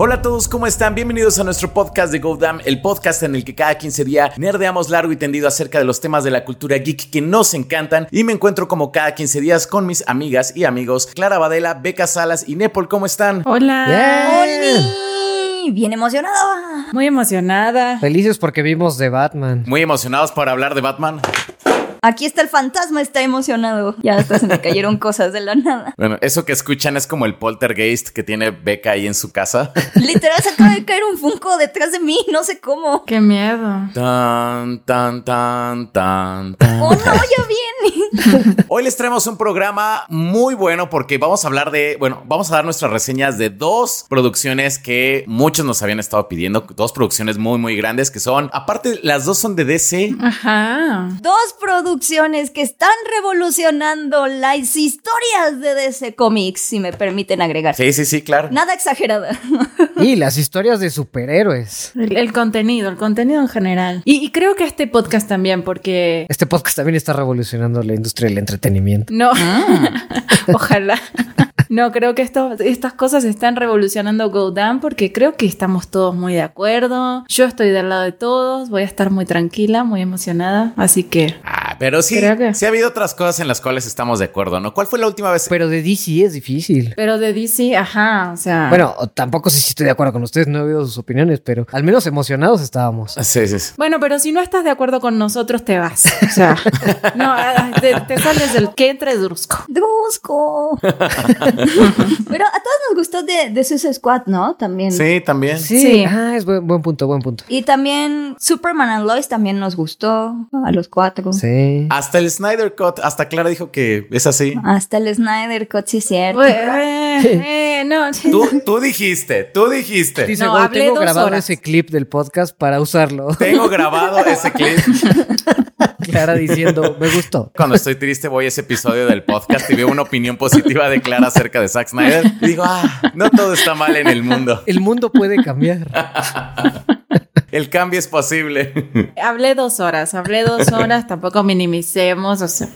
Hola a todos, ¿cómo están? Bienvenidos a nuestro podcast de GoDam, el podcast en el que cada 15 días nerdeamos largo y tendido acerca de los temas de la cultura geek que nos encantan y me encuentro como cada 15 días con mis amigas y amigos Clara Badela, Beca Salas y Nepal, ¿cómo están? Hola. ¡Oli! Bien emocionada. Muy emocionada. Felices porque vimos de Batman. Muy emocionados para hablar de Batman. Aquí está el fantasma, está emocionado. Ya hasta se me cayeron cosas de la nada. Bueno, eso que escuchan es como el poltergeist que tiene Beca ahí en su casa. Literal se acaba de caer un Funko detrás de mí, no sé cómo. Qué miedo. Tan, tan, tan, tan, tan. Oh no, ya viene. Hoy les traemos un programa muy bueno porque vamos a hablar de, bueno, vamos a dar nuestras reseñas de dos producciones que muchos nos habían estado pidiendo, dos producciones muy, muy grandes que son, aparte, las dos son de DC. Ajá. Dos producciones que están revolucionando las historias de DC Comics, si me permiten agregar. Sí, sí, sí, claro. Nada exagerada. Y las historias de superhéroes. El, el contenido, el contenido en general. Y, y creo que este podcast también, porque. Este podcast también está revolucionando la industria del entretenimiento. No. Ojalá. No, creo que esto, estas cosas están revolucionando Go Down porque creo que estamos todos muy de acuerdo. Yo estoy del lado de todos, voy a estar muy tranquila, muy emocionada. Así que. Ah, pero sí, Creo que- sí ha habido otras cosas en las cuales estamos de acuerdo, ¿no? ¿Cuál fue la última vez? Pero de DC es difícil. Pero de DC, ajá, o sea. Bueno, tampoco sé si estoy de acuerdo con ustedes, no he oído sus opiniones, pero al menos emocionados estábamos. Sí, sí, sí. Bueno, pero si no estás de acuerdo con nosotros, te vas. O sea, no, ah, te, te sales del que entre Drusco. Drusco. Pero a todos nos gustó de, de Suicide Squad, ¿no? También. Sí, también. Sí, Sí. ah, es buen, buen punto, buen punto. Y también Superman and Lois también nos gustó a los cuatro. Sí. Hasta el Snyder Cut, hasta Clara dijo que es así. Hasta el Snyder Cut, sí, cierto. Pues, eh, eh, no, Tú, tú dijiste, tú dijiste. Dice, No, "Wow, hablé tengo grabado horas". ese clip del podcast para usarlo. Tengo grabado ese clip. Clara diciendo, me gustó. Cuando estoy triste voy a ese episodio del podcast y veo una opinión positiva de Clara acerca de Zack Snyder. Y digo, ah, no todo está mal en el mundo. El mundo puede cambiar. El cambio es posible. hablé dos horas, hablé dos horas, tampoco minimicemos, o sea,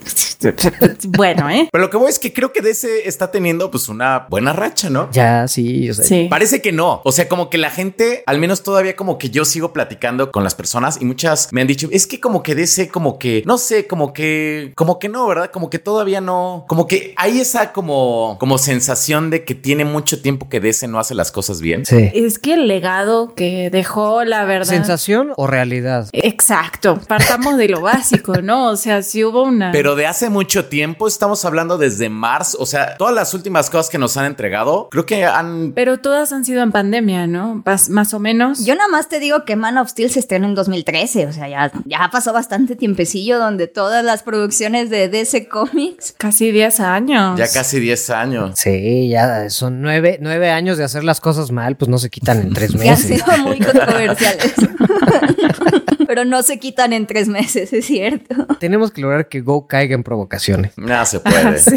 bueno, ¿eh? Pero lo que voy es que creo que DC está teniendo pues una buena racha, ¿no? Ya, sí, o sea, Sí. Parece que no. O sea, como que la gente, al menos todavía como que yo sigo platicando con las personas y muchas me han dicho, es que como que DC, como que, no sé, como que, como que no, ¿verdad? Como que todavía no, como que hay esa como, como sensación de que tiene mucho tiempo que DC no hace las cosas bien. sí. Es que el legado que dejó, la verdad. ¿Sensación o realidad? Exacto, partamos de lo básico, ¿no? O sea, si hubo una... Pero de hace mucho tiempo, estamos hablando desde marzo, o sea, todas las últimas cosas que nos han entregado, creo que han... Pero todas han sido en pandemia, ¿no? Pas- más o menos. Yo nada más te digo que Man of Steel se estrenó en 2013, o sea, ya, ya pasó bastante tiempecillo donde todas las producciones de DC Comics Casi 10 años. Ya casi 10 años. Sí, ya son nueve, nueve años de hacer las cosas mal, pues no se quitan en tres que han meses. sido muy controversiales. Pero no se quitan en tres meses, es cierto. Tenemos que lograr que Go caiga en provocaciones. No se puede. Sí.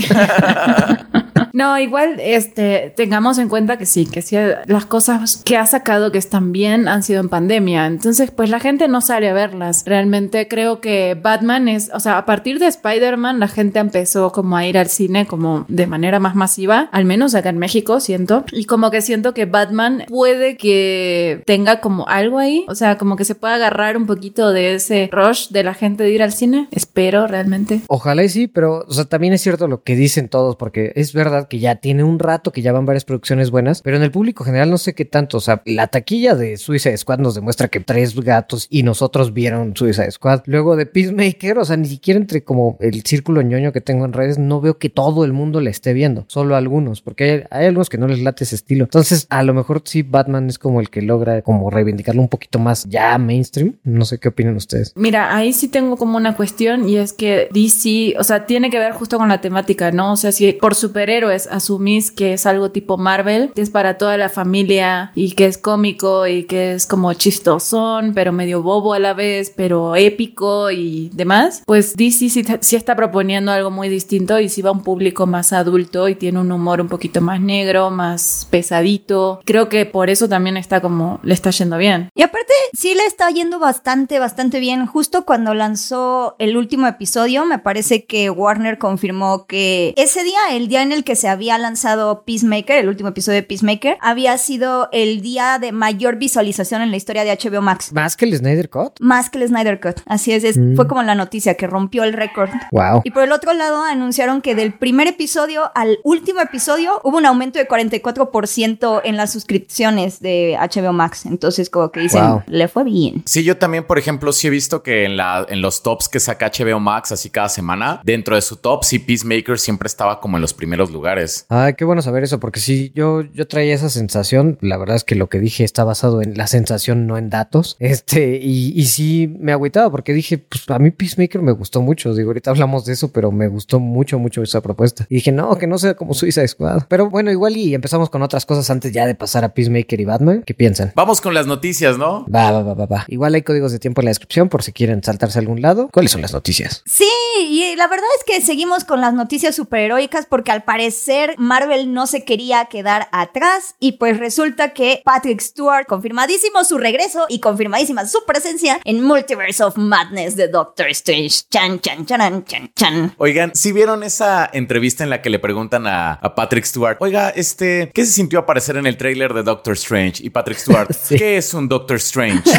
No, igual, este, tengamos en cuenta que sí, que sí, las cosas que ha sacado que están bien han sido en pandemia. Entonces, pues la gente no sale a verlas. Realmente creo que Batman es, o sea, a partir de Spider-Man, la gente empezó como a ir al cine como de manera más masiva, al menos acá en México, siento. Y como que siento que Batman puede que tenga como algo ahí, o sea, como que se pueda agarrar un poquito de ese rush de la gente de ir al cine. Espero realmente. Ojalá y sí, pero o sea, también es cierto lo que dicen todos, porque es verdad que ya tiene un rato que ya van varias producciones buenas, pero en el público general no sé qué tanto. O sea, la taquilla de Suicide Squad nos demuestra que tres gatos y nosotros vieron Suicide Squad. Luego de Peacemaker, o sea, ni siquiera entre como el círculo ñoño que tengo en redes, no veo que todo el mundo la esté viendo, solo algunos, porque hay, hay algunos que no les late ese estilo. Entonces, a lo mejor sí, Batman es como el que logra como reivindicarlo un poquito más ya mainstream. No sé qué opinan ustedes. Mira, ahí sí tengo como una cuestión y es que DC, o sea, tiene que ver justo con la temática, ¿no? O sea, si por superhéroes asumís que es algo tipo Marvel, que es para toda la familia y que es cómico y que es como chistosón, pero medio bobo a la vez, pero épico y demás, pues DC sí, sí está proponiendo algo muy distinto y sí va a un público más adulto y tiene un humor un poquito más negro, más pesadito. Creo que por eso también está como, le está yendo bien. Y aparte, sí le está yendo bastante, bastante bien. Justo cuando lanzó el último episodio, me parece que Warner confirmó que ese día, el día en el que se se había lanzado Peacemaker, el último episodio de Peacemaker, había sido el día de mayor visualización en la historia de HBO Max. ¿Más que el Snyder Cut? Más que el Snyder Cut. Así es, es- Mm. fue como la noticia que rompió el récord. Wow. Y por el otro lado, anunciaron que del primer episodio al último episodio hubo un aumento de 44% en las suscripciones de HBO Max. Entonces, como que dicen, Wow. le fue bien. Sí, yo también, por ejemplo, sí he visto que en, la, en los tops que saca HBO Max, así cada semana, dentro de su top, sí, Peacemaker siempre estaba como en los primeros lugares. Ay, qué bueno saber eso, porque sí, yo, yo traía esa sensación. La verdad es que lo que dije está basado en la sensación, no en datos. Este, y, y sí me agüitaba porque dije, pues a mí Peacemaker me gustó mucho. Digo, ahorita hablamos de eso, pero me gustó mucho, mucho esa propuesta. Y dije, no, que no sea como Suiza Squad. Pero bueno, igual y empezamos con otras cosas antes ya de pasar a Peacemaker y Batman. ¿Qué piensan? Vamos con las noticias, ¿no? Va, va, va, va, va. Igual hay códigos de tiempo en la descripción por si quieren saltarse a algún lado. ¿Cuáles son las noticias? Sí, y la verdad es que seguimos con las noticias superheroicas porque al parecer Marvel no se quería quedar atrás y pues resulta que Patrick Stewart confirmadísimo su regreso y confirmadísima su presencia en Multiverse of Madness de Doctor Strange. Chan, chan, chan, chan, chan. Oigan, si vieron esa entrevista en la que le preguntan a, a Patrick Stewart, oiga, este, ¿qué se sintió aparecer en el tráiler de Doctor Strange? Y Patrick Stewart, Sí. ¿qué es un Doctor Strange?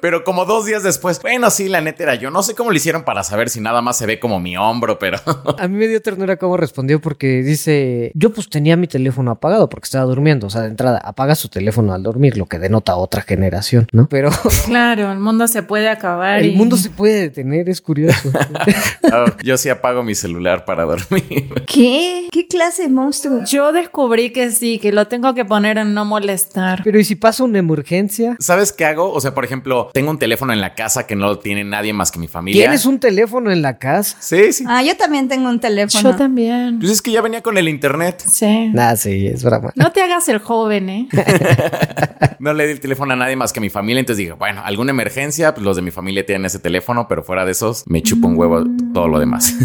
Pero como dos días después, bueno, sí, la neta era yo. No sé cómo lo hicieron para saber si nada más se ve como mi hombro, pero A mí me dio ternura cómo respondió porque dice, yo pues tenía mi teléfono apagado porque estaba durmiendo, o sea, de entrada, apaga su teléfono al dormir, lo que denota otra generación, ¿no? Pero Claro, el mundo se puede acabar. el y- mundo se puede detener, es curioso. oh, yo sí apago mi celular para dormir. ¿Qué? ¿Qué clase de monstruo? Yo descubrí que sí, que lo tengo que poner en no molestar. Pero ¿y si pasa una emergencia? ¿Sabes qué hago? O sea, por ejemplo, tengo un teléfono en la casa que no lo tiene nadie más que mi familia. ¿Tienes un teléfono en la casa? Sí, sí. Ah, yo también tengo un teléfono. Yo también. Pues es que ya venía con el internet. Sí. Nah, sí, es broma. No te hagas el joven, ¿eh? No le di el teléfono a nadie más que a mi familia. Entonces dije, bueno, alguna emergencia, pues los de mi familia tienen ese teléfono, pero fuera de esos, me chupo un huevo todo lo demás.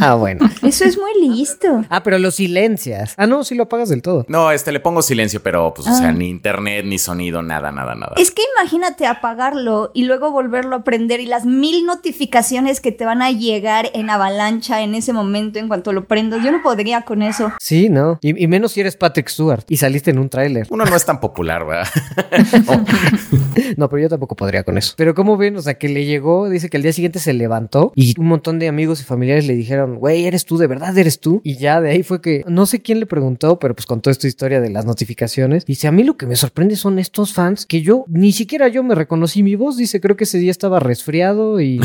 Ah, bueno. Eso es muy listo. Ah, pero lo silencias. Ah, no, sí lo apagas del todo. no, este le pongo silencio, pero pues, o sea, ni internet, ni sonido, nada, nada, nada. Es que imagínate apagarlo y luego volverlo a prender y las mil notificaciones que te van a llegar en avalancha en ese momento en cuanto lo prendas. Yo no podría con eso. Sí, no. Y, y menos si eres Patrick Stewart y saliste en un tráiler. Uno no es tan popular, ¿verdad? No, pero yo tampoco podría con eso. Pero como ven, o sea, que le llegó, dice que al día siguiente se levantó y un montón de amigos y familiares le dijeron, güey, eres tú, de verdad eres tú. Y ya de ahí fue que, no sé quién le preguntó, pero pues contó esta historia de las notificaciones. Dice, a mí lo que me sorprende son estos fans que yo, ni siquiera yo me reconocí mi voz. Dice, creo que ese día estaba resfriado y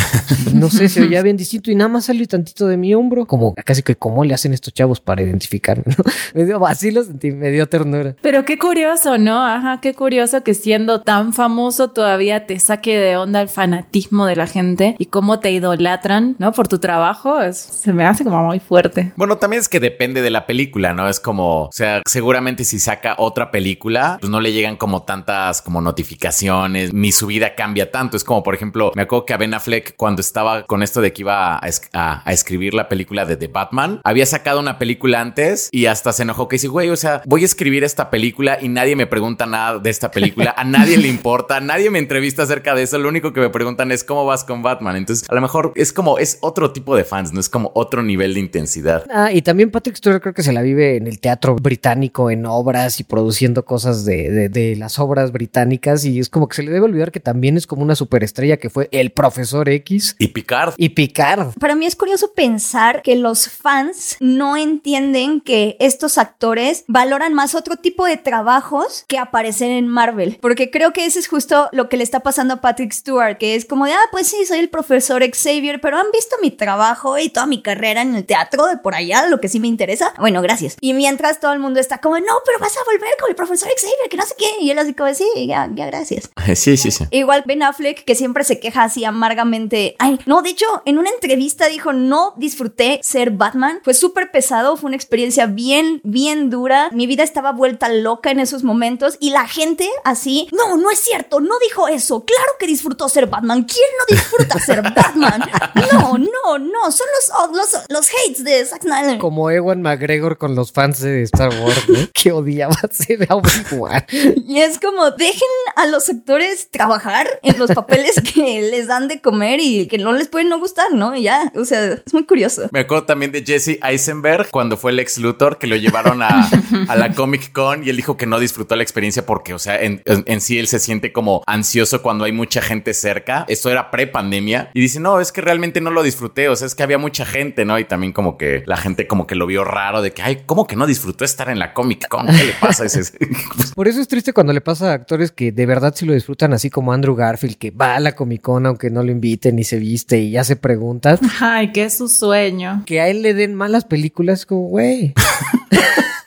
no sé, se oía bien distinto y nada más salió tantito de mi hombro. Como casi que cómo le hacen estos chavos para identificarme, ¿no? Me dio, así lo sentí, me dio ternura. Pero qué curioso, ¿no? Ajá, qué curioso que siendo tan famoso todavía te saque de onda el fanatismo de la gente y cómo te idolatran, ¿no? Por tu trabajo. Es- se me hace como muy fuerte. Bueno, también es que depende de la película, ¿no? Es como, o sea, seguramente si saca otra película, pues no le llegan como tantas como notificaciones, ni su vida cambia tanto. Es como, por ejemplo, me acuerdo que a Ben Affleck cuando estaba con esto de que iba a, a- a escribir la película de The Batman, había sacado una película antes y hasta se enojó que dice, güey, o sea, voy a escribir esta película y nadie me pregunta nada de esta película, a nadie le importa, nadie me entrevista acerca de eso, lo único que me preguntan es cómo vas con Batman. Entonces, a lo mejor es como, es otro tipo de fans, no es como otro nivel de intensidad. Ah, y también Patrick Stewart creo que se la vive en el teatro británico, en obras y produciendo cosas de, de- de las obras británicas. Y es como que se le debe olvidar que también es como una superestrella que fue el profesor X Y Picard. y Picard. Para mí es curioso pensar que los fans no entienden que estos actores valoran más otro tipo de trabajos que aparecer en Marvel. Porque creo que ese es justo lo que le está pasando a Patrick Stewart, que es como de, ah, pues sí, soy el profesor Xavier, pero han visto mi trabajo y toda mi carrera en el teatro de por allá, lo que sí me interesa. Bueno, gracias. Y mientras todo el mundo está como, no, pero vas a volver con el profesor Xavier, que no sé qué. Y él así como, sí, ya, ya, gracias. Sí, sí, sí. Igual Ben Affleck, que siempre se queja así amargamente. Ay, no, de hecho, en una entrevista dijo, no disfruté ser Batman. Fue súper pesado, fue una experiencia bien, bien dura. Mi vida estaba vuelta loca en esos momentos y la gente así, no, no es cierto, no dijo eso. Claro que disfrutó ser Batman. ¿Quién no disfruta ser Batman? No, no, no, son los, oh, los, los hates de Zack Snyder. Como Ewan McGregor con los fans de Star Wars, ¿no? que odiaba ser a Obi-Wan. Y es como, dejen a los actores trabajar en los papeles que les dan de comer y que no les pueden no gustar, ¿no? Y ya, o sea, es muy curioso. Me acuerdo también de Jesse Eisenberg cuando fue el ex Luthor que lo llevaron a, a la Comic Con y él dijo que no disfrutó la experiencia porque, o sea, en, en- en sí él se siente como ansioso cuando hay mucha gente cerca. Esto era pre-pandemia y dice, no, es que realmente no lo disfruté, o sea, es que había mucha gente, ¿no? Y también como que la gente como que lo vio raro de que, ay, ¿cómo que no disfrutó estar en la Comic Con? ¿Qué le pasa? Por eso es triste cuando le pasa a actores que de verdad sí lo disfrutan, así como Andrew Garfield, que va a la Comic Con aunque no lo inviten y se viste y hace preguntas. Ay, que es su sueño. Que a él le den malas películas, como, güey.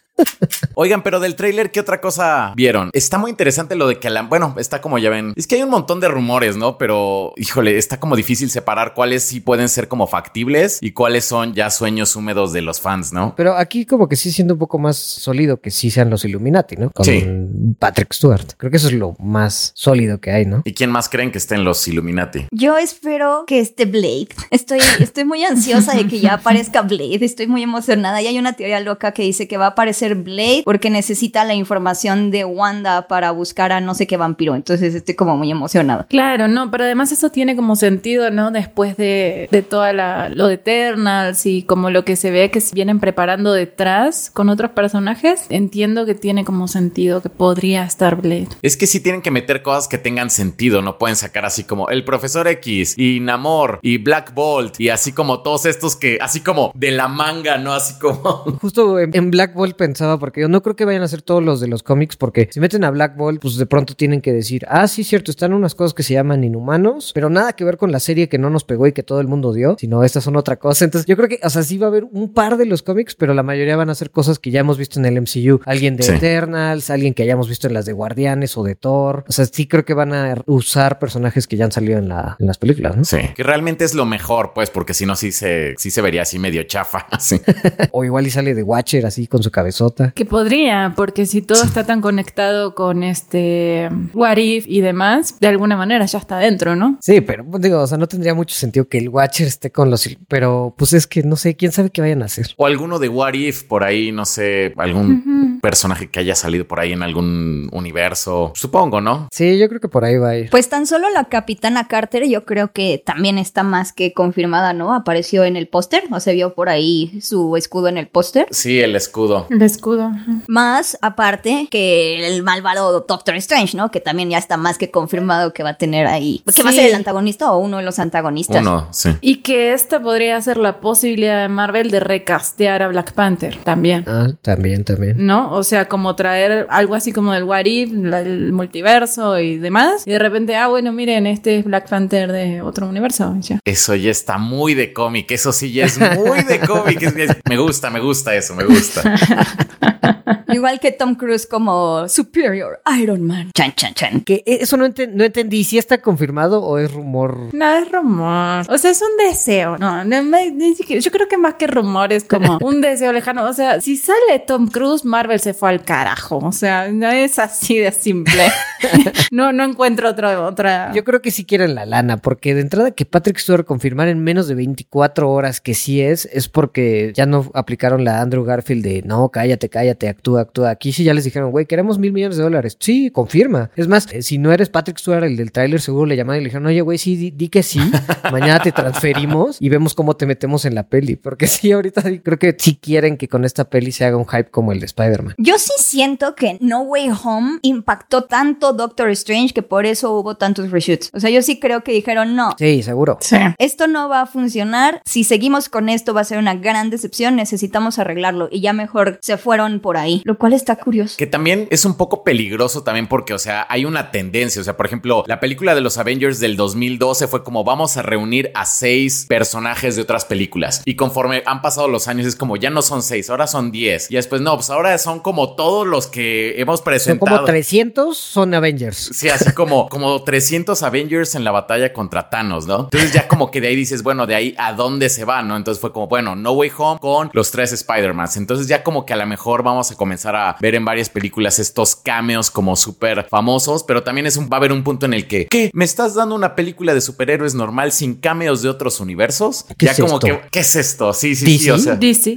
Oigan, pero del tráiler, ¿qué otra cosa vieron? Está muy interesante lo de que Alan, bueno, está como ya ven, es que hay un montón de rumores, ¿no? Pero, híjole, está como difícil separar cuáles sí pueden ser como factibles y cuáles son ya sueños húmedos de los fans, ¿no? Pero aquí como que sí siendo un poco más sólido que sí sean los Illuminati, ¿no? Con Sí. Patrick Stewart. Creo que eso es lo más sólido que hay, ¿no? ¿Y quién más creen que estén los Illuminati? Yo espero que esté Blade. Estoy, estoy muy ansiosa de que ya aparezca Blade. Estoy muy emocionada. Y hay una teoría loca que dice que va a aparecer Blade porque necesita la información de Wanda para buscar a no sé qué vampiro. Entonces estoy como muy emocionada. Claro, no, pero además eso tiene como sentido, ¿no? Después de, de toda la, lo de Eternals y como lo que se ve que se vienen preparando detrás con otros personajes, entiendo que tiene como sentido que podría estar Blade. Es que sí tienen que meter cosas que tengan sentido, no pueden sacar así como el profesor X y Namor y Black Bolt y así como todos estos que, así como de la manga, ¿no? Así como... Justo en, en Black Bolt pensaba, porque yo no creo que vayan a ser todos los de los cómics, porque si meten a Black Bolt, pues de pronto tienen que decir, ah, sí, cierto, están unas cosas que se llaman inhumanos, pero nada que ver con la serie que no nos pegó y que todo el mundo dio, sino estas son otra cosa. Entonces yo creo que, o sea, sí va a haber un par de los cómics, pero la mayoría van a ser cosas que ya hemos visto en el MCU. Alguien de Sí. Eternals, alguien que hayamos visto en las de Guardianes o de Thor. O sea, sí creo que van a usar personajes que ya han salido en, la, en las películas, ¿no? Sí, que realmente es lo mejor, pues, porque si no, sí se, sí se vería así medio chafa. Sí. O igual y sale de Watcher así con su cabezota. Que podría, porque si todo está tan conectado con este What If y demás, de alguna manera ya está dentro, ¿no? Sí, pero pues, digo, o sea, no tendría mucho sentido que el Watcher esté con los... Pero pues es que no sé, quién sabe qué vayan a hacer. O alguno de What If por ahí, no sé, algún personaje que haya salido por ahí en algún universo. Supongo, ¿no? Sí, yo creo que por ahí va a ir. Pues tan solo la capitana Carter yo creo que también está más que confirmada, ¿no? Apareció en el póster o se vio por ahí su escudo en el póster. Sí, el escudo. El escudo. Más aparte que el malvado Doctor Strange, ¿no? Que también ya está más que confirmado que va a tener ahí. Que va a ser el antagonista o uno de los antagonistas. Uno, sí. Y que esta podría ser la posibilidad de Marvel de recastear a Black Panther también. Ah, también, también. ¿No? O sea, como traer algo así como del What If, el multiverso y demás. Y de repente, ah, bueno, miren, este es Black Panther de otro universo. ya. Eso ya está muy de cómic. Eso sí ya es muy de cómic. Me gusta, me gusta eso, me gusta. Igual que Tom Cruise como Superior Iron Man. Chan, chan, chan. Que eso no, enten- no entendí si está confirmado o es rumor. No, es rumor. O sea, es un deseo. No, no ni siquiera- yo creo que más que rumor es como un deseo lejano. O sea, si sale Tom Cruise, Marvel se fue al carajo. O sea, no es así de simple. no, no encuentro otra, otra. Yo creo que sí quieren la lana, porque de entrada que Patrick Stewart confirmar en menos de 24 horas que sí es, es porque ya no aplicaron la Andrew Garfield de no, cállate, cállate, actúa, actúa. Aquí sí ya les dijeron, güey, queremos mil millones de dólares. Sí, confirma. Es más, eh, si no eres Patrick Stewart, el del tráiler, seguro le llamaron y le dijeron, oye, güey, sí, di, di que sí. Mañana te transferimos y vemos cómo te metemos en la peli. Porque sí, ahorita creo que sí quieren que con esta peli se haga un hype como el de Spider-Man. Yo sí siento que No Way Home impactó tanto Doctor Strange que por eso hubo tantos reshoots. O sea, yo sí creo que dijeron, no, Sí, seguro. Sí. esto no va a funcionar. Si seguimos con esto va a ser una gran decepción. Necesitamos arreglarlo. Y ya mejor se fueron por ahí. Lo cual está curioso. Que también es un poco peligroso también porque, o sea, hay una tendencia. O sea, por ejemplo, la película de los Avengers del 2012 fue como vamos a reunir a seis personajes de otras películas. Y conforme han pasado los años es como ya no son seis, ahora son diez. Y después no, pues ahora son como todos los que hemos Son presentado. como 300, son Avengers. Sí, así como, como 300 Avengers en la batalla contra Thanos, ¿no? Entonces ya como que de ahí dices, bueno, de ahí a dónde se va, ¿no? Entonces fue como, bueno, No Way Home con los tres Spider-Mans. Entonces ya como que a lo mejor vamos a comenzar a ver en varias películas estos cameos como súper famosos, pero también es un, va a haber un punto en el que, ¿qué? ¿Me estás dando una película de superhéroes normal sin cameos de otros universos? ¿Qué ya es como esto? que, ¿qué es esto? Sí, sí, sí, ¿DC? o sea, DC.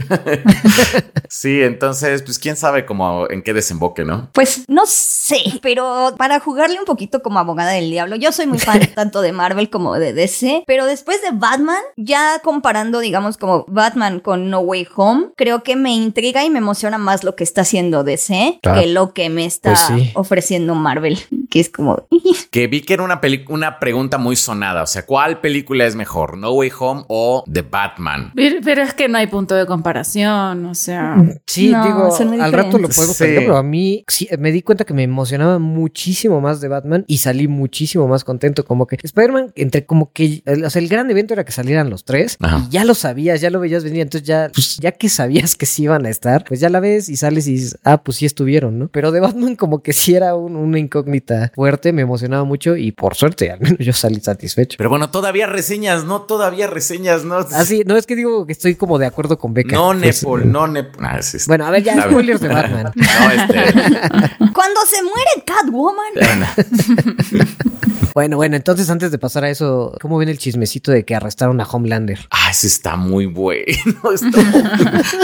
sí, entonces, pues quién sabe cómo en qué desemboque, ¿no? Pues no sé, pero para jugarle un poquito como abogada del diablo, yo soy muy fan tanto de Marvel como de DC, pero después de Batman, ya comparando, digamos, como Batman con No Way Home, creo que me intriga y me emociona más lo que está haciendo DC Claro. que lo que me está Pues sí. ofreciendo Marvel, que es como... Que vi que era una, una pregunta muy sonada, o sea, ¿cuál película es mejor, No Way Home o The Batman? Pero, pero es que no hay punto de comparación, o sea. Sí, No, digo, al rato lo podemos Sí. pero a mí sí, me di cuenta que me emocionaba muchísimo más de Batman y salí muchísimo más contento. Como que Spider-Man, entre como que, el- o sea, el gran evento era que salieran los tres Ajá. y ya lo sabías, ya lo veías venir. Entonces ya, pues, ya que sabías que sí iban a estar, pues ya la ves y sales y dices, ah, pues sí estuvieron, ¿no? Pero de Batman como que sí era un- una incógnita fuerte, me emocionaba mucho y por suerte, al menos yo salí satisfecho. Pero bueno, todavía reseñas, no, todavía reseñas, no. Así, no es que digo que estoy como de acuerdo con Beca. No, Pues, Nepal, no, Nepal. Ah, sí, sí. Bueno, a ver, ya spoilers de Batman. No, este. Cuando se muere Catwoman. Bueno, bueno, entonces antes de pasar a eso, ¿cómo ven el chismecito de que arrestaron a Homelander? Ah, eso está muy bueno. Esto-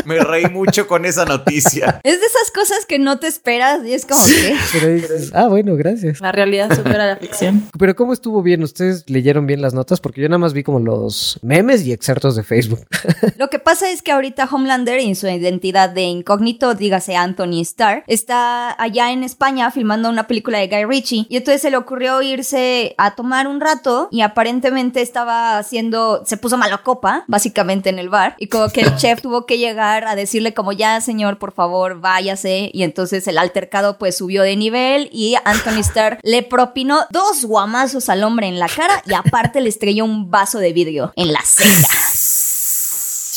Me reí mucho con esa noticia. Es de esas cosas que no te esperas y es como que... Pero dices, ah, bueno, gracias. La realidad supera la ficción. Pero ¿cómo estuvo bien? ¿Ustedes leyeron bien las notas? Porque yo nada más vi como los memes y excertos de Facebook. Lo que pasa es que ahorita Homelander en su identidad de incógnito, dígase Anthony Starr, está allá en España filmando una película de Guy Ritchie y entonces se le ocurrió irse a tomar un rato y aparentemente estaba haciendo, se puso mala copa, básicamente en el bar y como que el chef tuvo que llegar a decirle como ya señor, por favor, váyase y entonces el altercado pues subió de nivel y Anthony Starr le propinó dos guamazos al hombre en la cara y aparte le estrelló un vaso de vidrio en la ceja.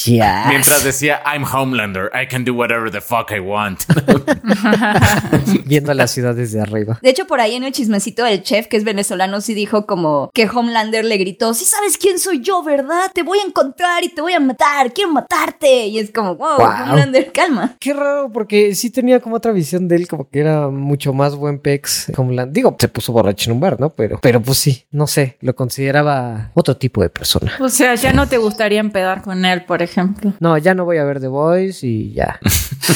Mientras decía, I'm Homelander, I can do whatever the fuck I want. Viendo la ciudad desde arriba. De hecho, por ahí en el chismecito del chef, que es venezolano, sí dijo como que Homelander le gritó, sí sabes quién soy yo, ¿verdad? Te voy a encontrar y te voy a matar, quiero matarte. Y es como, wow, Wow. Homelander, calma. Qué raro, porque sí tenía como otra visión de él, como que era mucho más buen pex. Homeland. Digo, se puso borracho en un bar, ¿no? Pero, pero pues sí, no sé, lo consideraba otro tipo de persona. O sea, ya no te gustaría empedar con él, por ejemplo. No, ya no voy a ver The Voice y ya,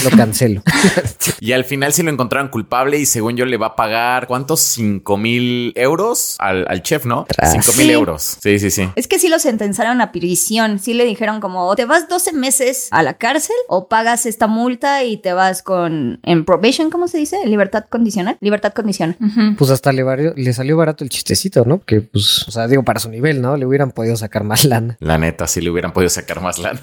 lo cancelo. y al final sí lo encontraron culpable y según yo le va a pagar, ¿cuántos? 5 mil euros al, al chef, ¿no? Tras. 5 mil Sí. euros. Sí, sí, sí. Es que sí lo sentenciaron a prisión, sí le dijeron como, te vas 12 meses a la cárcel o pagas esta multa y te vas con, en probation, ¿cómo se dice? Libertad condicional. Libertad condicional. Pues hasta le, varió- le salió barato el chistecito, ¿no? Que pues, o sea, digo, para su nivel, ¿no? Le hubieran podido sacar más lana. La neta, si le hubieran podido sacar más lana.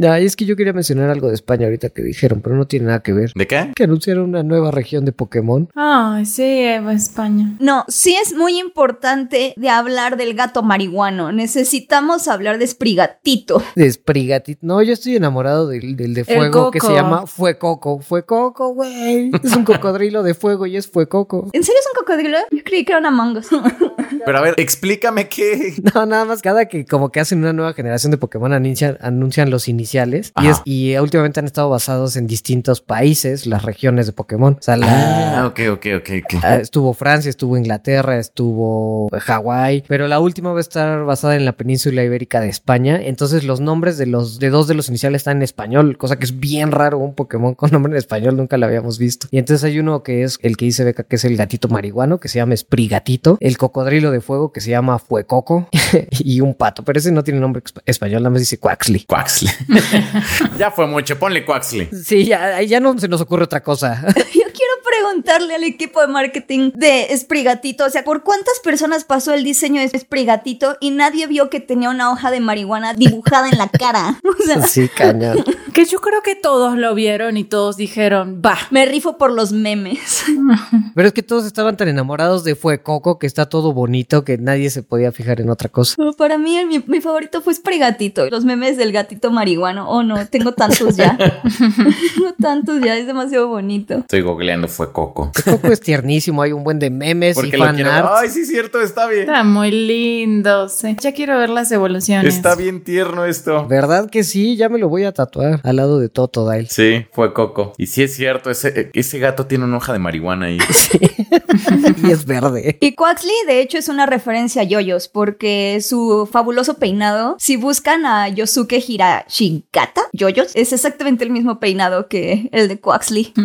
Ya, y es que yo quería mencionar algo de España ahorita que dijeron, pero no tiene nada que ver. ¿De qué? Que anunciaron una nueva región de Pokémon. Ay, sí, Eva, España. No, sí es muy importante de hablar del gato marihuano. Necesitamos hablar de Sprigatito. De Sprigatito. No, yo estoy enamorado del, del de fuego que se coco. llama Fuecoco. Fuecoco, güey. Es un cocodrilo de fuego y es Fuecoco. ¿En serio es un cocodrilo? Yo creí que era una Among Us. Pero a ver, explícame qué. No, nada más cada que como que hacen una nueva generación de Pokémon anuncian, anuncian los y, es, y últimamente han estado basados en distintos países, las regiones de Pokémon. O sea, la- Ah, ok, ok, ok. Ah, Estuvo Francia, estuvo Inglaterra, estuvo Hawái, pero la última va a estar basada en la península ibérica de España. Entonces los nombres de los de dos de los iniciales están en español, cosa que es bien raro un Pokémon con nombre en español, nunca lo habíamos visto. Y entonces hay uno que es el que dice Beca que es el gatito marihuano, que se llama Sprigatito, el cocodrilo de fuego que se llama Fuecoco y un pato, pero ese no tiene nombre español, nada más dice Quaxley. Quaxley. ya fue mucho, ponle Quaxley. Sí, ya, ya no se nos ocurre otra cosa. Yo quiero preguntarle al equipo de marketing de Sprigatito, o sea, ¿por cuántas personas pasó el diseño de Sprigatito y nadie vio que tenía una hoja de marihuana dibujada en la cara? O sea, sí, cañón. Que yo creo que todos lo vieron y todos dijeron, va. me rifo por los memes. Pero es que todos estaban tan enamorados de Fuecoco que está todo bonito que nadie se podía fijar en otra cosa. Para mí, el- mi, mi favorito fue Sprigatito. Los memes del gatito marihuano. Oh, no, tengo tantos ya. tengo tantos ya, es demasiado bonito. Estoy googleando, fue Coco. Coco es tiernísimo, hay un buen de memes y Porque lo fan quiero. art. Ay, sí, cierto, está bien. Está muy lindo, sí. Ya quiero ver las evoluciones. Está bien tierno esto. ¿Verdad que sí? Ya me lo voy a tatuar. al lado de Totodile. Sí, fue Coco. Y sí es cierto, ese, ese gato tiene una hoja de marihuana ahí. y es verde. Y Quaxley, de hecho, es una referencia a Yoyos, porque su fabuloso peinado, si buscan a Yosuke Hirashigata, Yoyos, es exactamente el mismo peinado que el de Quaxley.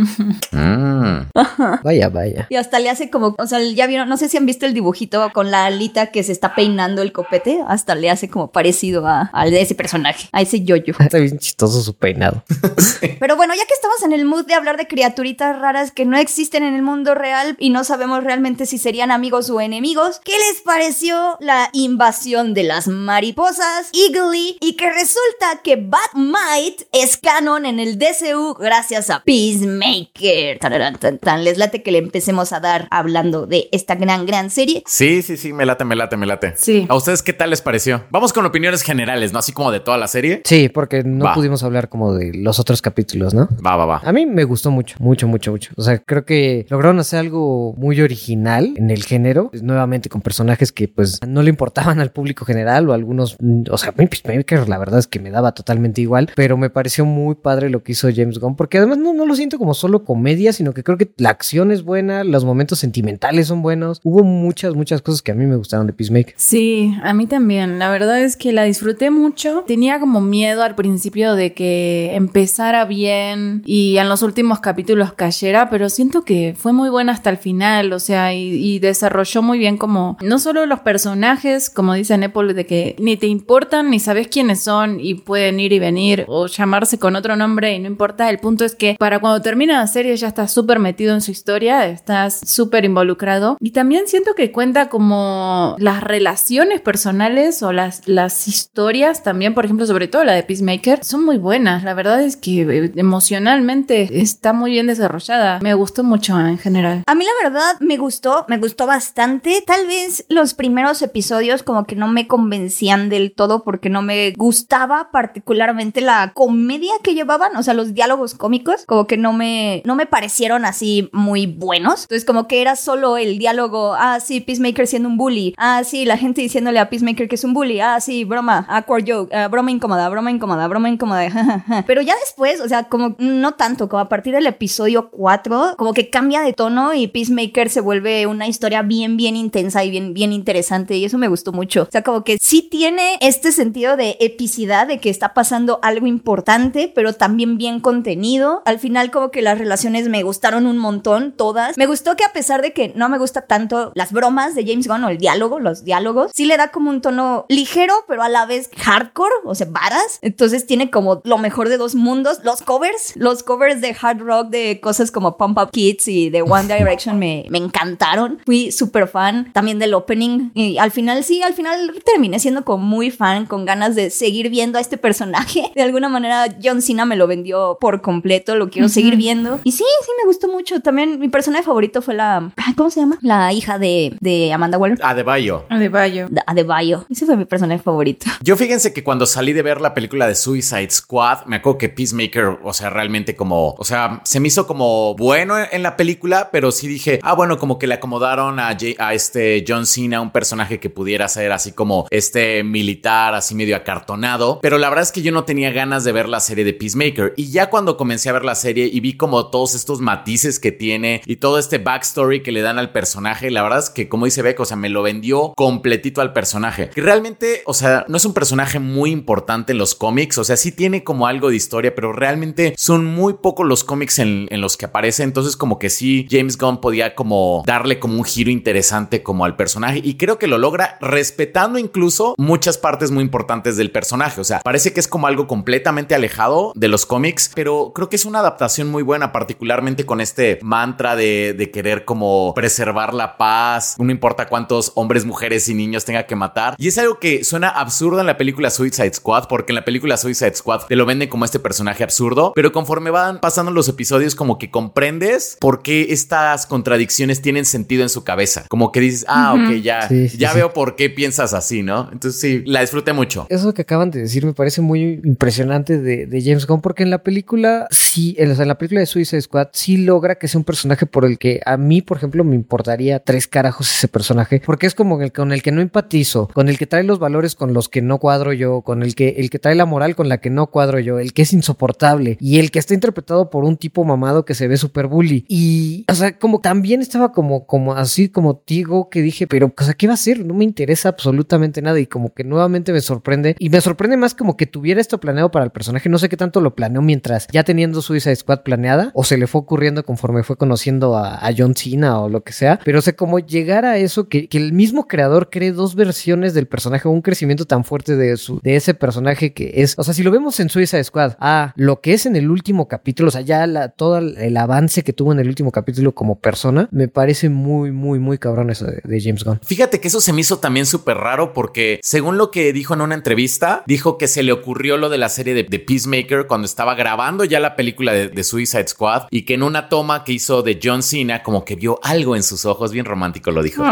Mm. Vaya, vaya. Y hasta le hace como, o sea, ya vieron, no sé si han visto el dibujito con la alita que se está peinando el copete, hasta le hace como parecido a, al de ese personaje, a ese Yoyo. Está bien chistoso su peinado. Pero bueno, ya que estamos en el mood de hablar de criaturitas raras que no existen en el mundo real y no sabemos realmente si serían amigos o enemigos, ¿qué les pareció la invasión de las mariposas Eagly y que resulta que Batmite es canon en el DCU gracias a Peacemaker? Tararán, tan, tan. Les late que le empecemos a dar hablando de esta gran, gran serie. Sí, sí, sí, me late, me late, me late. Sí. ¿A ustedes qué tal les pareció? Vamos con opiniones generales, ¿no? Así como de toda la serie. Sí, porque no Va. pudimos hablar como de los otros capítulos, ¿no? Va, va, va. A mí me gustó mucho, mucho, mucho, mucho. O sea, creo que lograron hacer algo muy original en el género, pues, nuevamente con personajes que pues no le importaban al público general o algunos, mm, o sea, Peacemaker la verdad es que me daba totalmente igual, pero me pareció muy padre lo que hizo James Gunn, porque además no, no lo siento como solo comedia, sino que creo que la acción es buena, los momentos sentimentales son buenos, hubo muchas, muchas cosas que a mí me gustaron de Peacemaker. Sí, a mí también. La verdad es que la disfruté mucho. Tenía como miedo al principio de que empezara bien y en los últimos capítulos cayera, pero siento que fue muy buena hasta el final, o sea, y, y desarrolló muy bien como no solo los personajes, como dice Apple, de que ni te importan ni sabes quiénes son y pueden ir y venir o llamarse con otro nombre y no importa. El punto es que para cuando termina la serie ya estás súper metido en su historia, estás súper involucrado y también siento que cuenta como las relaciones personales o las, las historias también, por ejemplo, sobre todo la de Peacemaker, son muy buenas. La verdad es que eh, emocionalmente está muy bien desarrollada. Me gustó mucho en general. A mí la verdad me gustó, me gustó bastante. Tal vez los primeros episodios como que no me convencían del todo porque no me gustaba particularmente la comedia que llevaban, o sea, los diálogos cómicos, como que no me no me parecieron así muy buenos. Entonces como que era solo el diálogo, ah, sí, Peacemaker siendo un bully, ah, sí, la gente diciéndole a Peacemaker que es un bully, ah, sí, broma, awkward joke, ah, broma incómoda, broma incómoda, broma incómoda. Pero ya después, o sea, como no tanto, como a partir del episodio 4, como que cambia de tono y Peacemaker se vuelve una historia bien, bien intensa y bien, bien interesante y eso me gustó mucho. O sea, como que sí tiene este sentido de epicidad, de que está pasando algo importante, pero también bien contenido. Al final como que las relaciones me gustaron un montón, todas. Me gustó que a pesar de que no me gusta tanto las bromas de James Gunn o el diálogo, los diálogos, sí le da como un tono ligero, pero a la vez hardcore, o sea, varas. Entonces tiene como lo mejor de dos mundos. Los covers, los covers de hard rock de cosas como Pump Up Kids y de One Direction me, me encantaron. Fui súper fan también del opening y al final sí, al final terminé siendo como muy fan, con ganas de seguir viendo a este personaje. De alguna manera John Cena me lo vendió por completo, lo quiero seguir viendo. Y sí, sí me gustó mucho. También mi personaje favorito fue la, ¿cómo se llama? La hija de, de Amanda Waller. Adebayo. De Bayo. De Adebayo. Ese fue mi personaje favorito. Yo fíjense que cuando salí de ver la película de Suicide Squad, me acuerdo que Peacemaker, o sea, realmente como, o sea, se me hizo como bueno en la película, pero sí dije, ah, bueno, como que le acomodaron a, J- a este John Cena, un personaje que pudiera ser así como este militar, así medio acartonado, pero la verdad es que yo no tenía ganas de ver la serie de Peacemaker. Y ya cuando comencé a ver la serie y vi como todos estos matices que tiene y todo este backstory que le dan al personaje, la verdad es que, como dice Beck, o sea, me lo vendió completito al personaje. Y realmente, o sea, no es un personaje muy importante en los cómics, o sea, sí tiene como algo de historia, pero realmente son muy pocos los cómics en, en los que aparece. Entonces, como que sí, James Gunn podía como darle como un giro interesante como al personaje y creo que lo logra respetando incluso muchas partes muy importantes del personaje. O sea, parece que es como algo completamente alejado de los cómics, pero creo que es una adaptación muy buena, particularmente con este mantra de, de querer como preservar la paz, no importa cuántos hombres, mujeres y niños tenga que matar. Y es algo que suena absurdo en la película Suicide Squad, porque en la película Suicide Squad te lo venden como este personaje absurdo, pero conforme van pasando los episodios como que comprendes por qué estas contradicciones tienen sentido en su cabeza. Como que dices, ah, ok, ya, Sí, sí, ya sí. veo por qué piensas así, ¿no? Entonces sí, la disfruté mucho. Eso que acaban de decir me parece muy impresionante de, de James Gunn, porque en la película, sí, en, o sea, en la película de Suicide Squad, sí logra que sea un personaje por el que a mí, por ejemplo, me importaría tres carajos ese personaje, porque es como el con el que no empatizo, con el que trae los valores con los que no cuadro yo, con el que el que trae la moral con la que no cuadro yo, el que es insoportable y el que está interpretado por un tipo mamado que se ve súper bully. Y, o sea, como también estaba como, como así como Tigo que dije, pero, o sea, ¿qué va a hacer? No me interesa absolutamente nada y como que nuevamente me sorprende y me sorprende más como que tuviera esto planeado para el personaje. No sé qué tanto lo planeó mientras ya teniendo Suicide Squad planeada o se le fue ocurriendo conforme fue conociendo a, John Cena o lo que sea. Pero sé cómo llegar a eso que, el mismo creador cree dos versiones del personaje, un crecimiento tan fuerte de, su, de ese personaje que es, o sea, si lo vemos en Suicide Squad, a lo que es en el último capítulo, o sea, ya la, todo el avance que tuvo en el último capítulo como persona, me parece muy, muy, muy cabrón eso de James Gunn. Fíjate que eso se me hizo también súper raro porque según lo que dijo en una entrevista, dijo que se le ocurrió lo de la serie de, Peacemaker cuando estaba grabando ya la película de, Suicide Squad y que en una toma que hizo de John Cena como que vio algo en sus ojos, bien romántico lo dijo.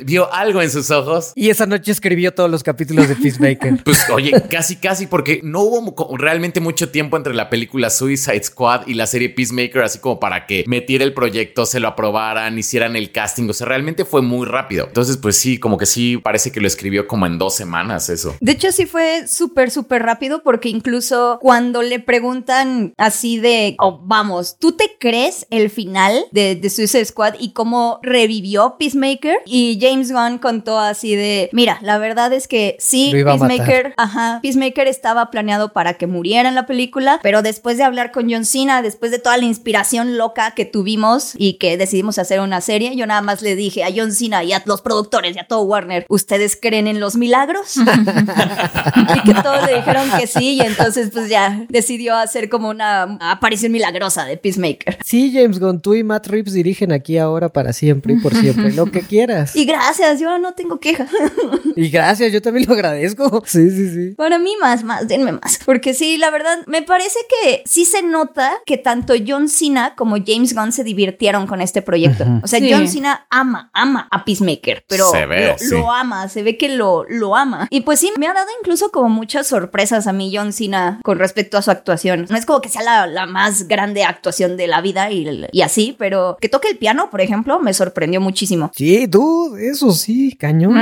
vio algo en sus ojos. Y esa noche escribió todos los capítulos de Peacemaker. pues oye, casi casi porque no hubo realmente mucho tiempo entre la película Suicide Squad y la serie Peacemaker así como para que metiera el proyecto, se lo aprobaran, hicieran el casting, o sea, realmente fue muy rápido. Entonces, pues sí, como que sí parece que lo escribió como en dos semanas eso. De hecho, sí fue súper, súper rápido porque incluso cuando le preguntan así de, oh, vamos, ¿tú te crees el final de, de Suicide Squad y cómo revivió Peacemaker? Y James Gunn contó así de, mira, la verdad es que sí, Peacemaker, ajá, Peacemaker estaba planeado para que muriera en la película, pero después de hablar con John Cena, después de toda la inspiración loca que tuvimos y que decidimos hacer una serie, yo nada más le dije a John Cena y a los productores y a todo Warner, ¿ustedes creen en los milagros? y que todos le dijeron que sí y entonces pues ya decidió hacer como una aparición milagrosa de Peacemaker. Sí, James Gunn, tú y Matt Reeves dirigen aquí ahora para siempre y por siempre, lo que quieras. Y gracias, yo no tengo queja. y gracias, yo también lo agradezco. Sí, sí, sí. Para mí más, más, denme más. Porque sí, la verdad, me parece que sí se nota que tanto John Cena como James Gunn se divirtieron con este proyecto. O sea, John Cena ama, ama a Peacemaker, pero lo, ama, se ve que lo, lo ama. Y pues sí, me ha dado incluso como muchas sorpresas a mí John Cena con respecto a su actuación. No es como que sea la, más grande actuación de la vida y, y, así, pero que toque el piano, por ejemplo, me sorprendió muchísimo. Sí, tú, eso sí, cañón.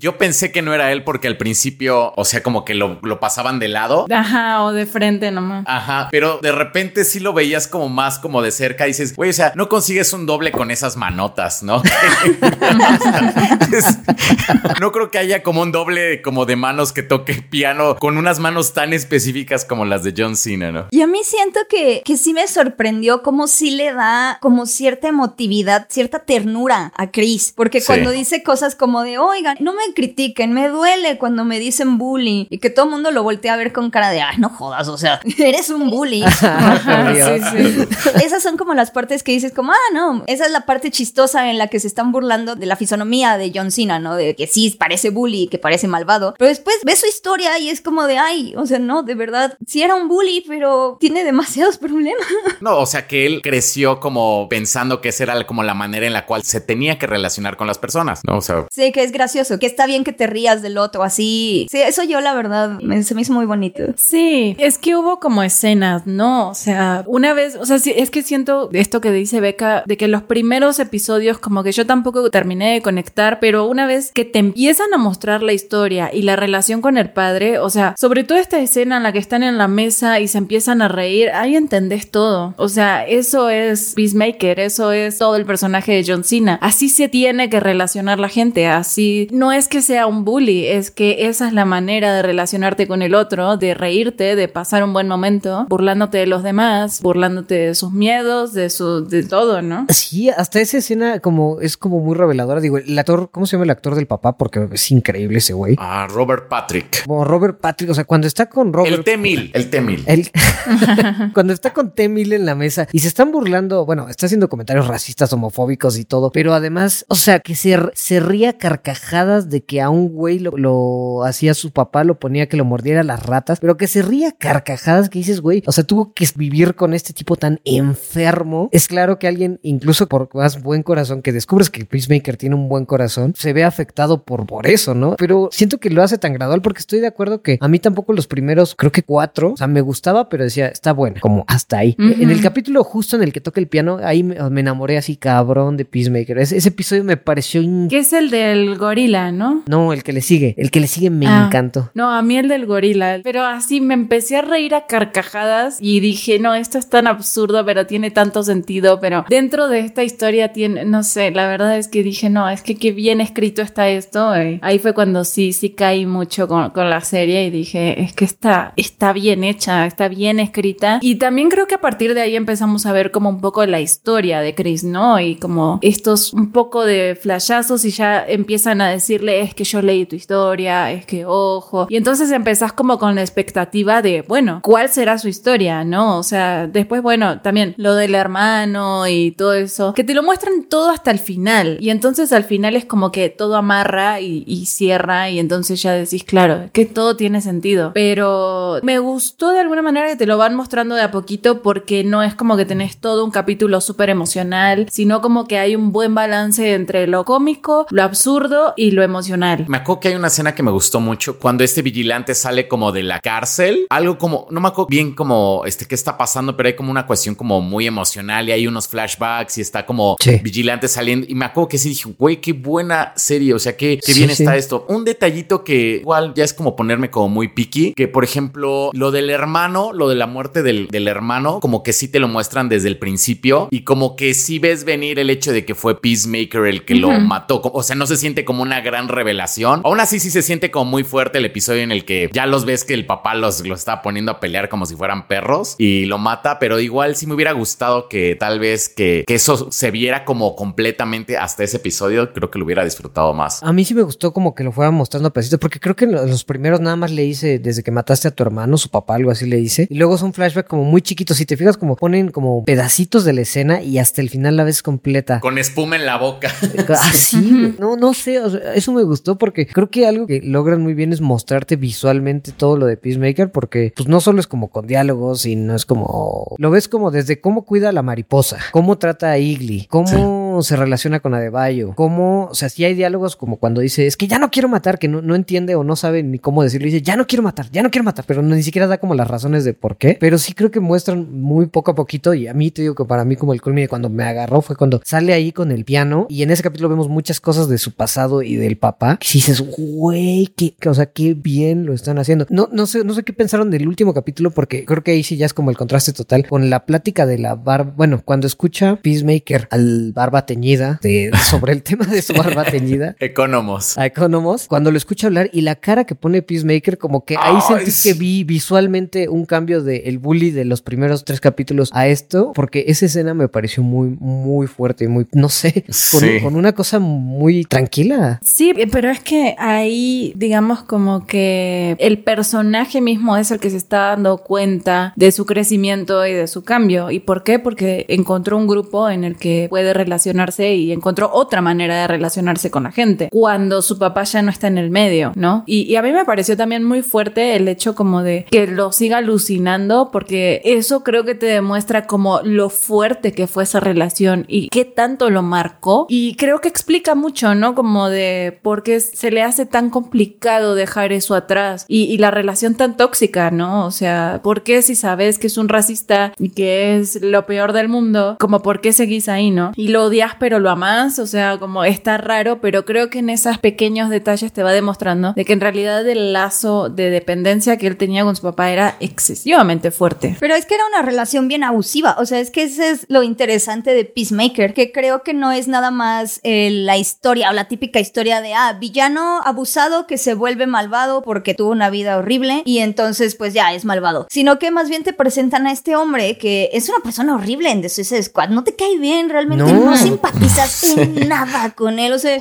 Yo pensé que no era él porque al principio, o sea, como que lo, lo pasaban de lado. Ajá, o de frente nomás. Ajá, pero de repente sí lo veías como más como de cerca y dices, güey, o sea, no consigues un doble con esas manotas, ¿no? no creo que haya como un doble como de manos que toque piano con unas manos tan específicas como las de John Cena, ¿no? Y a mí siento que, que sí me sorprendió como sí le da como cierta emotividad, cierta ternura a Chris, porque cuando dice cosas como de, oigan, no me critiquen, me duele cuando me dicen bully y que todo el mundo lo voltea a ver con cara de, ay, no jodas, o sea, eres un bully. Esas son como las partes que dices como, ah, no, esa es la parte chistosa en la que se están burlando de la fisonomía de John Cena, ¿no? De que sí parece bully, que parece malvado, pero después ves su historia y es como de, ay, o sea, no, de verdad, sí era un bully, pero tiene demasiados problemas. No, o sea, que él creció como pensando que esa era como la manera en la cual se tenía que relacionar con las personas, ¿no? O sea, sí, que es gracioso, que está bien que te rías del otro, así. Sí, eso yo la verdad, se me hizo muy bonito. Sí, es que hubo como escenas, ¿no? O sea, una vez, o sea, sí, es que siento esto que dice Beca, de que los primeros episodios como que yo tampoco terminé de conectar, pero una vez que te empiezan a mostrar la historia y la relación con el padre, o sea, sobre todo esta escena en la que están en la mesa y se empiezan a reír, ahí entendés todo. O sea, eso es Peacemaker, eso es todo el personaje de John Cena. Así se tiene que relacionar la gente, así no es que sea un bully, es que esa es la manera de relacionarte con el otro, de reírte, de pasar un buen momento, burlándote de los demás, burlándote de sus miedos, de su de todo, ¿no? Sí, hasta esa escena como es como muy reveladora. Digo, el actor, ¿cómo se llama el actor del papá? Porque es increíble ese güey. Ah, Robert Patrick. Como Robert Patrick, o sea, cuando está con Robert. El T-1000, el T-1000. cuando está con T-1000 en la mesa y se están burlando, bueno, está haciendo comentarios racistas, homofóbicos y todo, pero además, o sea, que se, se ría carcajadas de que a un güey lo, hacía su papá, lo ponía que lo mordiera las ratas, pero que se ría carcajadas que dices, güey, o sea, tuvo que vivir con este tipo tan enfermo. Es claro que alguien, incluso por más buen corazón, que descubres que Peacemaker tiene un buen corazón, se ve afectado por, por eso, ¿no? Pero siento que lo hace tan gradual porque estoy de acuerdo que a mí tampoco los primeros, creo que cuatro, o sea, me gustaba, pero decía, está buena, como hasta ahí. En el capítulo capítulo justo en el que toca el piano, ahí me, me enamoré así cabrón de Peacemaker. Ese, ese episodio me pareció... in- Que es el del gorila, ¿no? No, el que le sigue. El que le sigue me Ah. encantó. No, a mí el del gorila. Pero así me empecé a reír a carcajadas y dije, no, esto es tan absurdo, pero tiene tanto sentido. Pero dentro de esta historia tiene, no sé, la verdad es que dije, no, es que qué bien escrito está esto. Eh, Ahí fue cuando sí, sí caí mucho con, con la serie y dije, es que está, está bien hecha, está bien escrita. Y también creo que a partir de ahí empezamos a ver como un poco la historia de Chris, ¿no? Y como estos un poco de flashazos y ya empiezan a decirle, es que yo leí tu historia, es que ojo. Y entonces empezás como con la expectativa de, bueno, ¿cuál será su historia, no? O sea, después, bueno, también lo del hermano y todo eso, que te lo muestran todo hasta el final. Y entonces al final es como que todo amarra y, y cierra y entonces ya decís, claro, que todo tiene sentido. Pero me gustó de alguna manera que te lo van mostrando de a poquito porque no es como que tenés todo un capítulo súper emocional, sino como que hay un buen balance entre lo cómico, lo absurdo y lo emocional. Me acuerdo que hay una escena que me gustó mucho cuando este vigilante sale como de la cárcel. Algo como, no me acuerdo bien como este qué está pasando, pero hay como una cuestión como muy emocional y hay unos flashbacks y está como Sí. vigilante saliendo. Y me acuerdo que sí dije, güey, qué buena serie. O sea, qué, qué Sí, bien sí. está esto. Un detallito que igual ya es como ponerme como muy picky, que por ejemplo, lo del hermano, lo de la muerte del, del hermano, como que sí te lo muestran desde el principio y como que sí ves venir el hecho de que fue Peacemaker el que lo mató. O sea, no se siente como una gran revelación. Aún así sí se siente como muy fuerte el episodio en el que ya los ves que el papá los, los está poniendo a pelear como si fueran perros y lo mata, pero igual sí me hubiera gustado que tal vez que, que eso se viera como completamente hasta ese episodio. Creo que lo hubiera disfrutado más. A mí sí me gustó como que lo fueran mostrando a pedacitos, porque creo que los primeros nada más le hice desde que mataste a tu hermano, su papá, algo así le dice. Y luego son flashbacks como muy chiquitos. Si te fijas, como ponen como pedacitos de la escena y hasta el final la ves completa. Con espuma en la boca. Así, no, no sé, o sea, eso me gustó porque creo que algo que logran muy bien es mostrarte visualmente todo lo de Peacemaker porque pues no solo es como con diálogos y no es como, lo ves como desde cómo cuida a la mariposa, cómo trata a Igly, cómo se relaciona con Adebayo, cómo, o sea, sí hay diálogos como cuando dice, es que ya no quiero matar, que no, no entiende o no sabe ni cómo decirlo, dice, ya no quiero matar, ya no quiero matar, pero ni siquiera da como las razones de por qué, pero sí creo que muestran muy poco a poquito y a mí te digo que para mí como el culmine cuando me agarró fue cuando sale ahí con el piano y en ese capítulo vemos muchas cosas de su pasado y del papá, que sí dices, güey, qué- o sea, qué bien lo están haciendo. No, no sé, no sé qué pensaron del último capítulo porque creo que ahí sí ya es como el contraste total con la plática de la barba, bueno, cuando escucha Peacemaker al barba teñida de, sobre el tema de su barba teñida Economos. a Economos, cuando lo escucha hablar y la cara que pone Peacemaker, como que ahí Ay, sentí que vi visualmente un cambio de el bully de los primeros tres capítulos a esto, porque esa escena me pareció muy, muy fuerte y muy, no sé, con, Sí. con una cosa muy tranquila. Sí, pero es que ahí, digamos, como que el personaje mismo es el que se está dando cuenta de su crecimiento y de su cambio. ¿Y por qué? Porque encontró un grupo en el que puede relacionarse y encontró otra manera de relacionarse con la gente. Cuando su papá ya no está en el medio, ¿no? Y, y a mí me pareció también muy fuerte el hecho como de que lo siga alucinando, porque eso creo que te demuestra como lo fuerte que fue esa relación y qué tanto lo marcó. Y creo que explica mucho, ¿no? Como de por qué se le hace tan complicado dejar eso atrás y, y la relación tan tóxica, ¿no? O sea, ¿por qué si sabes que es un racista y que es lo peor del mundo, como por qué seguís ahí, ¿no? Y lo odias pero lo amás, o sea, como está raro, pero creo que en esos pequeños detalles te va demostrando de que en realidad el lazo de dependencia que él tenía con su papá era excesivamente fuerte. Pero es que era una relación bien abusiva. O sea, es que ese es lo interesante de Peacemaker, que creo que no es nada más eh, la historia o la típica historia de, ah, villano abusado que se vuelve malvado porque tuvo una vida horrible y entonces pues ya es malvado. Sino que más bien te presentan a este hombre que es una persona horrible en The Suicide Squad. No te cae bien, realmente No. no, simpatizas en nada con él. O sea,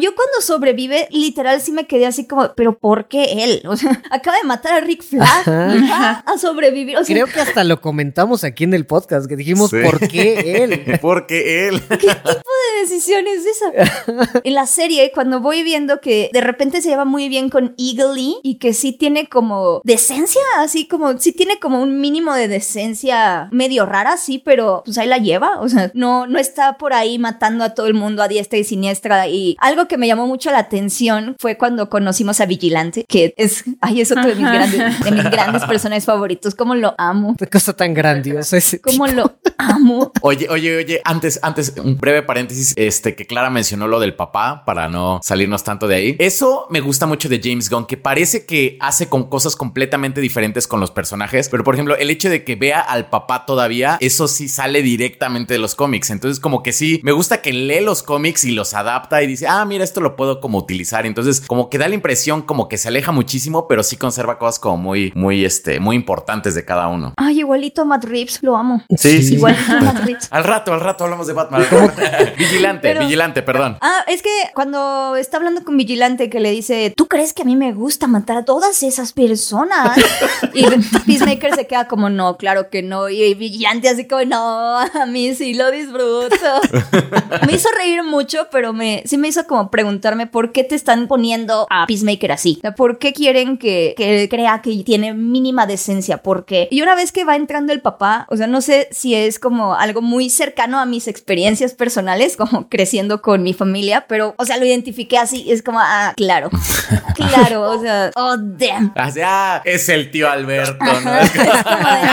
yo cuando sobrevive, literal sí me quedé así como, pero ¿por qué él? O sea, acaba de matar a Rick Flag y va a sobrevivir. O sea, Creo que hasta lo comentamos aquí en el podcast, que dijimos Sí. por qué él. Porque él. ¿Qué tipo de decisión es esa? en la serie, cuando voy viendo que de repente se lleva muy bien con Eagle y que sí tiene como decencia, así como, sí tiene como un mínimo de decencia medio rara, sí, pero pues ahí la lleva. O sea, no, no está por ahí matando a todo el mundo a diestra y siniestra. Y algo que me llamó mucho la atención fue cuando conocimos a Vigilante, que es, ay, es otro de mis, grandes, de mis grandes personajes favoritos. Como lo amo. Qué cosa tan grandiosa ese. Como lo amo. Oye, oye, oye, antes, antes, un breve paréntesis, este, que Clara mencionó lo del papá para no salirnos tanto de ahí. Eso me gusta mucho de James Gunn, que parece que hace con cosas completamente diferentes con los personajes, pero por ejemplo, el hecho de que vea al papá todavía, eso sí sale directamente de los cómics. Entonces, como que sí, me gusta que lee los cómics y los adapta y dice, ah, mira, esto lo puedo como utilizar. Entonces, como que da la impresión como que se aleja muchísimo, pero sí conserva cosas como muy, muy, este, muy importantes de cada uno. Ay, igualito a Matt Reeves, lo amo. Sí, sí. Igualito a Matt Reeves. Al rato, al rato hablamos de Batman. vigilante, Pero- vigilante, perdón. Ah, es que cuando está hablando con Vigilante que le dice, ¿tú crees que a mí me gusta matar a todas esas personas? y Peacemaker se queda como, no, claro que no. Y Vigilante así como, no, a mí sí lo disfruto. me hizo reír mucho, pero me, sí me hizo como preguntarme por qué te están poniendo a Peacemaker así. O sea, ¿Por qué quieren que, que él crea que tiene mínima decencia? ¿Por qué? Y una vez que va entrando el papá, o sea, no sé si es como algo muy cercano a mis experiencias personales, como creciendo con mi familia, pero, o sea, lo identifiqué así. Es como, ah, claro, claro, o sea, oh, damn. Así, ah, es el tío Alberto, ¿no? Es como de,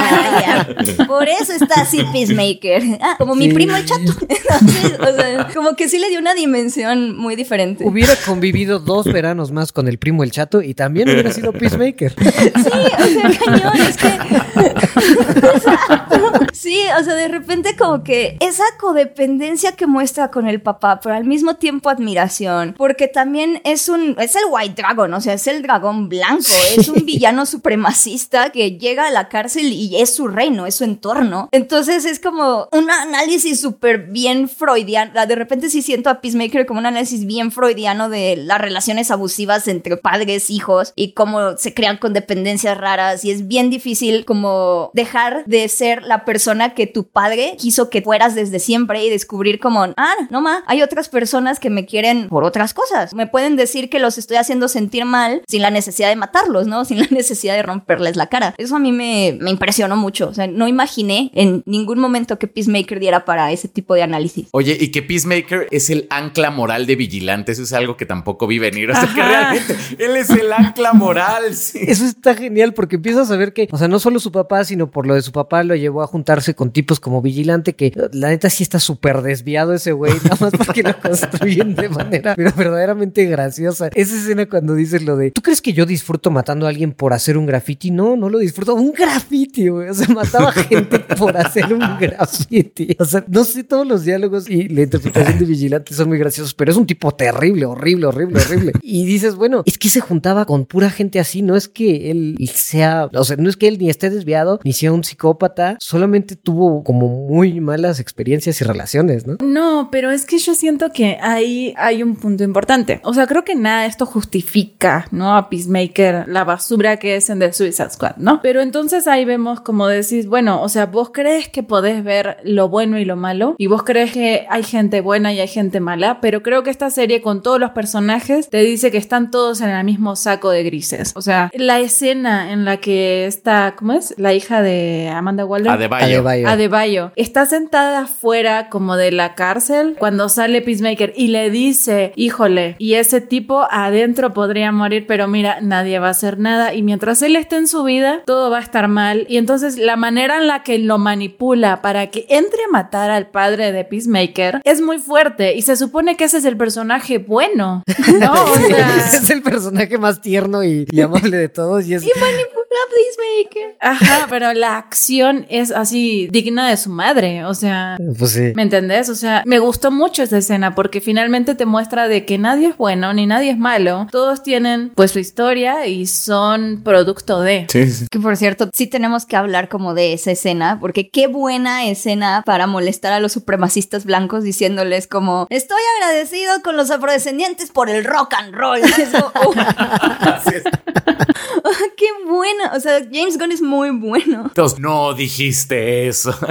ah. Por eso está así Peacemaker. Ah, como mi primo el chato. Entonces, o sea, como que sí le dio una dimensión muy diferente. Hubiera convivido dos veranos más con el primo el chato y también hubiera sido Peacemaker. Sí, o sea, cañón, es que. Sí, o sea, de repente como que esa codependencia que muestra con el papá, pero al mismo tiempo admiración, porque también es un, es el White Dragon, o sea, es el dragón blanco, es un villano supremacista que llega a la cárcel y es su reino, es su entorno. Entonces es como un análisis súper bien freudiano, de repente sí siento a Peacemaker como un análisis bien freudiano de las relaciones abusivas entre padres, hijos y cómo se crean con dependencias raras y es bien difícil como dejar de ser la persona que tu padre quiso que fueras desde siempre y descubrir como, ah, no ma, hay otras personas que me quieren por otras cosas. Me pueden decir que los estoy haciendo sentir mal sin la necesidad de matarlos, ¿no? Sin la necesidad de romperles la cara. Eso a mí me, me impresionó mucho. O sea, no imaginé en ningún momento que Peacemaker diera para ese tipo de análisis. Oye, y que Peacemaker es el ancla moral de vigilante. Eso es algo que tampoco vi venir. O sea, que realmente él es el ancla moral. Sí. Eso está genial porque empiezas a ver que, o sea, no solo su papá, sino por lo de su papá lo llevó a con tipos como Vigilante, que la neta sí está súper desviado ese güey, nada más porque lo construyen de manera pero verdaderamente graciosa. Esa escena cuando dices lo de, ¿tú crees que yo disfruto matando a alguien por hacer un graffiti? No, no lo disfruto. Un graffiti, güey. O sea, mataba gente por hacer un graffiti. O sea, no sé, todos los diálogos y la interpretación de Vigilante son muy graciosos, pero es un tipo terrible, horrible, horrible, horrible. Y dices, bueno, es que se juntaba con pura gente así, no es que él sea, o sea, no es que él ni esté desviado, ni sea un psicópata, solamente tuvo como muy malas experiencias y relaciones, ¿no? No, pero es que yo siento que ahí hay un punto importante. O sea, creo que nada de esto justifica, ¿no? A Peacemaker, la basura que es en The Suicide Squad, ¿no? Pero entonces ahí vemos como decís, bueno, o sea, vos crees que podés ver lo bueno y lo malo, y vos crees que hay gente buena y hay gente mala, pero creo que esta serie con todos los personajes te dice que están todos en el mismo saco de grises. O sea, la escena en la que está, ¿cómo es? La hija de Amanda Waller. Adebayo. Adebayo. Adebayo. Está sentada afuera como de la cárcel cuando sale Peacemaker y le dice, híjole, y ese tipo adentro podría morir, pero mira, nadie va a hacer nada. Y mientras él esté en su vida, todo va a estar mal y entonces la manera en la que lo manipula para que entre a matar al padre de Peacemaker es muy fuerte. Y se supone que ese es el personaje bueno, ¿no? O sea, es el personaje más tierno y, y amable de todos y es... Y manipula a Peacemaker. Ajá, pero la acción es así digna de su madre, o sea, Pues sí. ¿Me entendés? O sea, me gustó mucho esa escena porque finalmente te muestra de que nadie es bueno ni nadie es malo. Todos tienen pues su historia y son producto de. Sí, sí. Que por cierto, sí tenemos que hablar como de esa escena, porque qué buena escena para molestar a los supremacistas blancos diciéndoles como, estoy agradecido con los afrodescendientes por el rock and roll. Eso, uh, qué bueno. O sea, James Gunn es muy bueno. Entonces, no dijiste eso.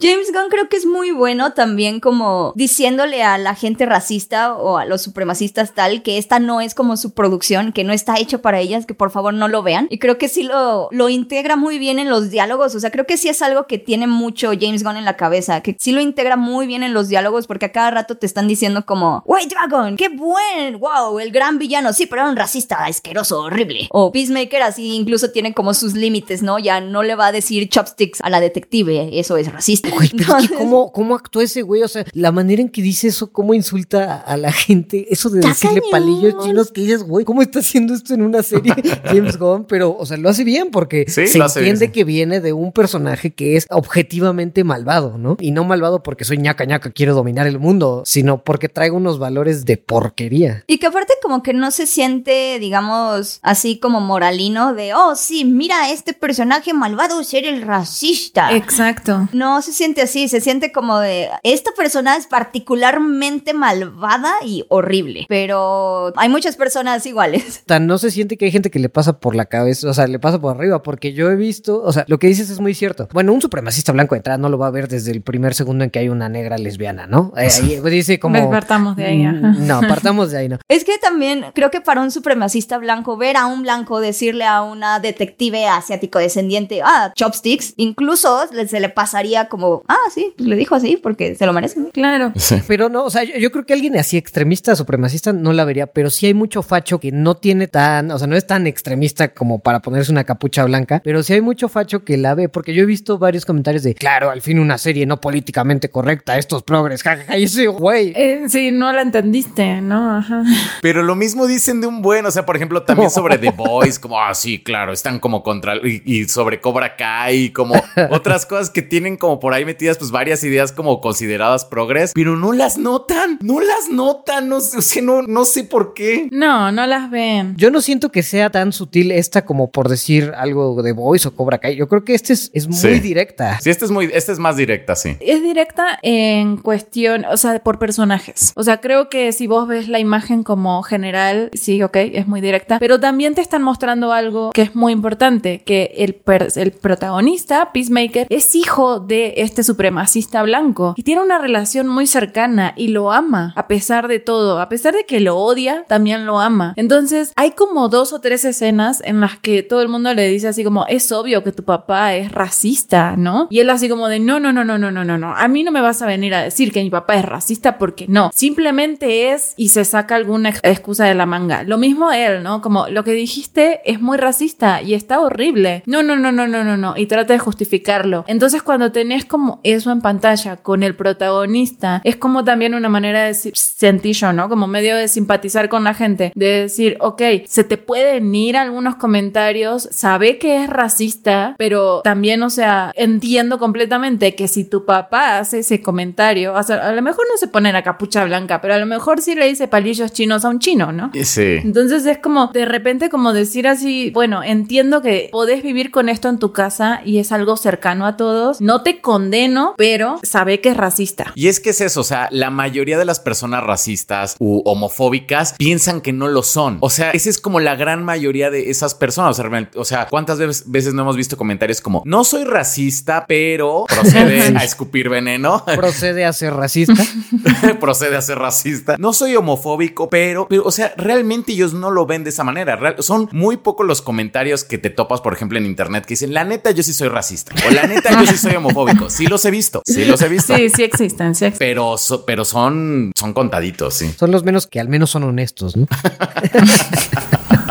James Gunn creo que es muy bueno también como diciéndole a la gente racista o a los supremacistas tal que esta no es como su producción, que no está hecho para ellas, que por favor no lo vean. Y creo que sí lo, lo integra muy bien en los diálogos. O sea, creo que sí es algo que tiene mucho James Gunn en la cabeza, que sí lo integra muy bien en los diálogos porque a cada rato te están diciendo como, White Dragon, qué buen, wow, el gran villano, sí, pero era un racista, asqueroso, horrible. O Peacemaker así incluso tiene como sus límites, ¿no? Ya no le va a decir chopsticks a la detective, eso es racista. Güey, pero es que ¿cómo, ¿cómo actúa ese güey? O sea, la manera en que dice eso, cómo insulta a la gente, eso de decirle cañón. palillos chinos que dices, güey, ¿cómo está haciendo esto en una serie James Gunn? Pero, o sea, lo hace bien porque Sí, se bien, entiende que viene de un personaje que es objetivamente malvado, ¿no? Y no malvado porque soy ñaca ñaca, quiero dominar el mundo, sino porque traigo unos valores de porquería. Y que aparte como que no se siente, digamos, así como moralino de, oh, sí, mira, este personaje malvado ser el racista. Exacto. No se siente así, se siente como de, esta persona es particularmente malvada y horrible, pero hay muchas personas iguales. Tan no se siente que hay gente que le pasa por la cabeza, o sea, le pasa por arriba, porque yo he visto, o sea, lo que dices es muy cierto. Bueno, un supremacista blanco de entrada no lo va a ver desde el primer segundo en que hay una negra lesbiana, ¿no? Eh, ahí dice como... Partamos de ahí, Mm. No, partamos de ahí, no. Es que también creo que para un supremacista blanco, ver a un blanco decirle a una detective asiático descendiente, ah, chopsticks, incluso se le pasaría como, ah, sí, pues le dijo así porque se lo merece. ¿no? Claro. Pero no, o sea, yo, yo creo que alguien así extremista, supremacista, no la vería, pero sí hay mucho facho que no tiene tan, o sea, no es tan extremista como para ponerse una capucha blanca, pero sí hay mucho facho que la ve, porque yo he visto varios comentarios de, claro, al fin una serie no políticamente correcta, estos progres, jajaja, y ese güey. Eh, sí, no la entendiste, ¿no? Ajá. Pero lo mismo dicen de un buen, o sea, por ejemplo, también sobre The Boys, como, ah, sí, claro, están como contra, y, y sobre Cobra Kai, y como otras cosas que tienen como por ahí metidas, pues varias ideas como consideradas progres, pero no las notan, no las notan, no sé, o sea, no, no sé por qué. No, no las ven. Yo no siento que sea tan sutil esta como por decir algo de Voice o Cobra Kai. Yo creo que este es, es muy Sí. directa. Sí, esta es muy, esta es más directa, sí. Es directa en cuestión, o sea, por personajes. O sea, creo que si vos ves la imagen como general, sí, ok, es muy directa, pero también te están mostrando algo que es muy importante, que el, el protagonista, Peacemaker, es hijo de este supremacista blanco y tiene una relación muy cercana y lo ama, a pesar de todo, a pesar de que lo odia, también lo ama. Entonces, hay como dos o tres escenas en las que todo el mundo le dice así como, es obvio que tu papá es racista, ¿no? Y él así como de, no, no, no, no, no, no, no, no, a mí no me vas a venir a decir que mi papá es racista porque no, simplemente es y se saca alguna ex- excusa de la manga. Lo mismo él, ¿no? Como lo que dijiste es muy racista y está horrible. No, no, no, no, no, no, no. Y trata de justificarlo. Entonces cuando tenés como eso en pantalla con el protagonista, es como también una manera de decir, sentí yo, ¿no? Como medio de simpatizar con la gente, de decir, ok, se te pueden ir algunos comentarios, sabe que es racista, pero también, o sea, entiendo completamente que si tu papá hace ese comentario, o sea, a lo mejor no se pone la capucha blanca, pero a lo mejor sí le dice palillos chinos a un chino, ¿no? Sí. Entonces es como de repente como decir así, bueno, entiendo que podés vivir con esto en tu casa y es algo cercano a todos, no te condeno, pero sabe que es racista. Y es que es eso, o sea, la mayoría de las personas racistas u homofóbicas piensan que no lo son. O sea, esa es como la gran mayoría de esas personas. O sea, realmente- o sea, ¿cuántas veces, veces no hemos visto comentarios como, no soy racista, pero procede a escupir veneno? Procede a ser racista. procede a ser racista. No soy homofóbico, pero, pero, o sea, realmente ellos no lo ven de esa manera. Real- son muy pocos los comentarios que te topas, por ejemplo, en internet que dicen, la neta, yo sí soy racista. O la neta, yo sí soy homofóbico. Sí los he visto, sí los he visto. Sí, sí existen, sí existen. Pero, so- pero son, son contaditos, sí. Son los menos que al menos son honestos, ¿no?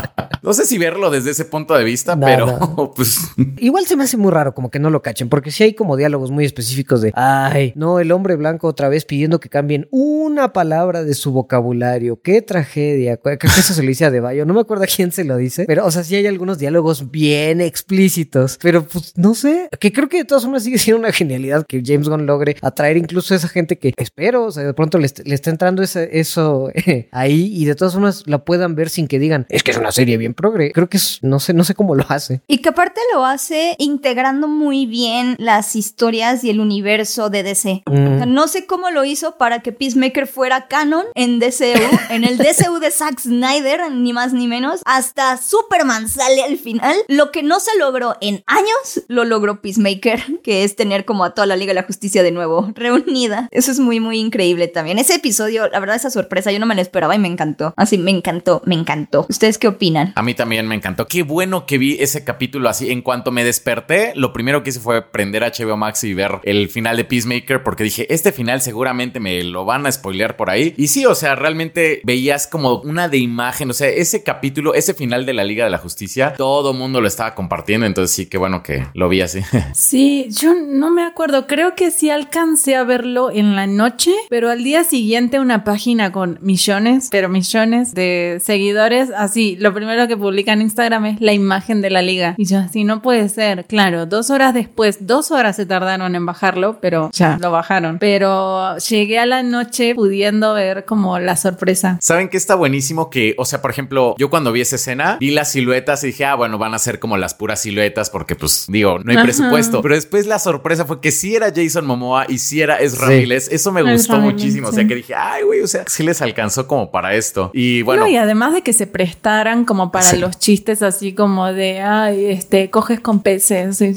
No sé si verlo desde ese punto de vista, No, pero no. pues Igual se me hace muy raro como que no lo cachen, porque sí hay como diálogos muy específicos de, ay, no, el hombre blanco otra vez pidiendo que cambien una palabra de su vocabulario. Qué tragedia. Creo que eso se lo dice a De Bayo. No me acuerdo a quién se lo dice, pero, o sea, sí hay algunos diálogos bien explícitos, pero pues no sé, que creo que de todas formas sigue siendo una genialidad que James Gunn logre atraer incluso a esa gente que espero, o sea, de pronto le, est- le está entrando ese- eso eh, ahí y de todas formas la puedan ver sin que digan, es que es una serie bien progre. Creo que es, no sé, no sé cómo lo hace. Y que aparte lo hace integrando muy bien las historias y el universo de DC. O sea, Mm. no sé cómo lo hizo para que Peacemaker fuera canon en DCU, en el DCU de Zack Snyder, ni más ni menos. Hasta Superman sale al final. Lo que no se logró en años, lo logró Peacemaker, que es tener como a toda la Liga de la Justicia de nuevo reunida. Eso es muy, muy increíble también. Ese episodio, la verdad, esa sorpresa, yo no me la esperaba y me encantó. Así, me encantó, me encantó. ¿Ustedes qué opinan? A mí también me encantó. Qué bueno que vi ese capítulo así. En cuanto me desperté, lo primero que hice fue prender HBO Max y ver el final de Peacemaker porque dije, este final seguramente me lo van a spoilear por ahí. Y sí, o sea, realmente veías como una de imagen. O sea, ese capítulo, ese final de la Liga de la Justicia, todo mundo lo estaba compartiendo. Entonces sí, qué bueno que lo vi así. Sí, yo no me acuerdo. Creo que sí alcancé a verlo en la noche, pero al día siguiente una página con millones, pero millones de seguidores. Así, lo primero que publica en Instagram es la imagen de la liga. Y yo así, no puede ser. Claro, dos horas después, dos horas se tardaron en bajarlo, pero ya lo bajaron. Pero llegué a la noche pudiendo ver como la sorpresa. ¿Saben qué está buenísimo? Que, o sea, por ejemplo, yo cuando vi esa escena, vi las siluetas y dije, ah, bueno, van a ser como las puras siluetas porque, pues, digo, no hay Ajá. presupuesto. Pero después la sorpresa fue que sí era Jason Momoa y sí era Ezra Sí. Eso me gustó muchísimo. O sí. sea, que dije, ay, güey, o sea, sí les alcanzó como para esto. Y bueno, No, y además de que se prestaran como para Sí. los chistes así como de, ay, este, coges con peces. y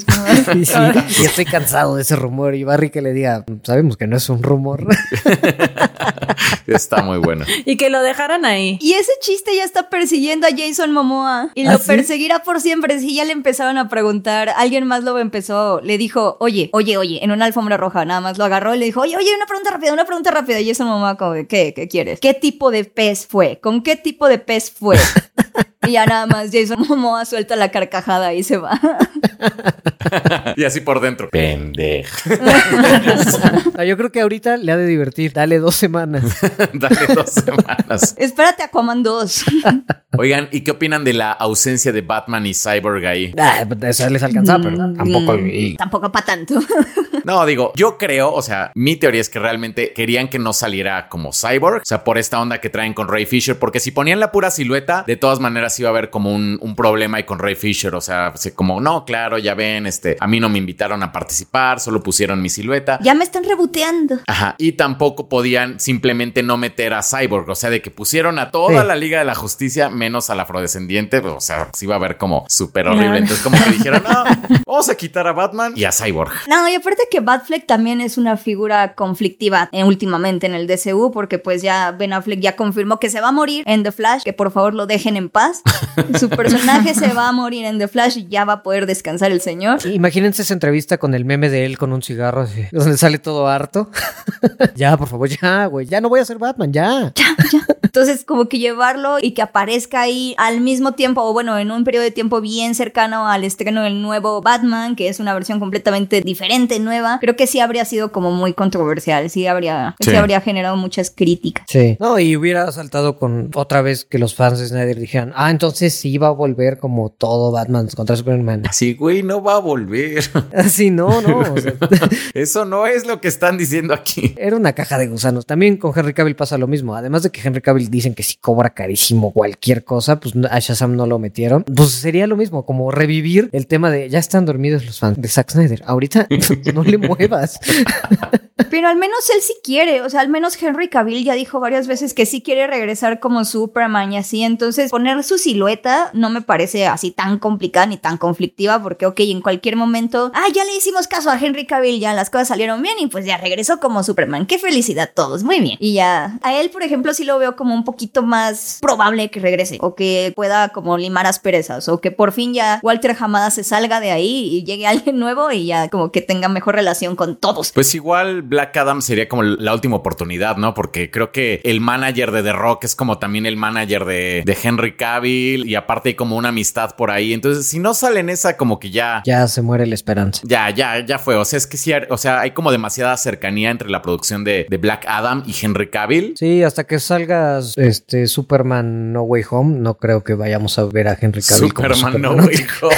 Y sí, y estoy cansado de ese rumor. Y Barry que le diga, sabemos que no es un rumor. está muy bueno. y que lo dejaran ahí. Y ese chiste ya está persiguiendo a Jason Momoa y ¿Ah, lo sí? perseguirá por siempre. Si ya le empezaron a preguntar, alguien más lo empezó, le dijo, oye, oye, oye, en una alfombra roja, nada más lo agarró y le dijo, oye, oye, una pregunta rápida, una pregunta rápida. Y Jason Momoa, como, ¿qué? ¿Qué quieres? ¿Qué tipo de pez fue? ¿Con qué tipo de pez fue? Y ya nada más Jason Momoa suelta la carcajada y se va. y así por dentro. Pendeja. Ah, Yo creo que ahorita le ha de divertir. Dale dos semanas. Dale dos semanas. Espérate Aquaman 2. Oigan, ¿y qué opinan de la ausencia de Batman y Cyborg ahí? Ah, eso les alcanzaba, pero tampoco. y- Tampoco para tanto. No, digo, yo creo, o sea, mi teoría es que realmente querían que no saliera como Cyborg, o sea, por esta onda que traen con Ray Fisher, porque si ponían la pura silueta, de todas maneras iba a haber como un, un problema ahí con Ray Fisher, o sea, así como, no, claro, ya ven, este, a mí no me invitaron a participar, solo pusieron mi silueta. ya me están reboteando. Ajá, y tampoco podían simplemente no meter a Cyborg, o sea, de que pusieron a toda Sí. la Liga de la Justicia menos al afrodescendiente, o sea, se iba a ver como súper horrible. Entonces, como que dijeron, no, vamos a quitar a Batman y a Cyborg. No, y aparte que Batfleck también es una figura conflictiva eh, últimamente en el DCU, porque pues ya Ben Affleck ya confirmó que se va a morir en The Flash, que por favor lo dejen en paz. Su personaje se va a morir en The Flash y ya va a poder descansar el señor. Imagínense esa entrevista con el meme de él con un cigarro así, donde sale todo harto. ya, por favor, ya, güey. Ya no voy a ser Batman, ya. Entonces, como que llevarlo y que aparezca ahí al mismo tiempo, o bueno, en un periodo de tiempo bien cercano al estreno del nuevo Batman, que es una versión completamente diferente, nueva, creo que sí habría sido como muy controversial, sí habría, sí. Sí. habría generado muchas críticas. Sí. No, y hubiera saltado con otra vez que los fans de Snyder dijeran, ah, entonces sí va a volver como todo Batman contra Superman. Así, güey, no va a volver. Así, no, no. o sea, Eso no es lo que están diciendo aquí. era una caja de gusanos. También con Henry Cavill pasa lo mismo. Además de que Henry Cavill dicen que si cobra carísimo cualquier cosa, pues a Shazam no lo metieron. Pues sería lo mismo, como revivir el tema de ya están dormidos los fans de Zack Snyder. Ahorita no le muevas. Pero al menos él sí quiere, o sea, al menos Henry Cavill ya dijo varias veces que sí quiere regresar como Superman y así, entonces poner su silueta no me parece así tan complicada ni tan conflictiva porque, ok, en cualquier momento, ah, ya le hicimos caso a Henry Cavill, ya las cosas salieron bien y pues ya regresó como Superman, qué felicidad todos, muy bien. Y ya, a él, por ejemplo, sí lo veo como un poquito más probable que regrese o que pueda como limar asperezas o que por fin ya Walter Hamada se salga de ahí y llegue alguien nuevo y ya como que tenga mejor relación con todos. Pues igual Black Adam sería como la última oportunidad, ¿no? Porque creo que el manager de The Rock es como también el manager de, de Henry Cavill y aparte hay como una amistad por ahí. Entonces, si no sale en esa, como que ya, Ya se muere la esperanza. Ya, ya, ya fue. O sea, es que sí, o sea, hay como demasiada cercanía entre la producción de, de Black Adam y Henry Cavill. Sí, hasta que salga este Superman No Way Home, no creo que vayamos a ver a Henry Cavill. como Superman No. Way Home.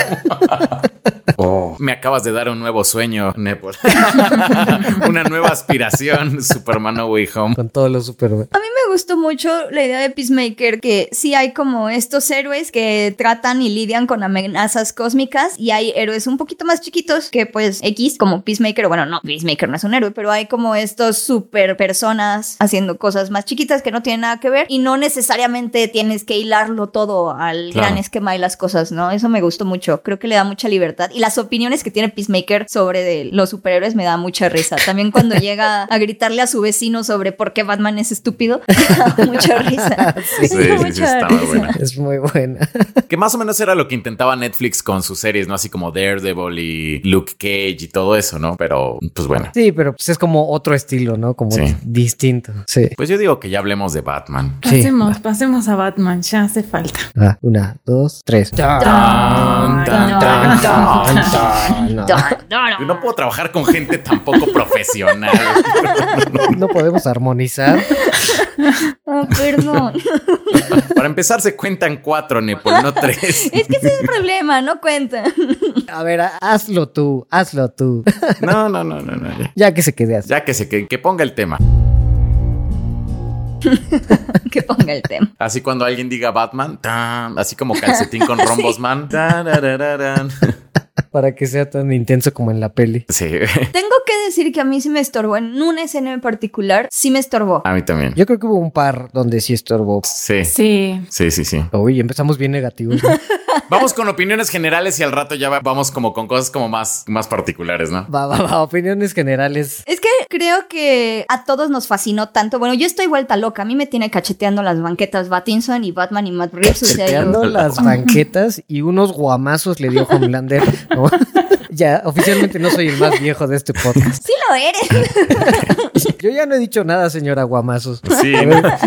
Oh, me acabas de dar un nuevo sueño, Nepal. Una nueva aspiración, Superman No Way Home. Con todos los Superman. A mí me gustó mucho la idea de Peacemaker, que sí hay como estos héroes que tratan y lidian con amenazas cósmicas y hay héroes un poquito más chiquitos que pues X como Peacemaker, bueno, no, Peacemaker no es un héroe, pero hay como estos super personas haciendo cosas más chiquitas que no tienen nada que ver y no necesariamente tienes que hilarlo todo al Claro. gran esquema y las cosas, ¿no? Eso me gustó mucho, creo que le da mucha libertad y las opiniones que tiene Peacemaker sobre de los superhéroes me da mucha risa. También cuando llega a gritarle a su vecino sobre por qué Batman es estúpido, me da mucha risa. Sí. Sí, mucha risa. buena. Es muy buena. Que más o menos era lo que intentaba Netflix con sus series, ¿no? Así como Daredevil y Luke Cage y todo eso, ¿no? Pero, pues bueno. Sí, pero pues es como otro estilo, ¿no? Como Sí. distinto. Sí. Pues yo digo que ya hablemos de Batman. Sí. Pasemos, pasemos a Batman, ya hace falta. Ah, una, dos, tres. No, puedo trabajar con gente tan poco profesional. no podemos armonizar. Ah, perdón. Para empezar, se cuentan cuatro, Nepal, no tres. Es que ese es el problema, no cuenta. A ver, hazlo tú, hazlo tú. No, no, no, no, no. Ya, ya que se quede así. Ya que se que, que ponga el tema. que ponga el tema. Así cuando alguien diga Batman, tan, así como calcetín con rombos, man. Para que sea tan intenso como en la peli. Sí, Tengo que decir que a mí sí me estorbó. En una escena en particular, sí me estorbó. a mí también. Yo creo que hubo un par donde sí estorbó. Sí, Sí. sí, sí, sí. Uy, empezamos bien negativos. ¿no? Vamos con opiniones generales y al rato ya va- vamos como con cosas como más, más particulares, ¿no? Va, va, va. Opiniones generales. Es que creo que a todos nos fascinó tanto. Bueno, yo estoy vuelta loca. A mí me tiene cacheteando las banquetas Battinson y Batman y Matt Reeves. O sea, yo- Cacheteando las banquetas y unos guamazos le dio Homelander. ¿no? ya, oficialmente no soy el más viejo de este podcast. Sí lo eres. Yo ya no he dicho nada, señora Guamazos. Sí.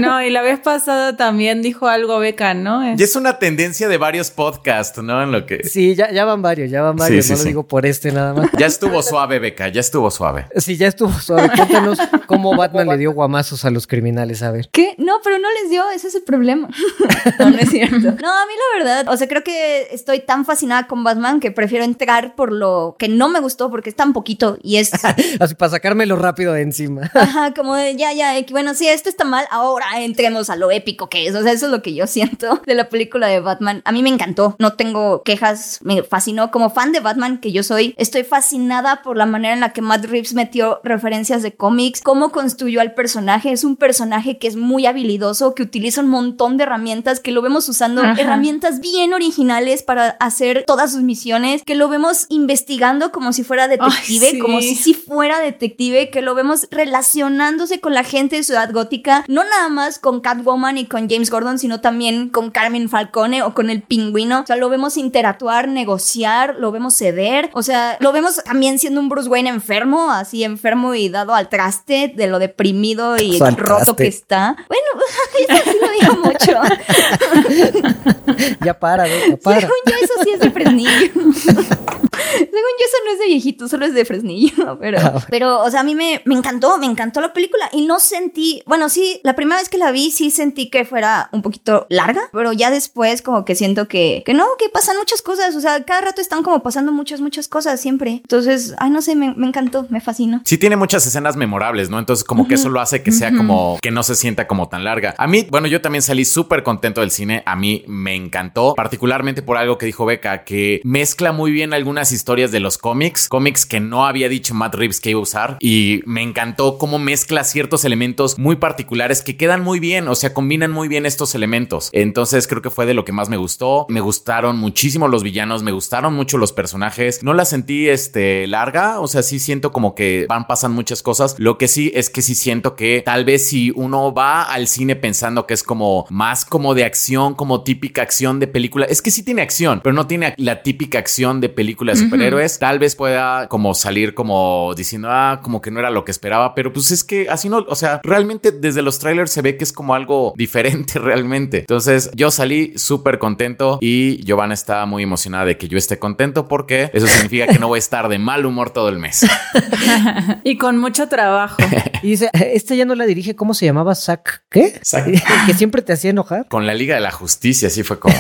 No, y la vez pasada también dijo algo Beca, ¿no? Y es una tendencia de varios podcasts, ¿no? En lo que... Sí, ya, ya van varios, ya van varios. Sí, sí, no lo digo por este nada más. Ya estuvo suave, Beca, ya estuvo suave. Sí, ya estuvo suave. Cuéntanos cómo Batman le dio guamazos a los criminales, a ver. ¿Qué? No, pero no les dio, ese es el problema. no, no es cierto. No, a mí la verdad, o sea, creo que estoy tan fascinada con Batman que prefiero entrar por lo que no me gustó porque es tan poquito y es Así para sacármelo rápido de encima. Ajá, como de ya, ya, bueno, sí, esto está mal, ahora entremos a lo épico que es. O sea, eso es lo que yo siento de la película de Batman. A mí me encantó, no tengo quejas, me fascinó. Como fan de Batman que yo soy, estoy fascinada por la manera en la que Matt Reeves metió referencias de cómics, cómo construyó al personaje. Es un personaje que es muy habilidoso, que utiliza un montón de herramientas, que lo vemos usando Ajá. herramientas bien originales para hacer todas sus misiones, que lo vemos investigando como si fuera detective, sí. como si si fuera detective, que lo vemos relacionándose con la gente de Ciudad Gótica, no nada más con Catwoman y con James Gordon, sino también con Carmen Falcone o con el pingüino. O sea, lo vemos interactuar, negociar, lo vemos ceder. O sea, lo vemos también siendo un Bruce Wayne enfermo, así enfermo y dado al traste de lo deprimido y roto que está. Bueno, eso sí lo digo mucho. Ya para, Beca, para. Según yo, eso sí es de Fresnillo. Según yo, eso no es de viejito, solo es de Fresnillo. Pero, Ah, bueno. pero o sea, a mí me, me encantó, me encantó la película y no sentí, bueno, sí, la primera vez que la vi, sí sentí que fuera un poquito larga, pero ya después, como que siento que, que no, que pasan muchas cosas. O sea, cada rato están como pasando muchas, muchas cosas siempre. Entonces, ay, no sé, me, me encantó, me fascinó. Sí tiene muchas escenas memorables, ¿no? Entonces como que eso lo hace que sea como que no se sienta como tan larga. A mí, bueno, yo también salí súper contento del cine. A mí me encantó, particularmente por algo que dijo Beca, que mezcla muy bien algunas historias de los cómics, cómics que no había dicho Matt Reeves que iba a usar y me encantó cómo mezcla ciertos elementos muy particulares que quedan muy bien, o sea, combinan muy bien estos elementos. Entonces creo que fue de lo que más me gustó. Me gustaron muchísimo los villanos, me gustaron mucho los personajes. No la sentí este larga, o sea, sí siento como que van pasan muchas cosas. Lo que sí es que sí siento que tal vez si uno va al cine pensando que es como más como de acción, como típica acción de película, es que sí tiene acción, pero no tiene la típica acción de película de superhéroes. Tal vez pueda como salir como diciendo, ah, como que no era lo que esperaba, pero pues es que así no, o sea, realmente desde los trailers se ve que es como algo diferente realmente. Entonces yo salí súper contento y Giovanna está muy emocionada de que yo esté contento porque eso significa que no voy a estar de mal humor todo el mes. y con mucho trabajo. y dice, esta ya no la dirige, ¿cómo se llamaba? Zack, ¿qué? que siempre te hacía enojar. Con la Liga de la Justicia, así fue como.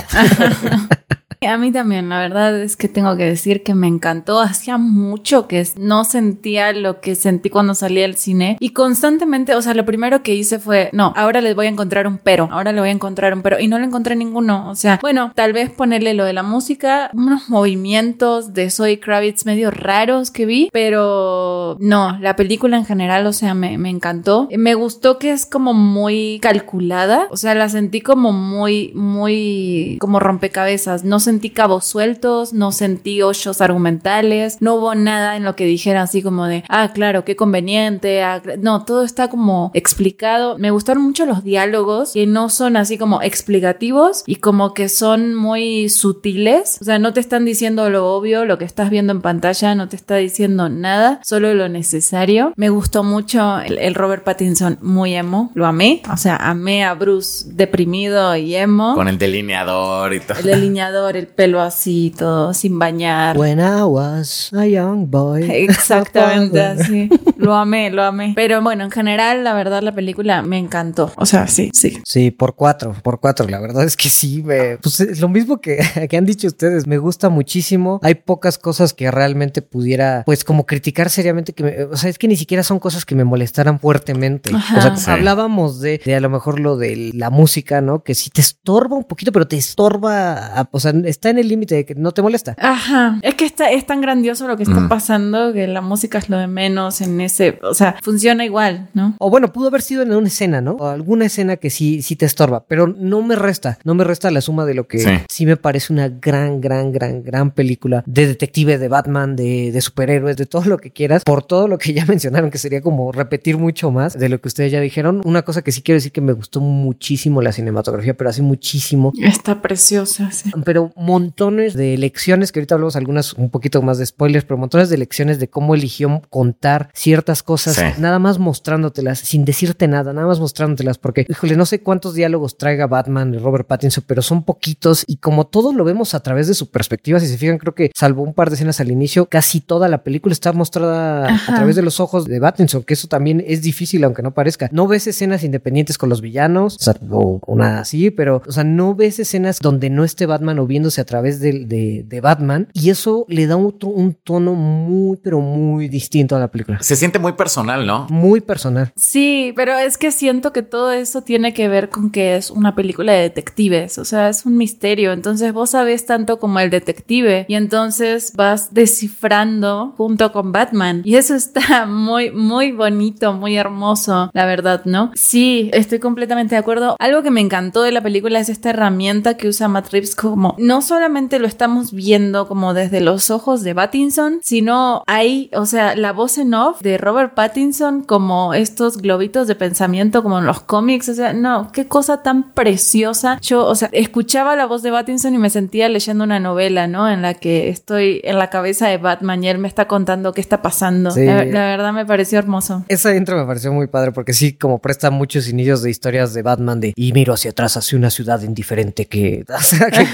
A mí también, la verdad es que tengo que decir que me encantó. Hacía mucho que no sentía lo que sentí cuando salí al cine y constantemente, o sea, lo primero que hice fue, no, ahora les voy a encontrar un pero, ahora le voy a encontrar un pero y no le encontré ninguno. O sea, bueno, tal vez ponerle lo de la música, unos movimientos de Zoe Kravitz medio raros que vi, pero no, la película en general, o sea, me, me encantó. Me gustó que es como muy calculada, o sea, la sentí como muy, muy, como rompecabezas. No sentí cabos sueltos, no sentí hoyos argumentales, no hubo nada en lo que dijera así como de, ah, claro, qué conveniente, ah, no, todo está como explicado. Me gustaron mucho los diálogos que no son así como explicativos y como que son muy sutiles, o sea, no te están diciendo lo obvio, lo que estás viendo en pantalla no te está diciendo nada, solo lo necesario. Me gustó mucho el, el Robert Pattinson muy emo, lo amé, o sea, amé a Bruce deprimido y emo. Con el delineador y todo. El delineador, el pelo así, todo sin bañar. When I was a young boy. Exactamente así. Lo amé, lo amé. Pero bueno, en general, la verdad, la película me encantó. O sea, sí, sí. Sí, por cuatro, por cuatro. La verdad es que sí, me, pues es lo mismo que, que han dicho ustedes. Me gusta muchísimo. Hay pocas cosas que realmente pudiera, pues, como criticar seriamente. Que me, o sea, es que ni siquiera son cosas que me molestaran fuertemente. Ajá. o sea, Sí. hablábamos de, de a lo mejor lo de la música, ¿no? Que sí te estorba un poquito, pero te estorba, a- o sea, está en el límite de que no te molesta. Ajá. Es que está, es tan grandioso lo que está Mm. pasando que la música es lo de menos en ese. O sea, funciona igual, ¿no? O bueno, pudo haber sido en una escena, ¿no? O alguna escena que sí, sí te estorba, pero no me resta, no me resta la suma de lo que Sí. sí, me parece una gran, gran, gran, gran película de detective, de Batman, de, de superhéroes, de todo lo que quieras, por todo lo que ya mencionaron, que sería como repetir mucho más de lo que ustedes ya dijeron. Una cosa que sí quiero decir que me gustó muchísimo la cinematografía, pero así muchísimo. Está preciosa, sí. Pero montones de lecciones, que ahorita hablamos algunas un poquito más de spoilers, pero montones de lecciones de cómo eligió contar ciertas cosas, Sí. nada más mostrándotelas, sin decirte nada, nada más mostrándotelas, porque, híjole, no sé cuántos diálogos traiga Batman y Robert Pattinson, pero son poquitos y como todo lo vemos a través de su perspectiva, si se fijan, creo que salvo un par de escenas al inicio, casi toda la película está mostrada Ajá. a través de los ojos de Pattinson, que eso también es difícil, aunque no parezca. No ves escenas independientes con los villanos, o sea, o, nada así, pero, o sea, no ves escenas donde no esté Batman o a través de, de- de Batman, y eso le da otro- un tono muy, pero muy distinto a la película. Se siente muy personal, ¿no? Muy personal. Sí, pero es que siento que todo eso tiene que ver con que es una película de detectives, o sea, es un misterio, entonces vos sabés tanto como el detective y entonces vas descifrando junto con Batman y eso está muy, muy bonito, muy hermoso, la verdad, ¿no? Sí, estoy completamente de acuerdo. Algo que me encantó de la película es esta herramienta que usa Matt Reeves como no solamente lo estamos viendo como desde los ojos de Pattinson, sino hay, o sea, la voz en off de Robert Pattinson como estos globitos de pensamiento como en los cómics, o sea, no, qué cosa tan preciosa. Yo, o sea, escuchaba la voz de Pattinson y me sentía leyendo una novela, ¿no? En la que estoy en la cabeza de Batman y él me está contando qué está pasando. Sí. La, la verdad me pareció hermoso. Esa intro me pareció muy padre porque sí, como presta muchos inicios de historias de Batman de y miro hacia atrás hacia una ciudad indiferente que, o sea, que,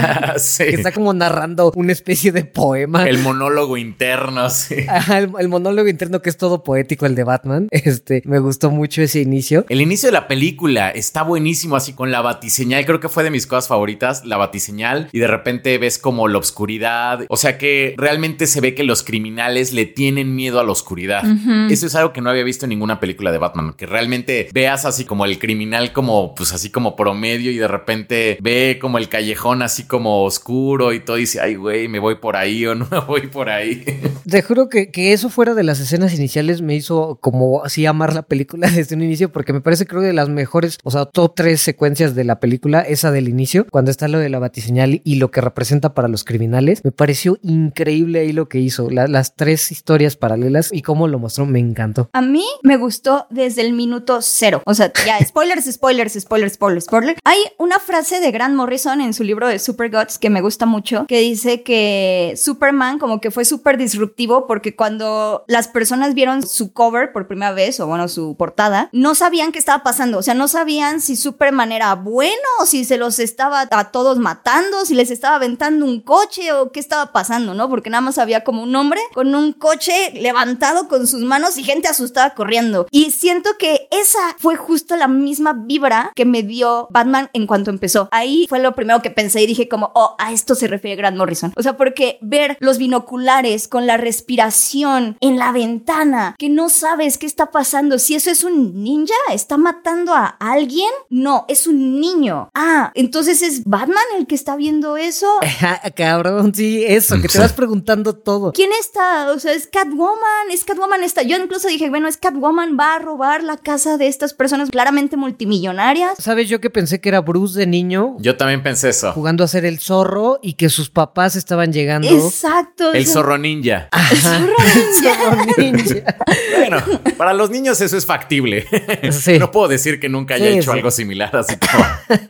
sí. que está como narrando una especie de poema. El monólogo interno, sí. Ajá, el, el monólogo interno que es todo poético, el de Batman. Este, me gustó mucho ese inicio. El inicio de la película está buenísimo, así con la batiseñal. Creo que fue de mis cosas favoritas, la batiseñal. Y de repente ves como la oscuridad. O sea que realmente se ve que los criminales le tienen miedo a la oscuridad. Eso es algo que no había visto en ninguna película de Batman. Que realmente veas así como el criminal, como pues así como promedio. Y de repente ve como el callejón así como oscuro y todo. Y dice, ay, güey, me voy por ahí o no me voy por ahí. Te juro que, que eso fuera de las escenas iniciales me hizo como así amar la película desde un inicio porque me parece creo de las mejores, o sea, top tres secuencias de la película, esa del inicio, cuando está lo de la batiseñal y lo que representa para los criminales, me pareció increíble ahí lo que hizo, las tres historias paralelas y cómo lo mostró, me encantó. A mí me gustó desde el minuto cero, o sea, ya spoilers, spoilers, spoilers, spoilers, spoilers. Hay una frase de Grant Morrison en su libro de Super Gods que me gusta mucho, que dice que Superman como que fue súper disruptivo porque cuando las personas vieron su cover por primera vez, o bueno, su portada, no sabían qué estaba pasando, o sea, no sabían si Superman era bueno o si se los estaba a todos matando, si les estaba aventando un coche o qué estaba pasando, ¿no? Porque nada más había como un hombre con un coche levantado con sus manos y gente asustada corriendo. Y siento que esa fue justo la misma vibra que me dio Batman en cuanto empezó. Ahí fue lo primero que pensé y dije como, oh, a esto se refiere Grant Morrison. O sea, porque ver los binoculares con la respiración en la ventana, que no sabes qué está pasando, si eso es un ninja, está matando a alguien, no, es un niño. Ah, entonces es Batman el que está viendo eso. Cabrón, sí, eso, que te vas preguntando todo. ¿Quién está? O sea, es Catwoman, es Catwoman está. Yo incluso dije, bueno, es Catwoman va a robar la casa de estas personas claramente multimillonarias. ¿Sabes yo que pensé que era Bruce de niño? Yo también pensé eso. Jugando a ser el zorro y que sus papás estaban llegando. Exacto. El zorro ninja. El zorro ninja. bueno, para los niños eso es factible. Sí. No puedo decir que nunca haya hecho algo similar, así como.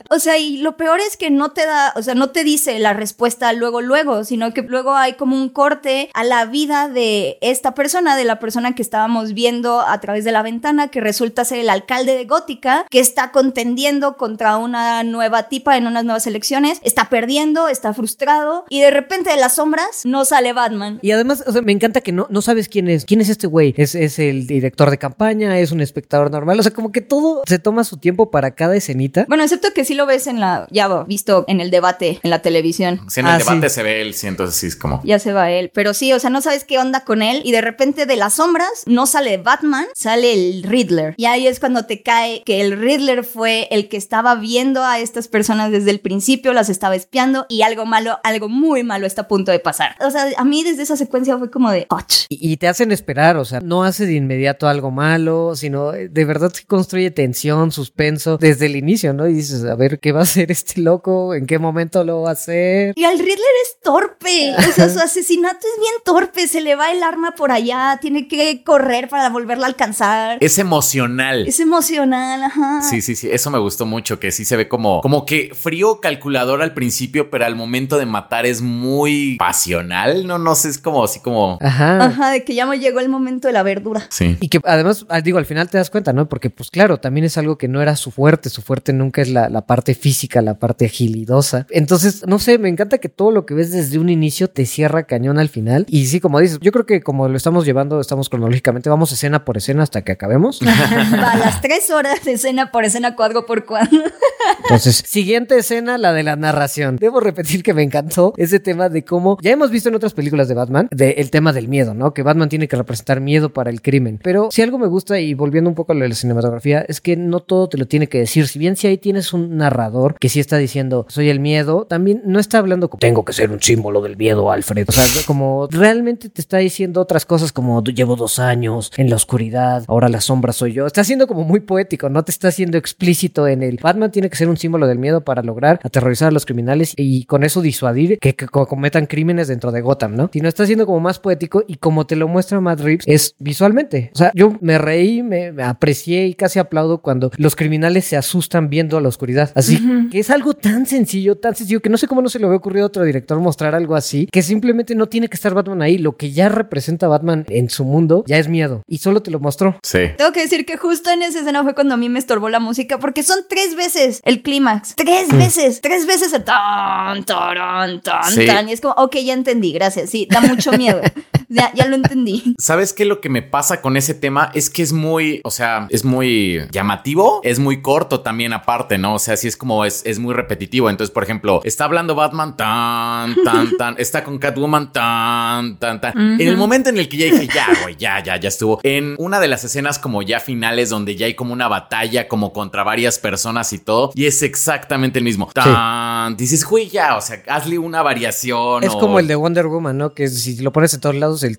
o sea, y lo peor es que no te da, o sea, no te dice la respuesta luego, luego, sino que luego hay como un corte a la vida de esta persona, de la persona que estábamos viendo a través de la ventana, que resulta ser el alcalde de Gótica, que está contendiendo contra una nueva tipa en unas nuevas elecciones, está perdiendo, está frustrado, y de repente de las sombras no sale Batman. Y además, o sea, me encanta que no, no sabes quién es. ¿Quién es este güey? ¿Es, ¿Es el director de campaña? ¿Es un espectador normal? O sea, como que todo se toma su tiempo para cada escenita. Bueno, excepto que sí lo ves en la, ya visto en el debate, en la televisión. Sí, en el ah, debate se ve él, sí, entonces sí es como. Ya se va él. Pero sí, o sea, no sabes qué onda con él y de repente de las sombras no sale Batman, sale el Riddler. Y ahí es cuando te cae que el Riddler fue el que estaba viendo a estas personas desde el principio, las estaba espiando y algo malo, algo muy malo está a punto de pasar. O sea, a mí desde esa secuencia fue como de, y, y te hacen esperar, o sea, no hace de inmediato algo malo, sino eh, de verdad se construye tensión, suspenso desde el inicio, ¿no? Y dices, a ver, ¿qué va a hacer este loco? ¿En qué momento lo va a hacer? Y al Riddler es torpe, o sea, su asesinato es bien torpe, se le va el arma por allá, tiene que correr para volverla a alcanzar. Es emocional. Es emocional, ajá. Sí, sí, sí, eso me gustó mucho, que sí se ve como, como que frío calculador al principio, pero al momento de matar es muy pasional, no, no sé, es como así como... Ajá. Ajá, de que ya me llegó el momento de la verdura. Sí. Y que además, ah, digo, al final te das cuenta, ¿no? Porque pues claro, también es algo que no era su fuerte, su fuerte nunca es la, la parte física, la parte agilidosa. Entonces, no sé, me encanta que todo lo que ves desde un inicio te cierra cañón al final. Y sí, como dices, yo creo que como lo estamos llevando, estamos cronológicamente, vamos escena por escena hasta que acabemos. a las tres horas de escena por escena, cuadro por cuadro. Entonces, siguiente escena, la de la narración. Debo repetir que me encantó ese tema de cómo ya hemos visto en otras películas de Batman, de el tema del miedo, ¿no? Que Batman tiene que representar miedo para el crimen. Pero si algo me gusta, y volviendo un poco a lo de la cinematografía, es que no todo te lo tiene que decir. Si bien si ahí tienes un narrador que sí está diciendo, soy el miedo, también no está hablando como, tengo que ser un símbolo del miedo, Alfred. O sea, como realmente te está diciendo otras cosas como, llevo dos años en la oscuridad, ahora la sombra soy yo. Está siendo como muy poético, no te está haciendo explícito en el Batman tiene que ser un símbolo del miedo para lograr aterrorizar a los criminales y con eso disuadir que, cometan crímenes dentro de Gotham, ¿no? Si no está siendo como más poético y como te lo muestra Matt Reeves es visualmente. O sea, yo me reí, me, aprecié y casi aplaudo cuando los criminales se asustan viendo a la oscuridad. Así que es algo tan sencillo, tan sencillo que no sé cómo no se le había ocurrido a otro director mostrar algo así, que simplemente no tiene que estar Batman ahí. Lo que ya representa Batman en su mundo ya es miedo y solo te lo mostró. Sí. Tengo que decir que justo en esa escena fue cuando a mí me estorbó la música porque son tres veces el clímax. Tres veces, tres veces el tan, tan, tan, tan. Y es como, ok, ya entendí, gracias. Sí, da mucho miedo. ya, ya lo entendí. ¿Sabes qué? Lo que me pasa con ese tema es que es muy, o sea, es muy llamativo, es muy corto también aparte, ¿no? O sea, sí es como, es, es muy repetitivo. Entonces, por ejemplo, está hablando Batman tan, tan, tan, está con Catwoman tan, tan, tan. En el momento en el que ya dije, ya, güey, ya, ya, ya estuvo. En una de las escenas como ya finales donde ya hay como una batalla como contra varias personas y todo, y es exactamente el mismo. Tan, dices, güey, ya, o sea, hazle una variación. Es como el de Wonder Woman, ¿no? Que si lo pones en todos lados el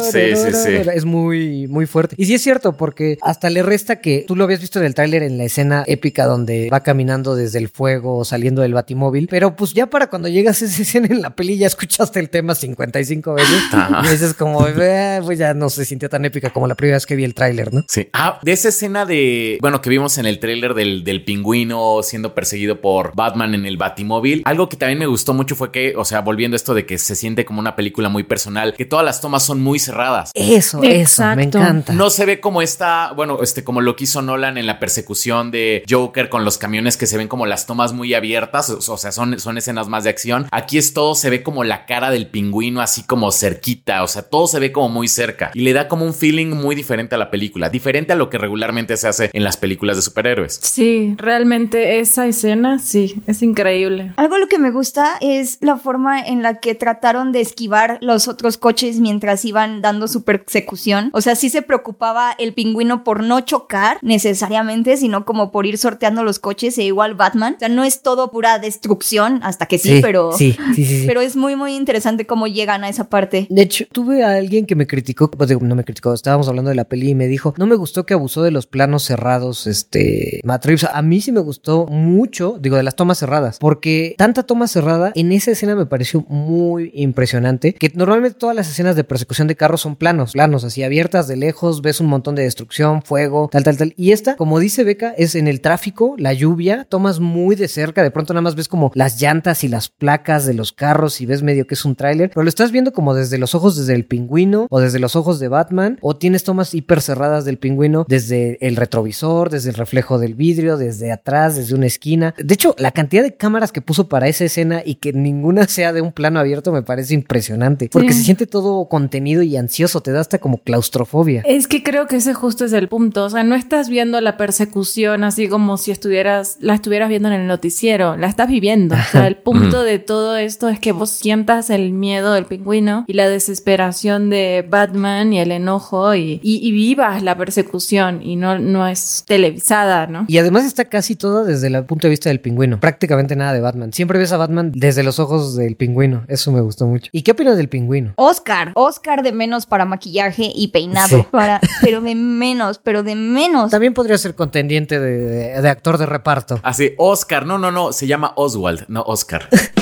Sí, sí, sí. es muy, muy fuerte. Y sí es cierto, porque hasta le resta que tú lo habías visto en el tráiler en la escena épica donde va caminando desde el fuego saliendo del batimóvil, pero pues ya para cuando llegas a esa escena en la peli ya escuchaste el tema 55 veces Ajá. y dices como, "Eh, pues ya no se sintió tan épica como la primera vez que vi el tráiler, ¿no? Sí. Ah, de esa escena de, bueno, que vimos en el tráiler del, del pingüino siendo perseguido por Batman en el Batimóvil. Algo que también me gustó mucho fue que, o sea, volviendo a esto de que se siente como una película muy personal, que todas las tomas son muy cerradas. Eso, eso, Exacto. me encanta. No se ve como esta, bueno, este, como lo que hizo Nolan en la persecución de Joker con los camiones que se ven como las tomas muy abiertas, o, o sea, son, son escenas más de acción. Aquí es todo, se ve como la cara del pingüino así como cerquita, o sea, todo se ve como muy cerca y le da como un feeling muy diferente a la película, diferente a lo que regularmente se hace en las películas de superhéroes. Sí, realmente esa escena, sí, es increíble. Algo lo que me gusta es la forma en la que trataron de esquivar los otros coches mientras iban dando su persecución. O sea, sí se preocupaba el pingüino por no chocar necesariamente, sino como por ir sorteando los coches e igual Batman. O sea, no es todo pura destrucción, hasta que sí, pero... Sí, sí, sí. sí. Pero es muy, muy interesante cómo llegan a esa parte. De hecho, tuve a alguien que me criticó, pues digo, no me criticó, estábamos hablando de la peli y me dijo, no me gustó que abusó de los planos cerrados, este, Matt Reeves. A mí sí me gustó mucho, digo, de las tomas cerradas, porque tanta toma cerrada en esa escena me pareció muy impresionante, que normalmente todas las escenas de persecución de carros son planos, planos, así abiertas de lejos, ves un montón de destrucción, fuego, tal, tal, tal. Y esta, como dice Beca, es en el tráfico, la lluvia, tomas muy de cerca, de pronto nada más ves como las llantas y las placas de los carros y ves medio que es un tráiler, pero lo estás viendo como desde los ojos desde el pingüino o desde los ojos de Batman o tienes tomas hiper cerradas del pingüino desde el retrovisor, desde el reflejo del vidrio, desde atrás, desde una esquina. De hecho, la cantidad de cámaras que puso para esa escena y que ninguna sea de un plano abierto me parece impresionante, porque Sí. Se siente todo contenido y ansioso, te da hasta como claustrofobia. Es que creo que ese justo es el punto. O sea, no estás viendo la persecución así como si estuvieras, la estuvieras viendo en el noticiero. La estás viviendo. O sea, el punto de todo esto es que vos sientas el miedo del pingüino y la desesperación de Batman y el enojo y, y- y vivas la persecución y no, no es televisada, ¿no? Y además está casi toda desde el punto de vista del pingüino. Prácticamente nada de Batman. Siempre ves a Batman desde los ojos del pingüino. Eso me gustó mucho. ¿Y qué opinas del pingüino? Oscar, Oscar de menos para maquillaje y peinado, Sí. para, pero de menos, pero de menos. También podría ser contendiente de, de- de actor de reparto. Así, Oscar, no, no, no, se llama Oswald, no Oscar.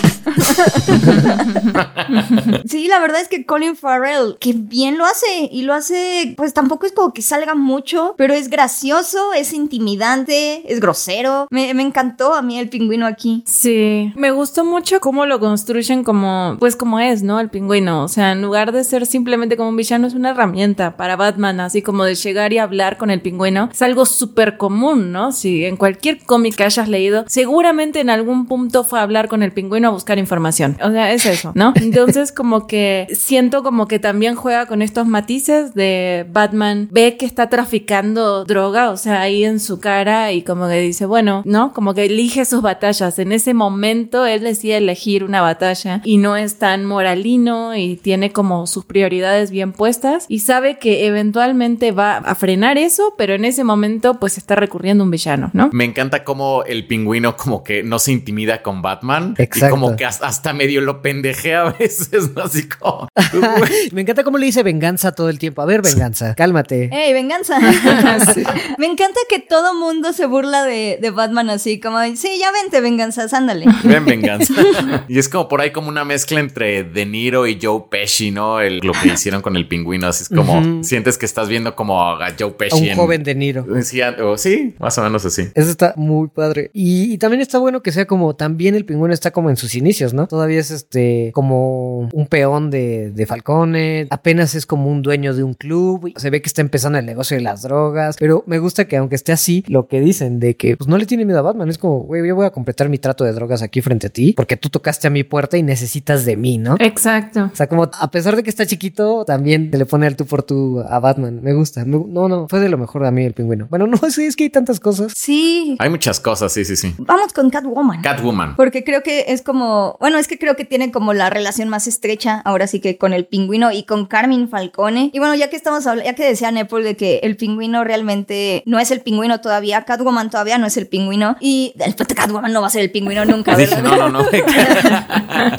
Sí, la verdad es que Colin Farrell, que bien lo hace y lo hace, pues tampoco es como que salga mucho, pero es gracioso, es intimidante, es grosero. Me, encantó a mí el pingüino aquí. Sí, me gustó mucho cómo lo construyen como, pues como es, ¿no? El pingüino. O sea, en lugar de ser simplemente como un villano, es una herramienta para Batman, así como de llegar y hablar con el pingüino. Es algo súper común, ¿no? Si en cualquier cómic que hayas leído, seguramente en algún punto fue a hablar con el pingüino a buscar información. O sea, es eso, ¿no? Entonces, como que siento como que también juega con estos matices de Batman ve que está traficando droga, o sea, ahí en su cara y como que dice, bueno, ¿no? Como que elige sus batallas. En ese momento él decide elegir una batalla y no es tan moralino y tiene como sus prioridades bien puestas y sabe que eventualmente va a frenar eso, pero en ese momento pues está recurriendo a un villano, ¿no? Me encanta cómo el pingüino como que no se intimida con Batman y Exacto. como que hasta, medio lo pendejea a veces, ¿no? así como... Me encanta cómo le dice venganza todo el tiempo. A ver, venganza, cálmate. ¡Ey, venganza! Me encanta que todo mundo se burla de, de Batman así, como, sí, ya vente, venganzas, ándale. Ven venganza. y es como por ahí como una mezcla entre De Niro y Joe Pesci, ¿no? El, lo que hicieron con el pingüino. Así es como sientes que estás viendo como a Joe A Pesci. un en- joven de Niro. Sí, a- o sí, más o menos así. Eso está muy padre. Y, y también está bueno que sea como también el pingüino está como en sus inicios, ¿no? Todavía es este como un peón de, de Falcone, apenas es como un dueño de un club, se ve que está empezando el negocio de las drogas, pero me gusta que aunque esté así, lo que dicen de que pues no le tiene miedo a Batman, es como, güey, yo voy a completar mi trato de drogas aquí frente a ti, porque tú tocaste a mi puerta y necesitas de mí, ¿no? Exacto. O sea, como a pesar de que está chiquito, también le pone al tú por tú a Batman. Me gusta. Me- no, no, fue de lo mejor a mí el pingüino. Bueno, no sé, es que hay tantas cosas. Sí. Hay muchas cosas, sí, sí, sí. Vamos con Catwoman. Catwoman. Porque creo que es como como, bueno, es que creo que tiene como la relación más estrecha ahora sí que con el pingüino y con Carmen Falcone. Y bueno, ya que estamos hablando, ya que decía Nepal de que el pingüino realmente no es el pingüino todavía, Catwoman todavía no es el pingüino y el Catwoman no va a ser el pingüino nunca, ¿verdad? no, no, no.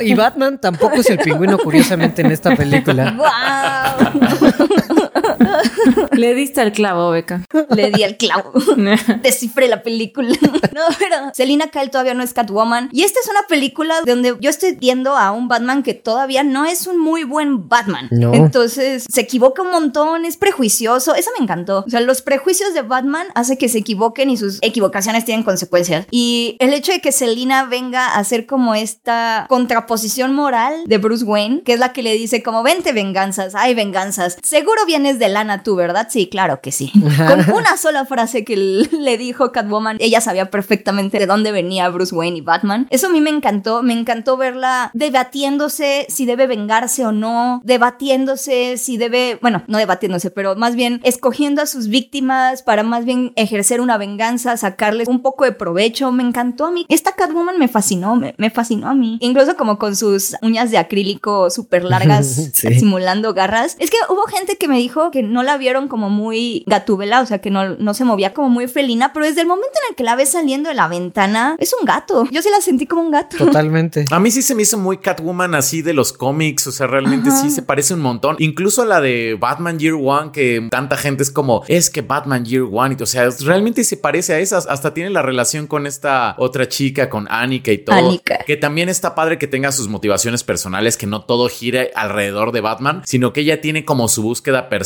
y Batman tampoco es el pingüino, curiosamente, en esta película. ¡Wow! Le diste al clavo, Beca. Le di al clavo. Descifré la película. No, pero Selina Kyle todavía no es Catwoman. Y esta es una película donde yo estoy viendo a un Batman que todavía no es un muy buen Batman. No. Entonces se equivoca un montón, es prejuicioso. Eso me encantó. O sea, los prejuicios de Batman hace que se equivoquen y sus equivocaciones tienen consecuencias. Y el hecho de que Selina venga a hacer como esta contraposición moral de Bruce Wayne, que es la que le dice como vente venganzas, hay venganzas. Seguro vienes de lana tú, ¿verdad? Sí, claro que sí. Con una sola frase que le dijo Catwoman, ella sabía perfectamente de dónde venía Bruce Wayne y Batman. Eso a mí me encantó, me encantó verla debatiéndose si debe vengarse o no, debatiéndose si debe, bueno, no debatiéndose, pero más bien escogiendo a sus víctimas para más bien ejercer una venganza, sacarles un poco de provecho. Me encantó a mí. Esta Catwoman me fascinó, me, me fascinó a mí. Incluso como con sus uñas de acrílico súper largas, Sí. simulando garras. Es que hubo gente que me dijo que no la vieron como muy gatúbela, o sea, que no, no se movía como muy felina, pero desde el momento en el que la ves saliendo de la ventana, es un gato. Yo sí la sentí como un gato. Totalmente. A mí sí se me hizo muy Catwoman así de los cómics, o sea, realmente sí se parece un montón. Incluso la de Batman Year One, que tanta gente es como, es que Batman Year One, y, o sea, realmente se parece a esas, hasta tiene la relación con esta otra chica, con Annika y todo. Annika. Que también está padre que tenga sus motivaciones personales, que no todo gire alrededor de Batman, sino que ella tiene como su búsqueda personal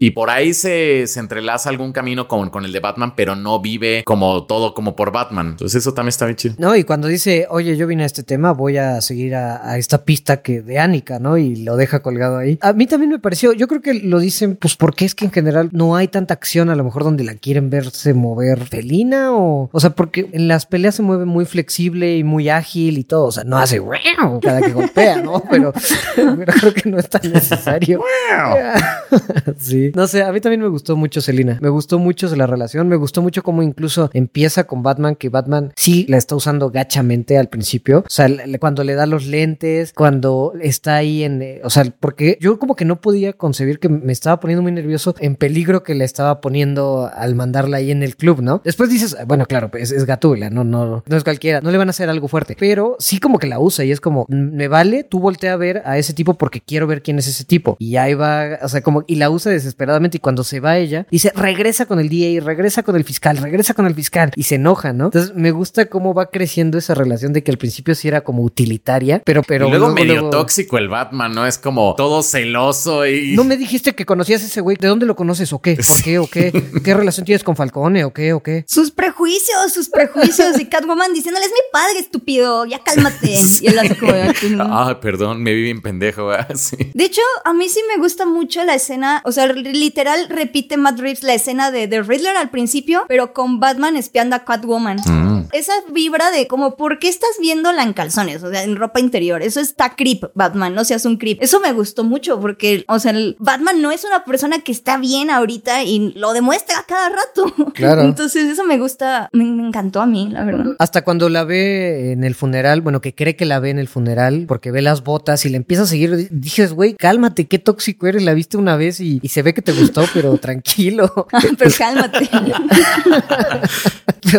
y por ahí se, se entrelaza algún camino con, con el de Batman, pero no vive como todo como por Batman. Entonces eso también está bien chido. No, y cuando dice, oye, yo vine a este tema, voy a seguir a, a esta pista que de Annika, ¿no? Y lo deja colgado ahí. A mí también me pareció, yo creo que lo dicen, pues porque es que en general no hay tanta acción, a lo mejor donde la quieren verse mover felina o, o sea, porque en las peleas se mueve muy flexible y muy ágil y todo, o sea, no hace "Wow", cada que golpea, ¿no? Pero, pero creo que no es tan necesario. sí. No sé, a mí también me gustó mucho Selina. Me gustó mucho la relación. Me gustó mucho cómo incluso empieza con Batman, que Batman sí la está usando gachamente al principio. O sea, cuando le da los lentes, cuando está ahí en. eh, o sea, porque yo como que no podía concebir que me estaba poniendo muy nervioso en peligro que le estaba poniendo al mandarla ahí en el club, ¿no? Después dices, bueno, claro, es, es Gatúbela, no, no, no es cualquiera. No le van a hacer algo fuerte. Pero sí como que la usa y es como, "Mm, me vale, tú voltea a ver a ese tipo porque quiero ver quién es ese tipo. Y ahí va, o sea, como, usa desesperadamente. Y cuando se va ella, dice, regresa con el DA, regresa con el fiscal, regresa con el fiscal. Y se enoja, ¿no? Entonces me gusta cómo va creciendo esa relación de que al principio sí era como utilitaria, pero, pero y luego, medio luego- tóxico el Batman, ¿no? Es como todo celoso y... No me dijiste que conocías a ese güey. ¿De dónde lo conoces o qué? ¿O qué? ¿O qué? ¿Qué relación tienes con Falcone o qué? ¿O qué? Sus prejuicios, sus prejuicios. Y Catwoman diciéndole, es mi padre, estúpido, ya cálmate. Y él hace como. Ah, perdón, me vi bien pendejo. Sí. De hecho, a mí sí me gusta mucho la escena, o sea, literal repite Matt Reeves la escena de The Riddler al principio, pero con Batman espiando a Catwoman. Mm. Esa vibra de como, ¿por qué estás viéndola en calzones? O sea, en ropa interior. Eso está creep, Batman, no seas un creep. Eso me gustó mucho porque, o sea, el Batman no es una persona que está bien ahorita y lo demuestra a cada rato. Claro. Entonces, eso me gusta, me, me encantó a mí, la verdad. Hasta cuando la ve en el funeral, bueno, que cree que la ve en el funeral, porque ve las botas y le empieza a seguir, di- dices, güey, cálmate, qué tóxico eres, la viste una vez y, y se ve que te gustó, pero tranquilo. pero cálmate.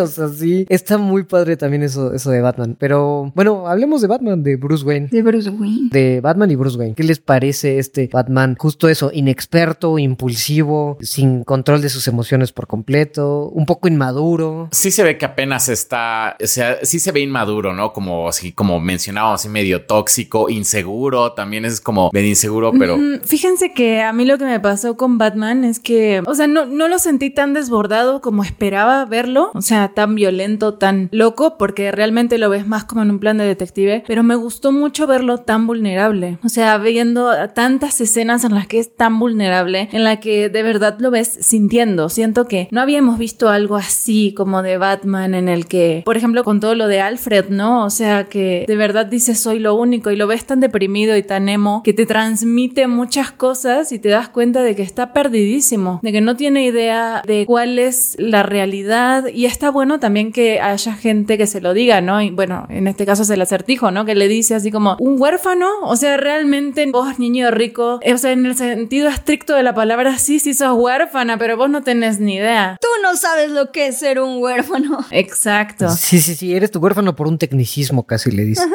o sea, sí, está muy padre también eso, eso de Batman. Pero bueno, hablemos de Batman, de Bruce Wayne. De Bruce Wayne. De Batman y Bruce Wayne. ¿Qué les parece este Batman? Justo eso, inexperto, impulsivo, sin control de sus emociones por completo, un poco inmaduro. Sí se ve que apenas está, o sea, sí se ve inmaduro, ¿no? Como así, como mencionábamos, así medio tóxico, inseguro, también es como medio inseguro, pero Mm, Fíjense que a mí lo que me pasó con Batman es que, o sea, no, no lo sentí tan desbordado como esperaba verlo, o sea, tan violento, tan loco, porque realmente lo ves más como en un plan de detective, pero me gustó mucho verlo tan vulnerable, o sea, viendo tantas escenas en las que es tan vulnerable, en la que de verdad lo ves sintiendo, siento que no habíamos visto algo así como de Batman en el que, por ejemplo, con todo lo de Alfred, ¿no? O sea, que de verdad dices soy lo único y lo ves tan deprimido y tan emo que te transmite muchas cosas y te das cuenta de que está perdidísimo, de que no tiene idea de cuál es la realidad y está bueno también que haya gente que se lo diga, ¿no? Y bueno, en este caso es el acertijo, ¿no? Que le dice así como, ¿un huérfano? O sea, realmente vos, niño rico, o sea, en el sentido estricto de la palabra, sí, sí sos huérfana, pero vos no tenés ni idea. Tú no sabes lo que es ser un huérfano. Exacto. Sí, sí, sí, eres tu huérfano por un tecnicismo, casi le dice.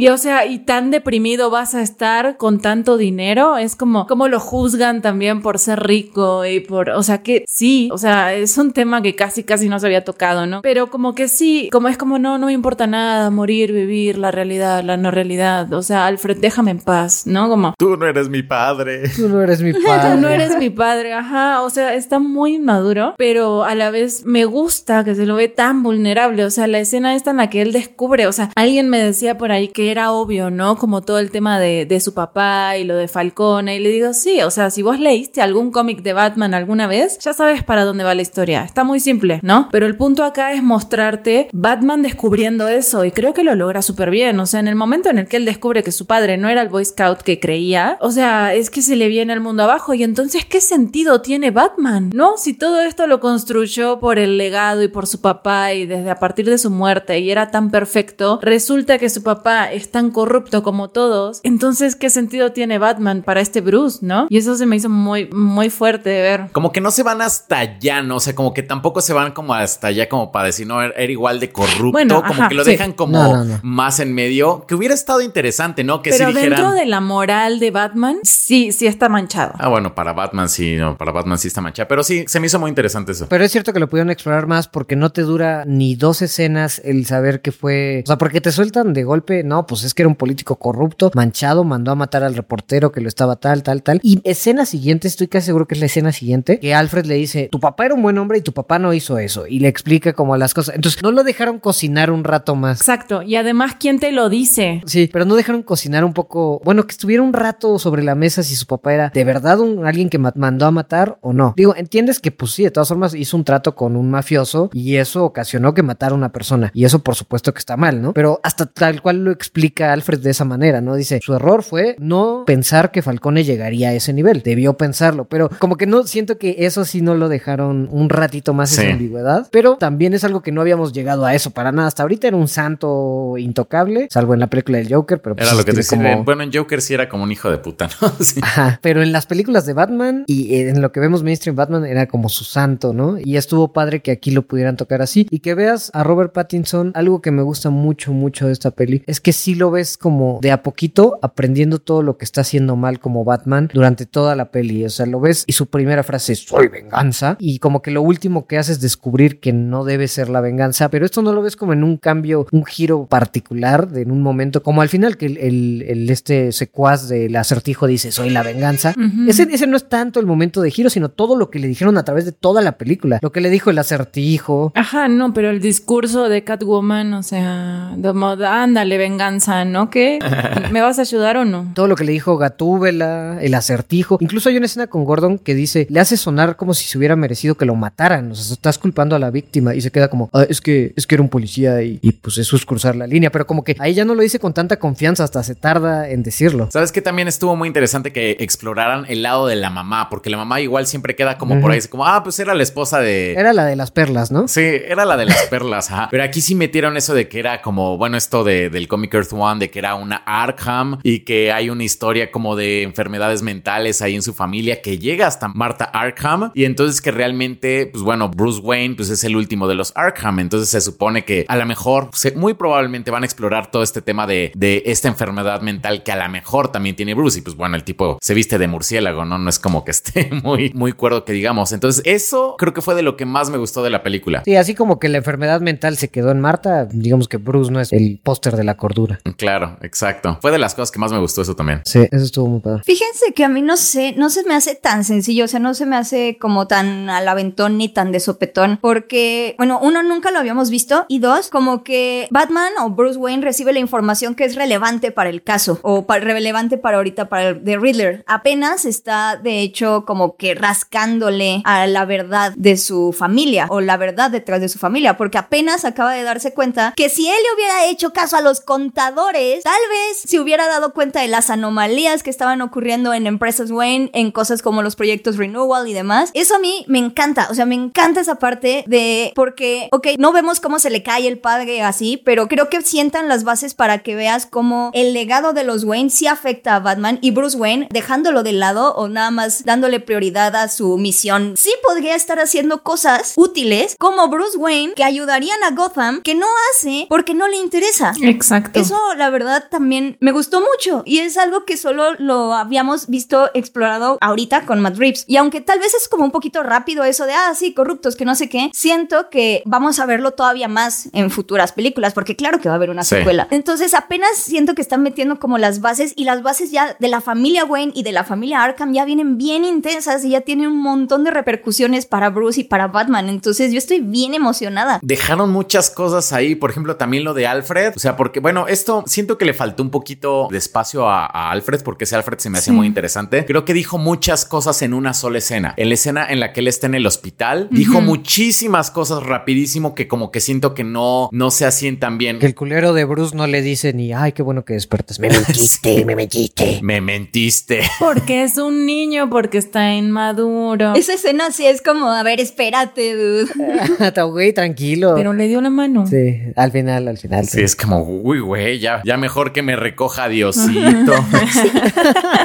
Y o sea, y tan deprimido vas a estar con tanto dinero, es como, como lo juzgan también por ser rico y por, o sea, que sí, o sea, es un tema que casi, casi no se había tocado, ¿no? Pero como que sí, como es como, no, no me importa nada, morir, vivir, la realidad, la no realidad, o sea, Alfred, déjame en paz, ¿no? Como... Tú no eres mi padre. Tú no eres mi padre. Tú no eres mi padre, ajá, o sea, está muy maduro, pero a la vez me gusta que se lo ve tan vulnerable, o sea, la escena esta en la que él descubre, o sea, alguien me decía por ahí que era obvio, ¿no? Como todo el tema de, de su papá y lo de Falcone, y le digo, sí, o sea, si vos leíste algún cómic de Batman alguna vez, ya sabes para dónde va la historia, está muy simple, ¿no? Pero el punto acá es mostrarte Batman descubriendo eso, y creo que lo logra súper bien, o sea, en el momento en el que él descubre que su padre no era el Boy Scout que creía, o sea, es que se le viene el mundo abajo, y entonces, ¿qué sentido tiene Batman? ¿No? Si todo esto lo construyó por el legado y por su papá, y desde a partir de su muerte, y era tan perfecto, resulta que su papá es tan corrupto como todos, entonces, ¿qué sentido tiene Batman para este Bruce, no? Y eso se me hizo muy, muy fuerte de ver. Como que no se van hasta allá, ¿no? O sea, como que tampoco se van como hasta allá como para decir, no, era igual de corrupto, Bueno, como ajá, que lo sí. dejan como No, no, no. más en medio, que hubiera estado interesante, ¿no? Que Pero si dijeran... dentro de la moral de Batman, sí, sí está manchado. Ah, bueno, para Batman sí, no, para Batman sí está manchada, pero sí, se me hizo muy interesante eso. Pero es cierto que lo pudieron explorar más porque no te dura ni dos escenas el saber que fue. O sea, porque te sueltan de golpe, no, pues es que era un político corrupto, manchado, mandó a matar al reportero que lo estaba tal, tal, tal. Y escena siguiente, estoy casi seguro que es la escena siguiente, que Alfred le dice: Tu papá era un buen hombre y tu papá no hizo eso. Y le explica como las cosas. Entonces, no lo dejaron cocinar un rato más. Exacto. Y además, ¿quién te lo dice? Sí, pero no dejaron cocinar un poco. Bueno, que estuviera un rato sobre la mesa si su papá era de verdad un, alguien que ma- mandó a matar o no. Digo, entiendes que, pues sí, de todas formas hizo un trato con un mafioso y eso ocasionó que matara a una persona. Y eso, por supuesto, que está mal, ¿no? Pero hasta tal cual lo explica Alfred de esa manera, ¿no? Dice, su error fue no pensar que Falcone llegaría a ese nivel. Debió pensarlo, pero como que no siento que eso sí no lo dejaron un ratito más Sí. esa ambigüedad. Pero también es algo que no habíamos llegado a eso para nada. Hasta ahorita era un santo intocable, salvo en la película del Joker, pero pues Era lo que te como- Bueno, en Joker sí era como un hijo de puta, ¿no? Sí. Ajá, pero en las películas de Batman y en lo que vemos mainstream Batman era como su santo, ¿no? Y estuvo padre que aquí lo pudieran tocar así y que veas a Robert Pattinson, algo que me gusta mucho, mucho de esta peli, es que sí lo ves como de a poquito aprendiendo todo lo que está haciendo mal como Batman durante toda la peli, o sea, lo ves y su primera frase es soy venganza y como que lo último que hace es descubrir que no debe ser la venganza, pero esto no lo ves como en un cambio, un giro particular de en un momento, como al final que el, el- el- este secuaz del acertijo dice soy la venganza. ese, ese no es tanto el momento de giro, sino todo lo que le dijeron a través de toda la película. Lo que le dijo el acertijo. Ajá, no, pero el discurso de Catwoman, o sea, de modo, ándale, venganza, ¿no? ¿Qué? ¿Me vas a ayudar o no? Todo lo que le dijo Gatúbela, el acertijo. Incluso hay una escena con Gordon que dice, le hace sonar como si se hubiera merecido que lo mataran. O sea, estás culpando a la víctima y se queda como, "Ah, es que es que era un policía y, y, pues eso es cruzar la línea. Pero como que ahí ya no lo dice con tanta confianza, hasta se tarda en decirlo. ¿Sabes que También estuvo muy interesante que exploraran el lado de la mamá, porque la mamá igual siempre queda como por ahí, como, ah, pues era la esposa de... Era la de las perlas, ¿no? Sí, era la de las perlas, ajá. Pero aquí sí metieron eso de que era como, bueno, esto de, del Comic Earth One, de que era una Arkham y que hay una historia como de enfermedades mentales ahí en su familia que llega hasta Marta Arkham y entonces que realmente, pues bueno, Bruce Wayne pues es el último de los Arkham, entonces se supone que a lo mejor, se- muy probablemente van a explorar todo este tema de, de esta enfermedad mental que a lo mejor también tiene Bruce y pues bueno, el tipo se viste de murciélago, ¿no? No es como que esté muy, muy cuerdo que digamos. Entonces eso creo que fue de lo que más me gustó de la película. Sí, así como que la enfermedad mental se quedó en Marta, digamos que Bruce no es el póster de la cordura. Claro, exacto. Fue de las cosas que más me gustó eso también. Sí, eso estuvo muy padre. Fíjense que a mí no sé, no se me hace tan sencillo, o sea, no se me hace como tan al aventón ni tan de sopetón, porque, bueno, uno nunca lo habíamos visto y dos, como que Batman o Bruce Wayne recibe la información que es relevante para el caso o relevante para ahorita para el de Riddler. Apenas está, de hecho, como que rascándole a la verdad de su familia o la verdad detrás de su familia, porque apenas acaba de darse cuenta que si él le hubiera hecho caso a los contadores, tal vez se hubiera dado cuenta de las anomalías que estaban ocurriendo en empresas. Wayne en cosas como los proyectos Renewal y demás. Eso a mí me encanta, o sea, me encanta esa parte de porque, ok, no vemos cómo se le cae el padre así, pero creo que sientan las bases para que veas cómo el legado de los Wayne sí afecta a Batman y Bruce Wayne, dejándolo de lado o nada más dándole prioridad a su misión, sí podría estar haciendo cosas útiles como Bruce Wayne que ayudarían a Gotham que no hace porque no le interesa. Exacto. Eso, la verdad, también me gustó mucho y es algo que solo lo habíamos visto explorado ahorita con Matt Reeves. Y aunque tal vez es como un poquito rápido eso de, ah, sí, corruptos, que no sé qué, siento que vamos a verlo todavía más en futuras películas, porque claro que va a haber una Sí. secuela. Entonces, apenas siento que están metiendo como las bases y las bases ya de la familia Wayne y de la familia Arkham ya vienen bien intensas y ya tienen un montón de repercusiones para Bruce y para Batman. Entonces, yo estoy bien emocionada. Dejaron muchas cosas ahí, por ejemplo, también lo de Alfred, o sea, porque bueno, esto siento que le faltó un poquito de espacio a, a Alfred, porque ese Alfred se me Sí. muy interesante. Creo que dijo muchas cosas en una sola escena. En la escena en la que él está en el hospital, dijo muchísimas cosas rapidísimo que como que siento que no, no se asientan bien. Que el culero de Bruce no le dice ni, ay, qué bueno que despertas. Me mentiste, me mentiste. Me mentiste. Porque es un niño, porque está inmaduro. Esa escena sí es como, a ver, espérate, dude. Güey, tranquilo. Pero le dio la mano. Sí, al final, al final. Sí, es como, uy, güey, ya, ya mejor que me recoja Diosito.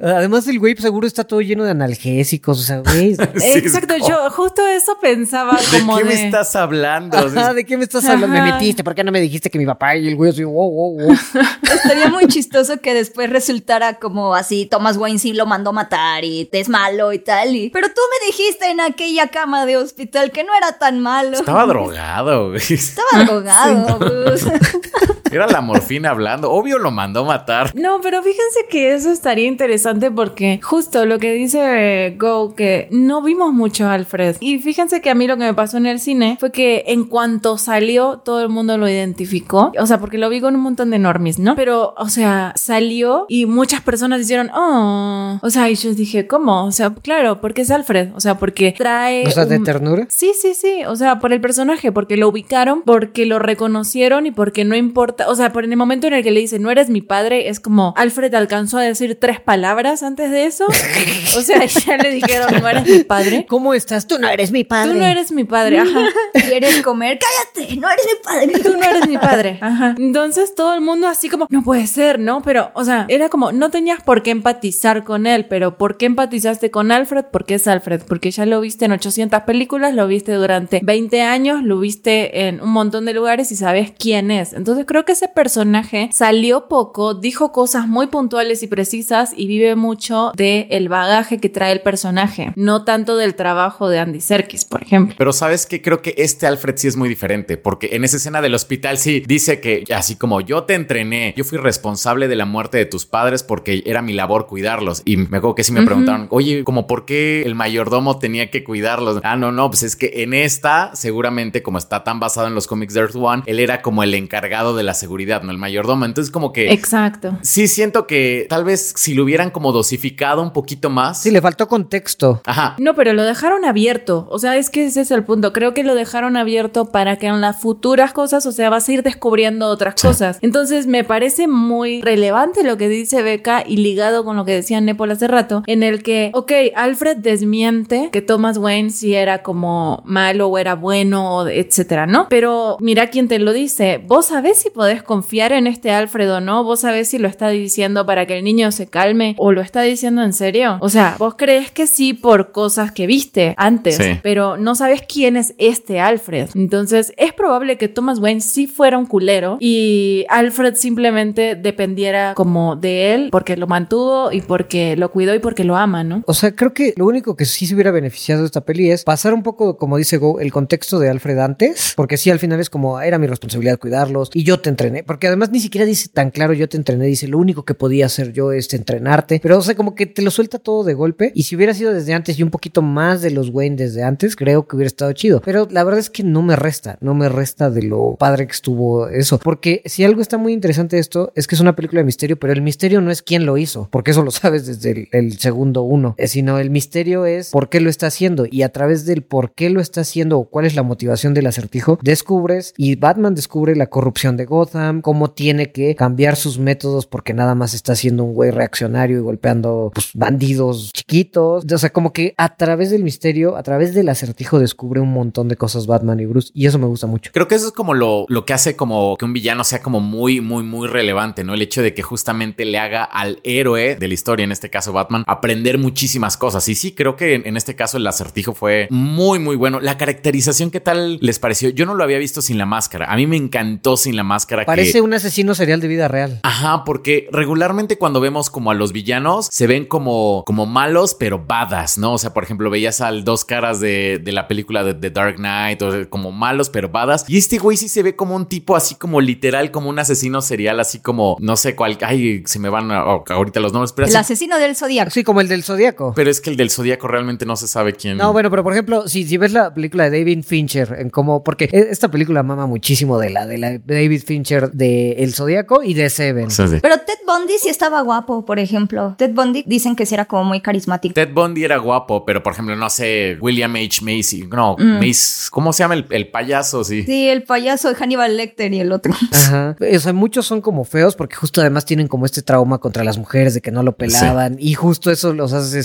Además, el güey seguro está todo lleno de analgésicos. O sea, güey. Sí, es Exacto, como, yo justo eso pensaba ¿De como qué de... me estás hablando? Ajá, ¿De qué me estás hablando? Me metiste. ¿Por qué no me dijiste que mi papá y el güey así, wow, wow, wow? Estaría muy chistoso que después resultara como así, Thomas Wayne sí lo mandó matar y es malo y tal. y- Pero tú me dijiste en aquella cama de hospital que no era tan malo. Estaba drogado, güey. Estaba drogado. Bruce. Era la morfina hablando. Obvio lo mandó matar. No, pero fíjense que eso estaría interesante porque justo lo que dice Go, que no vimos mucho a Alfred. Y fíjense que a mí lo que me pasó en el cine fue que en cuanto salió, todo el mundo lo identificó. O sea, porque lo vi con un montón de normies, ¿no? Pero, o sea, salió y muchas personas hicieron, oh. O sea, y yo dije, ¿cómo? O sea, claro, porque es Alfred. O sea, porque trae. O sea, de ternura. Sí, sí, sí. O sea, por el personaje, porque lo ubicaron, porque lo reconocieron y porque no importa. O sea, por en el momento en el que le dice, no eres mi padre, es como Alfred alcanzó a decir tres palabras antes de eso. O sea, ya le dijeron, no eres mi padre. ¿Cómo estás? Tú no eres mi padre. Tú no eres mi padre, ajá. ¿Quieres comer? Cállate, no eres mi padre. Tú no eres mi padre. Ajá. Entonces todo el mundo así como, no puede ser, ¿no? Pero, o sea, era como, no tenías por qué empatizar con él, pero ¿por qué empatizaste con Alfred? Porque es Alfred, porque ya lo viste en 800 películas, lo viste durante 20 años, lo viste en un montón de lugares y sabes quién es. Entonces creo que ese personaje salió poco, dijo cosas muy puntuales y precisas y vive mucho de el bagaje que trae el personaje, no tanto del trabajo de Andy Serkis, por ejemplo. Pero sabes que creo que este Alfred sí es muy diferente, porque en esa escena del hospital sí dice que así como yo te entrené, yo fui responsable de la muerte de tus padres porque era mi labor cuidarlos. Y me acuerdo que sí me preguntaron, oye, como por qué el mayordomo tenía que cuidarlos. Ah, no, no, pues es que en esta, seguramente como está tan basado en los cómics de Earth One, él era como el encargado de la seguridad, no el mayordomo. Entonces como que... Exacto. Sí, siento que tal vez si lo hubieran como dosificado un poquito más. Sí, le faltó contexto. Ajá. No, pero lo dejaron abierto. O sea, es que ese es el punto. Creo que lo dejaron abierto para que en las futuras cosas, o sea, vas a ir descubriendo otras cosas. Entonces, me parece muy relevante lo que dice Beca y ligado con lo que decía Nepal hace rato, en el que, ok, Alfred desmiente que Thomas Wayne sí era como malo o era bueno, etcétera, ¿no? Pero mira quién te lo dice. Vos sabés si podés confiar en este Alfred o no. Vos sabés si lo está diciendo para que el niño se calme o lo está diciendo en serio. O sea, vos crees que sí por cosas que viste antes, Sí. pero no sabes quién es este Alfred. Entonces, es probable que Thomas Wayne sí fuera un culero y Alfred simplemente dependiera como de él porque lo mantuvo y porque lo cuidó y porque lo ama, ¿no? O sea, creo que lo único que sí se hubiera beneficiado de esta peli es pasar un poco, como dice Go, el contexto de Alfred antes, porque sí, al final es como, era mi responsabilidad cuidarlos y yo te entrené, porque además ni siquiera dice tan claro, yo te entrené, dice, lo único que podía hacer yo es pero o sea, como que te lo suelta todo de golpe. Y si hubiera sido desde antes y un poquito más de los Wayne desde antes, creo que hubiera estado chido, pero la verdad es que no me resta, no me resta de lo padre que estuvo eso, porque si algo está muy interesante de esto es que es una película de misterio, pero el misterio no es quién lo hizo, porque eso lo sabes desde el, el segundo uno, eh, sino el misterio es por qué lo está haciendo y a través del por qué lo está haciendo o cuál es la motivación del acertijo, descubres y Batman descubre la corrupción de Gotham, cómo tiene que cambiar sus métodos porque nada más está siendo un güey reaccionario golpeando pues, bandidos chiquitos. O sea, como que a través del misterio, a través del acertijo, descubre un montón de cosas Batman y Bruce. Y eso me gusta mucho. Creo que eso es como lo, lo que hace como que un villano sea como muy, muy, muy relevante, ¿no? El hecho de que justamente le haga al héroe de la historia, en este caso Batman, aprender muchísimas cosas. Y sí, creo que en, en este caso el acertijo fue muy, muy bueno. La caracterización, ¿qué tal les pareció? Yo no lo había visto sin la máscara. A mí me encantó sin la máscara. Parece que... un asesino serial de vida real. Ajá, porque regularmente cuando vemos como a los villanos, se ven como, como malos, pero badas, ¿no? O sea, por ejemplo, veías al dos caras de, de la película de The Dark Knight, o como malos, pero badas. Y este güey sí se ve como un tipo así como literal, como un asesino serial, así como, no sé cuál, ay, se me van a- ahorita los nombres, pero El así- asesino del zodiaco. Sí, como el del Zodíaco. Pero es que el del Zodíaco realmente no se sabe quién. No, bueno, pero por ejemplo, si, si ves la película de David Fincher, en cómo, porque e- esta película mama muchísimo de la de la David Fincher de El Zodíaco y de Seven. Sí, sí. Pero Ted Bundy sí estaba guapo, por ejemplo. Ted Bundy dicen que sí era como muy carismático. Ted Bundy era guapo, pero por ejemplo, no sé, William H. Macy, no, Mace, ¿cómo se llama el, el payaso? Sí. Sí, el payaso de Hannibal Lecter y el otro. Ajá. O sea, muchos son como feos porque justo además tienen como este trauma contra las mujeres de que no lo pelaban y justo eso los hace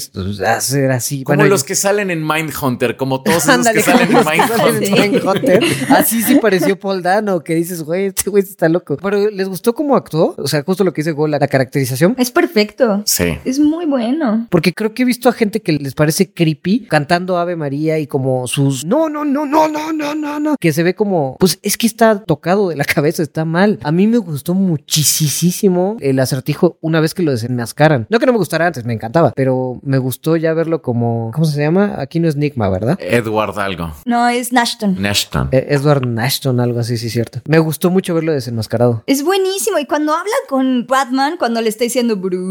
hacer así. Como Bueno, los y- que salen en Mindhunter, como todos esos Ándale, que salen en como los que salen Mindhunter. en Mindhunter. Así sí pareció Paul Dano, que dices, güey, este güey está loco. Pero ¿les gustó cómo actuó? O sea, justo lo que dice Go, la, la caracterización. Es perfecto. Sí. Es muy bueno. Porque creo que he visto a gente que les parece creepy cantando Ave María y como sus no, no, no, no, no, no, no, no. Que se ve como, pues es que está tocado de la cabeza, está mal. A mí me gustó muchísimo el acertijo una vez que lo desenmascaran. No que no me gustara antes, me encantaba, pero me gustó ya verlo como, ¿cómo se llama? Aquí no es Nigma, ¿verdad? Edward algo. No, es Nashton. Nashton. Eh, Edward Nashton, algo así, sí, cierto. Me gustó mucho verlo desenmascarado. Es buenísimo. Y cuando habla con Batman, cuando le está diciendo Bruce.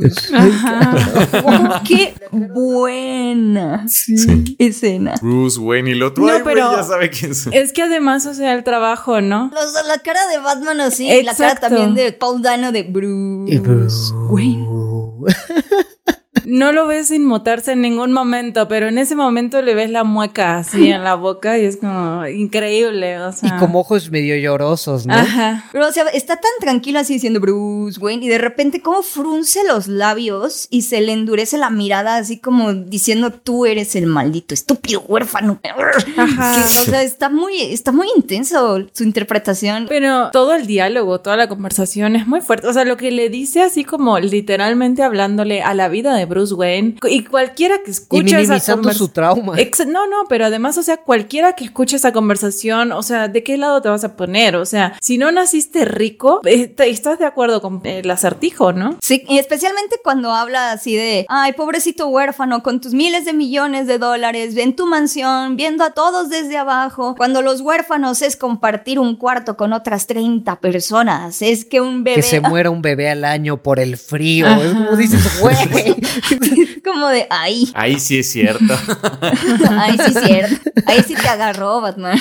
Oh, ¡Qué buena escena! Bruce Wayne y el otro. No, Ay, pero- ya sabe quién es. Es que además, o sea, el trabajo, ¿no? Los- la cara de Batman así, y la cara Exacto. también de Paul Dano de Bruce. Y Bruce. Wayne. No lo ves inmutarse en ningún momento, pero en ese momento le ves la mueca así en la boca y es como increíble, o Y como ojos medio llorosos, ¿no? Ajá. Pero, o sea, está tan tranquilo así diciendo Bruce Wayne y de repente como frunce los labios y se le endurece la mirada así como diciendo tú eres el maldito estúpido huérfano. Ajá. Que, o sea, está muy, está muy intenso su interpretación. Pero todo el diálogo, toda la conversación es muy fuerte. O sea, lo que le dice así como literalmente hablándole a la vida de Bruce Wayne y cualquiera que Y escuche esa minimizando conversación. su trauma. Ex- no, no, pero además, o sea, cualquiera que escuche esa conversación, o sea, ¿de qué lado te vas a poner? O sea, si no naciste rico, eh, estás de acuerdo con el acertijo, ¿no? Sí, y especialmente cuando habla así de, ay, pobrecito huérfano, con tus miles de millones de dólares, en tu mansión, viendo a todos desde abajo. Cuando los huérfanos es compartir un cuarto con otras 30 personas, es que un bebé... Que se muera un bebé al año por el frío. Ajá. Es como dices, güey. como de, ay, Ahí sí es cierto. ay, sí es cierto. Ahí sí te agarró, Batman.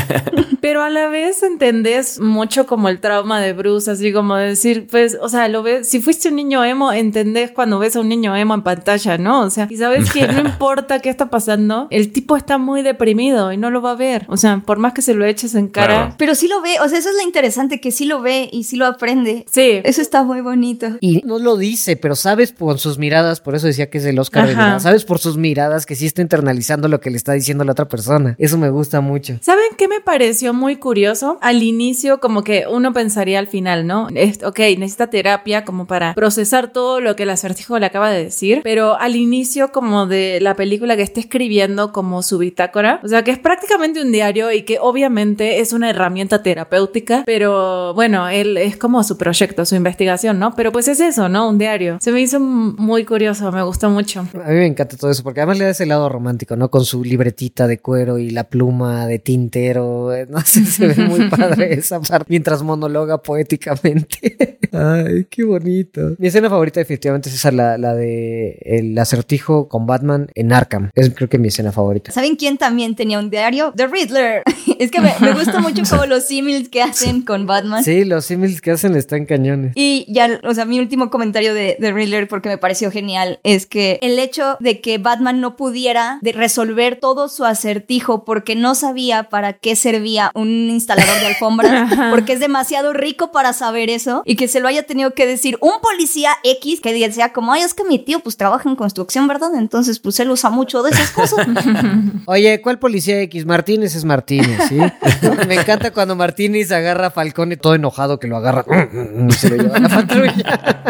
Pero a la vez entendés mucho como el trauma de Bruce, así como decir, pues, o sea, lo ves, si fuiste un niño emo, entendés cuando ves a un niño emo en pantalla, ¿no? O sea, y sabes que no importa qué está pasando, el tipo está muy deprimido y no lo va a ver. O sea, por más que se lo eches en cara. Claro. Pero sí lo ve, o sea, eso es lo interesante, que sí lo ve y sí lo aprende. Sí. Eso está muy bonito. Y no lo dice, pero sabes por sus miradas, por eso decía que es el Oscar de sabes por sus miradas que sí está internalizando lo que le está diciendo la otra persona. Eso me gusta mucho. ¿Saben qué me pareció muy curioso? Al inicio, como que uno pensaría al final, ¿no? Es- ok, necesita terapia como para procesar todo lo que el acertijo le acaba de decir, pero al inicio como de la película que está escribiendo como su bitácora, o sea, que es prácticamente un diario y que obviamente es una herramienta terapéutica, pero bueno, él es como su proyecto, su investigación, ¿no? Pero pues es eso, ¿no? Un diario. Se me hizo muy curioso, me gustó mucho. A mí me encanta todo eso, porque además le da ese lado romántico, ¿no? Con su libretita de cuero y la pluma de tintero. eh, No sé, se ve muy padre esa parte mientras monologa poéticamente. Ay, qué bonito. Mi escena favorita definitivamente es esa, la, la de el acertijo con Batman en Arkham. Es creo que mi escena favorita. ¿Saben quién también tenía un diario? The Riddler. Es que me, me gusta mucho como los símiles que hacen con Batman. Sí, los símiles que hacen están cañones. Y ya, o sea, mi último comentario de, de Riddler, porque me pareció genial, es que el hecho de que Batman no pudiera de resolver todo su acertijo porque no sabía para qué servía un instalador de alfombras, porque es demasiado rico para saber eso, y que se lo haya tenido que decir un policía X que decía como, ay, es que mi tío pues trabaja en construcción, ¿verdad? Entonces pues él usa mucho de esas cosas. Oye, ¿cuál policía X? Martínez es Martínez, ¿sí? Me encanta cuando Martínez agarra a Falcone todo enojado que lo agarra se lo lleva a la patrulla.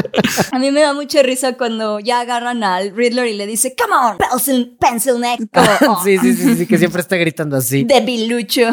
A mí me da mucha risa cuando ya agarran al Riddler y le dice, come on, pencil, pencil neck. Como, oh, Sí, sí, sí, sí, que siempre está gritando así. Debilucho.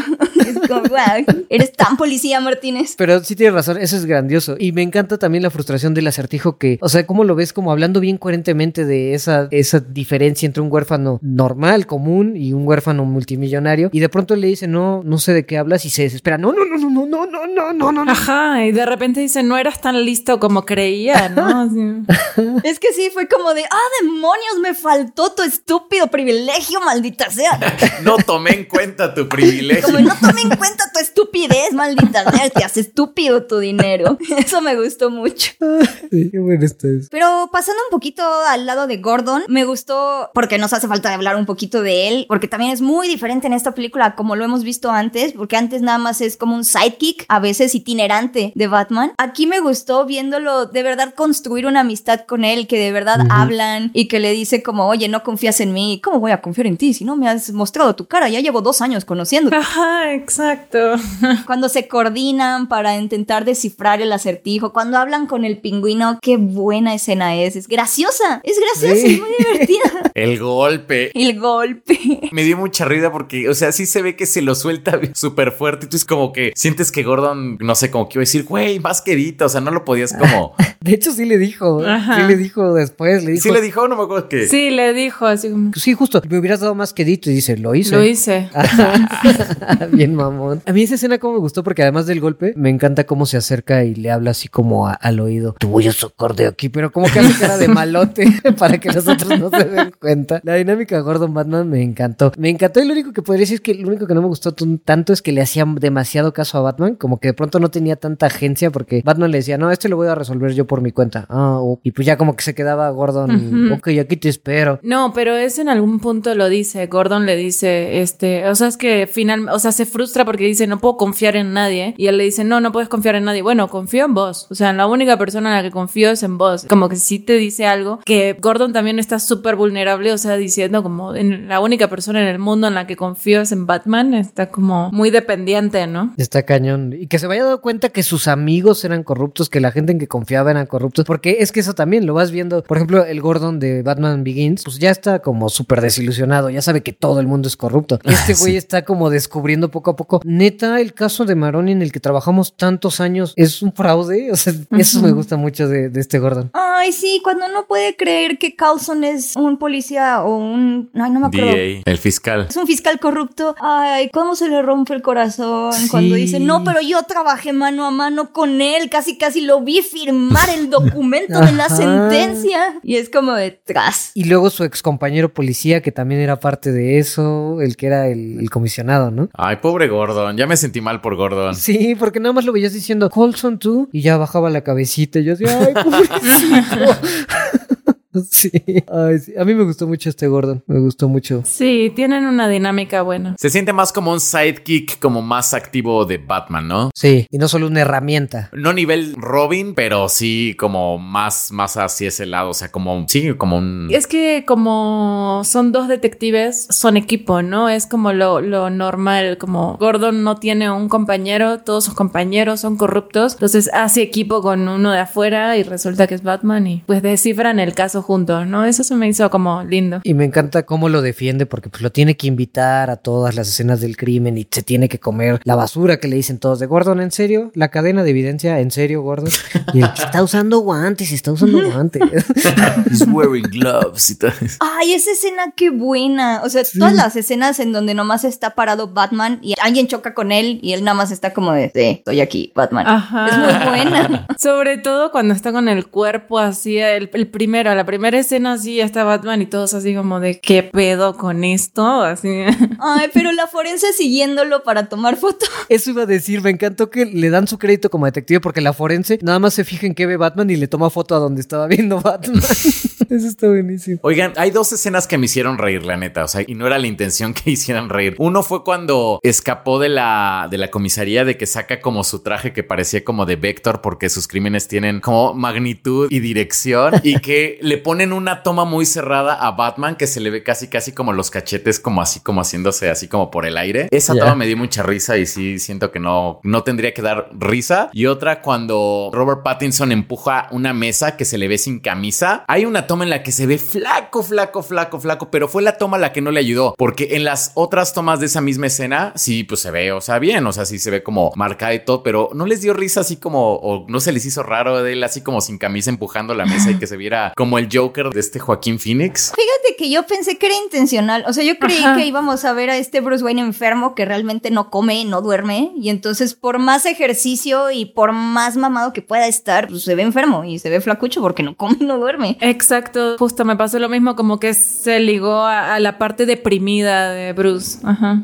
Es como, wow, eres tan policía, Martínez. Pero sí tienes razón, eso es grandioso. Y me encanta también la frustración del acertijo que, o sea, cómo lo ves como hablando bien coherentemente de esa, esa diferencia entre un huérfano normal, común y un huérfano multimillonario. Y de pronto le dice, no, no sé de qué hablas y se desespera. No, no, no, no, no, no, no, no, no, no. Ajá, y de repente dice, no eras tan listo como creía, ¿no? Es que sí, fue como de, ah, demonios, me faltó tu estúpido privilegio, maldita sea. No tomé en cuenta tu privilegio. Como no tomé en cuenta tu estupidez, maldita sea, te hace estúpido tu dinero. Eso me gustó mucho. Sí, qué bueno esto es. Pero pasando un poquito al lado de Gordon, me gustó porque nos hace falta hablar un poquito de él, porque también es muy diferente en esta película como lo hemos visto antes, porque antes nada más es como un sidekick, a veces itinerante de Batman. Aquí me gustó viéndolo de verdad construir una amistad con él, que de verdad hablan y que le dice como, oye, no confías en mí, ¿cómo voy a confiar en ti si no me has mostrado tu cara? Ya llevo dos años conociéndote. Ajá, exacto. Cuando se coordinan para intentar descifrar el acertijo, cuando hablan con el pingüino, qué buena escena es. Es graciosa, es graciosa, Sí. es muy divertida. El golpe. El golpe. Me dio mucha risa porque, o sea, sí se ve que se lo suelta súper fuerte. Y tú es como que sientes que Gordon, no sé, como que iba a decir, güey, más quedito. O sea, no lo podías como. De hecho, sí le dijo. Ajá. Sí le dijo después. Le dijo. Sí le dijo, no me acuerdo que. Sí, le dijo así como, Sí, justo. Me hubieras dado más quedito y dice, lo hice. lo hice. Bien mamón. A mí esa escena como me gustó porque además del golpe, me encanta cómo se acerca y le habla así como a- al oído. Te voy a sacar de aquí, pero como que hace cara de malote para que los otros no se den cuenta. La dinámica de Gordon Batman me encantó. Me encantó y lo único que podría decir es que lo único que no me gustó tanto es que le hacían demasiado caso a Batman, como que de pronto no tenía tanta agencia porque Batman le decía, no, este lo voy a resolver yo por mi cuenta. Ah, oh. y pues ya como que se quedaba Gordon, ok, aquí te espero. No, pero es en algún punto lo dice. Gordon le dice, este, o sea, es que finalmente, o sea, se frustra porque dice, no puedo confiar en nadie. Y él le dice, no, no puedes confiar en nadie. Bueno, confío en vos. O sea, la única persona en la que confío es en vos. Como que sí te dice algo que Gordon también está súper vulnerable, o sea, diciendo como en la única persona en el mundo en la que confío es en Batman. Está como muy dependiente, ¿no? Está cañón. Y que se vaya dado cuenta que sus amigos eran corruptos, que la gente en que confiaba eran corruptos. Porque es que eso también lo vas viendo. Por ejemplo, el Gordon de Batman Begins, pues ya está como súper desilusionado. Ya sabe que todo el mundo es corrupto. Este güey está como descubriendo poco a poco. Neta, el caso de Maroni en el que trabajamos tantos años es un fraude. O sea, eso me gusta mucho de, de este Gordon. Ay, sí, cuando no puede creer que Carlson es un policía o un... Ay, no me acuerdo. DA, el fiscal. Es un fiscal corrupto. Ay, cómo se le rompe el corazón Sí. cuando dice, no, pero yo trabajé mano a mano con él, casi casi lo vi firmar el documento de la sentencia. Y es como detrás. Y luego su ex compañero policía, que también era parte de eso, el que era el, el comisionado, ¿no? Ay, pobre Gordon. Ya me sentí mal por Gordon. Sí, porque nada más lo veías diciendo Colson tú y ya bajaba la cabecita y yo decía, ay, pobrecito. sí. Ay, sí. A mí me gustó mucho este Gordon, me gustó mucho. Sí, tienen una dinámica buena. Se siente más como un sidekick, como más activo de Batman, ¿no? Sí, y no solo una herramienta. No nivel Robin, pero sí como más, más hacia ese lado. O sea, como, sí, como un. Es que como son dos detectives, son equipo, ¿no? Es como lo, lo normal, como Gordon no tiene un compañero, todos sus compañeros son corruptos, entonces hace equipo con uno de afuera y resulta que es Batman y pues descifran el caso juntos, ¿no? Eso se me hizo como lindo. Y me encanta cómo lo defiende porque pues lo tiene que invitar a todas las escenas del crimen y se tiene que comer la basura que le dicen todos de Gordon, ¿en serio? La cadena de evidencia, ¿en serio, Gordon? Y él, está usando guantes, está usando guantes. He's wearing gloves y tal. Ay, esa escena qué buena. O sea, todas las escenas en donde nomás está parado Batman y alguien choca con él y él nada más está como de, sí, estoy aquí, Batman. Ajá. Es muy buena. Sobre todo cuando está con el cuerpo así, el, el primero, la primera escena sí está Batman y todos así como de qué pedo con esto, así. Ay, pero la forense siguiéndolo para tomar foto. Eso iba a decir, me encantó que le dan su crédito como detective porque la forense nada más se fija en qué ve Batman y le toma foto a donde estaba viendo Batman. Eso está buenísimo. Oigan, hay dos escenas que me hicieron reír, la neta. O sea, y no era la intención que hicieran reír. Uno fue cuando escapó de la, de la comisaría de que saca como su traje que parecía como de Vector porque sus crímenes tienen como magnitud y dirección y que le ponen una toma muy cerrada a Batman que se le ve casi casi como los cachetes como así como haciéndose así como por el aire. Esa toma me dio mucha risa y sí siento que no no tendría que dar risa. Y otra cuando Robert Pattinson empuja una mesa que se le ve sin camisa. Hay una toma en la que se ve flaco, flaco, flaco, flaco, pero fue la toma la que no le ayudó porque en las otras tomas de esa misma escena sí pues se ve, o sea, bien, o sea, sí se ve como marcada y todo, pero no les dio risa así como o no se les hizo raro de él así como sin camisa empujando la mesa y que se viera como el Joker de este Joaquín Phoenix. Fíjate que yo pensé que era intencional. O sea, yo creí Ajá. que íbamos a ver a este Bruce Wayne enfermo que realmente no come, no duerme. Y entonces, por más ejercicio y por más mamado que pueda estar, pues se ve enfermo y se ve flacucho porque no come, no duerme. Exacto, justo me pasó lo mismo, como que se ligó a, a la parte deprimida de Bruce. Ajá.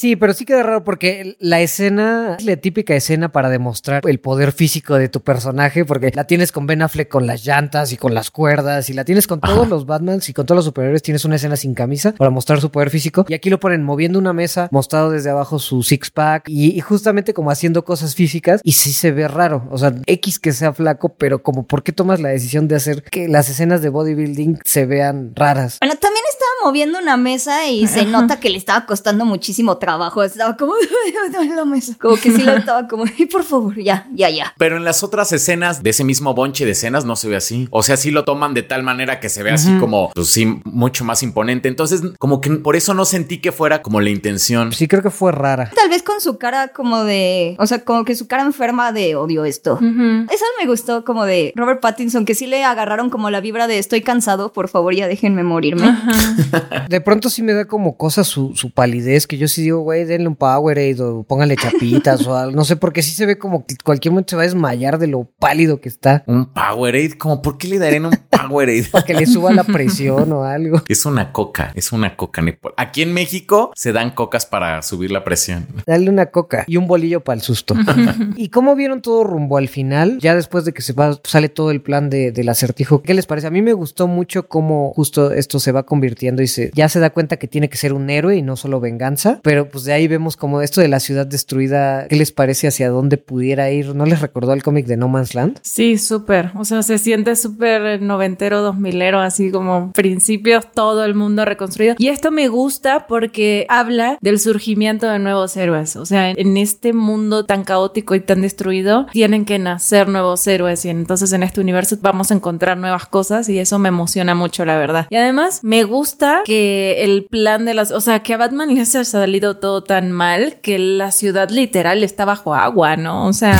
Sí, pero sí queda raro porque la escena es la típica escena para demostrar el poder físico de tu personaje, porque la tienes con Ben Affleck con las llantas y con las cuerdas, y la tienes con todos los Batmans y con todos los superhéroes, tienes una escena sin camisa para mostrar su poder físico. Y aquí lo ponen moviendo una mesa, mostrado desde abajo su six pack y, y justamente como haciendo cosas físicas, y sí se ve raro. O sea, X que sea flaco, pero como ¿por qué tomas la decisión de hacer que las escenas de bodybuilding se vean raras? Bueno, también moviendo una mesa y se nota que le estaba costando muchísimo trabajo. Estaba como la mesa. Como que sí lo estaba como, y por favor, ya, ya, ya. Pero en las otras escenas de ese mismo bonche de escenas no se ve así. O sea, sí lo toman de tal manera que se ve así como, pues sí, mucho más imponente. Entonces, como que por eso no sentí que fuera como la intención. Sí, creo que fue rara. Tal vez con su cara como de, o sea, como que su cara enferma de odio esto. Ujú. Eso me gustó como de Robert Pattinson, que sí le agarraron como la vibra de estoy cansado, por favor ya déjenme morirme. De pronto sí me da como cosa su, su palidez, que yo sí digo, güey, denle un Powerade o pónganle chapitas o algo. No sé, porque sí se ve como que cualquier momento se va a desmayar de lo pálido que está. Un Powerade, como, ¿por qué le darían un Powerade? Para que le suba la presión o algo. Es una coca, es una coca. Aquí en México se dan cocas para subir la presión. Dale una coca y un bolillo para el susto. ¿Y cómo vieron todo rumbo al final? Ya después de que se va, sale todo el plan de, del acertijo. ¿Qué les parece? A mí me gustó mucho cómo justo esto se va convirtiendo y se, ya se da cuenta que tiene que ser un héroe y no solo venganza. Pero pues de ahí vemos como esto de la ciudad destruida. ¿Qué les parece hacia dónde pudiera ir? ¿No les recordó el cómic de No Man's Land? Sí, súper. O sea, se siente súper noventero, dos milero, así como principios, todo el mundo reconstruido. Y esto me gusta porque habla del surgimiento de nuevos héroes. O sea, en este mundo tan caótico y tan destruido, tienen que nacer nuevos héroes. Y entonces en este universo vamos a encontrar nuevas cosas y eso me emociona mucho, la verdad. Y además, me gusta que el plan de las. O sea, que a Batman le haya salido todo tan mal que la ciudad literal está bajo agua, ¿no? O sea.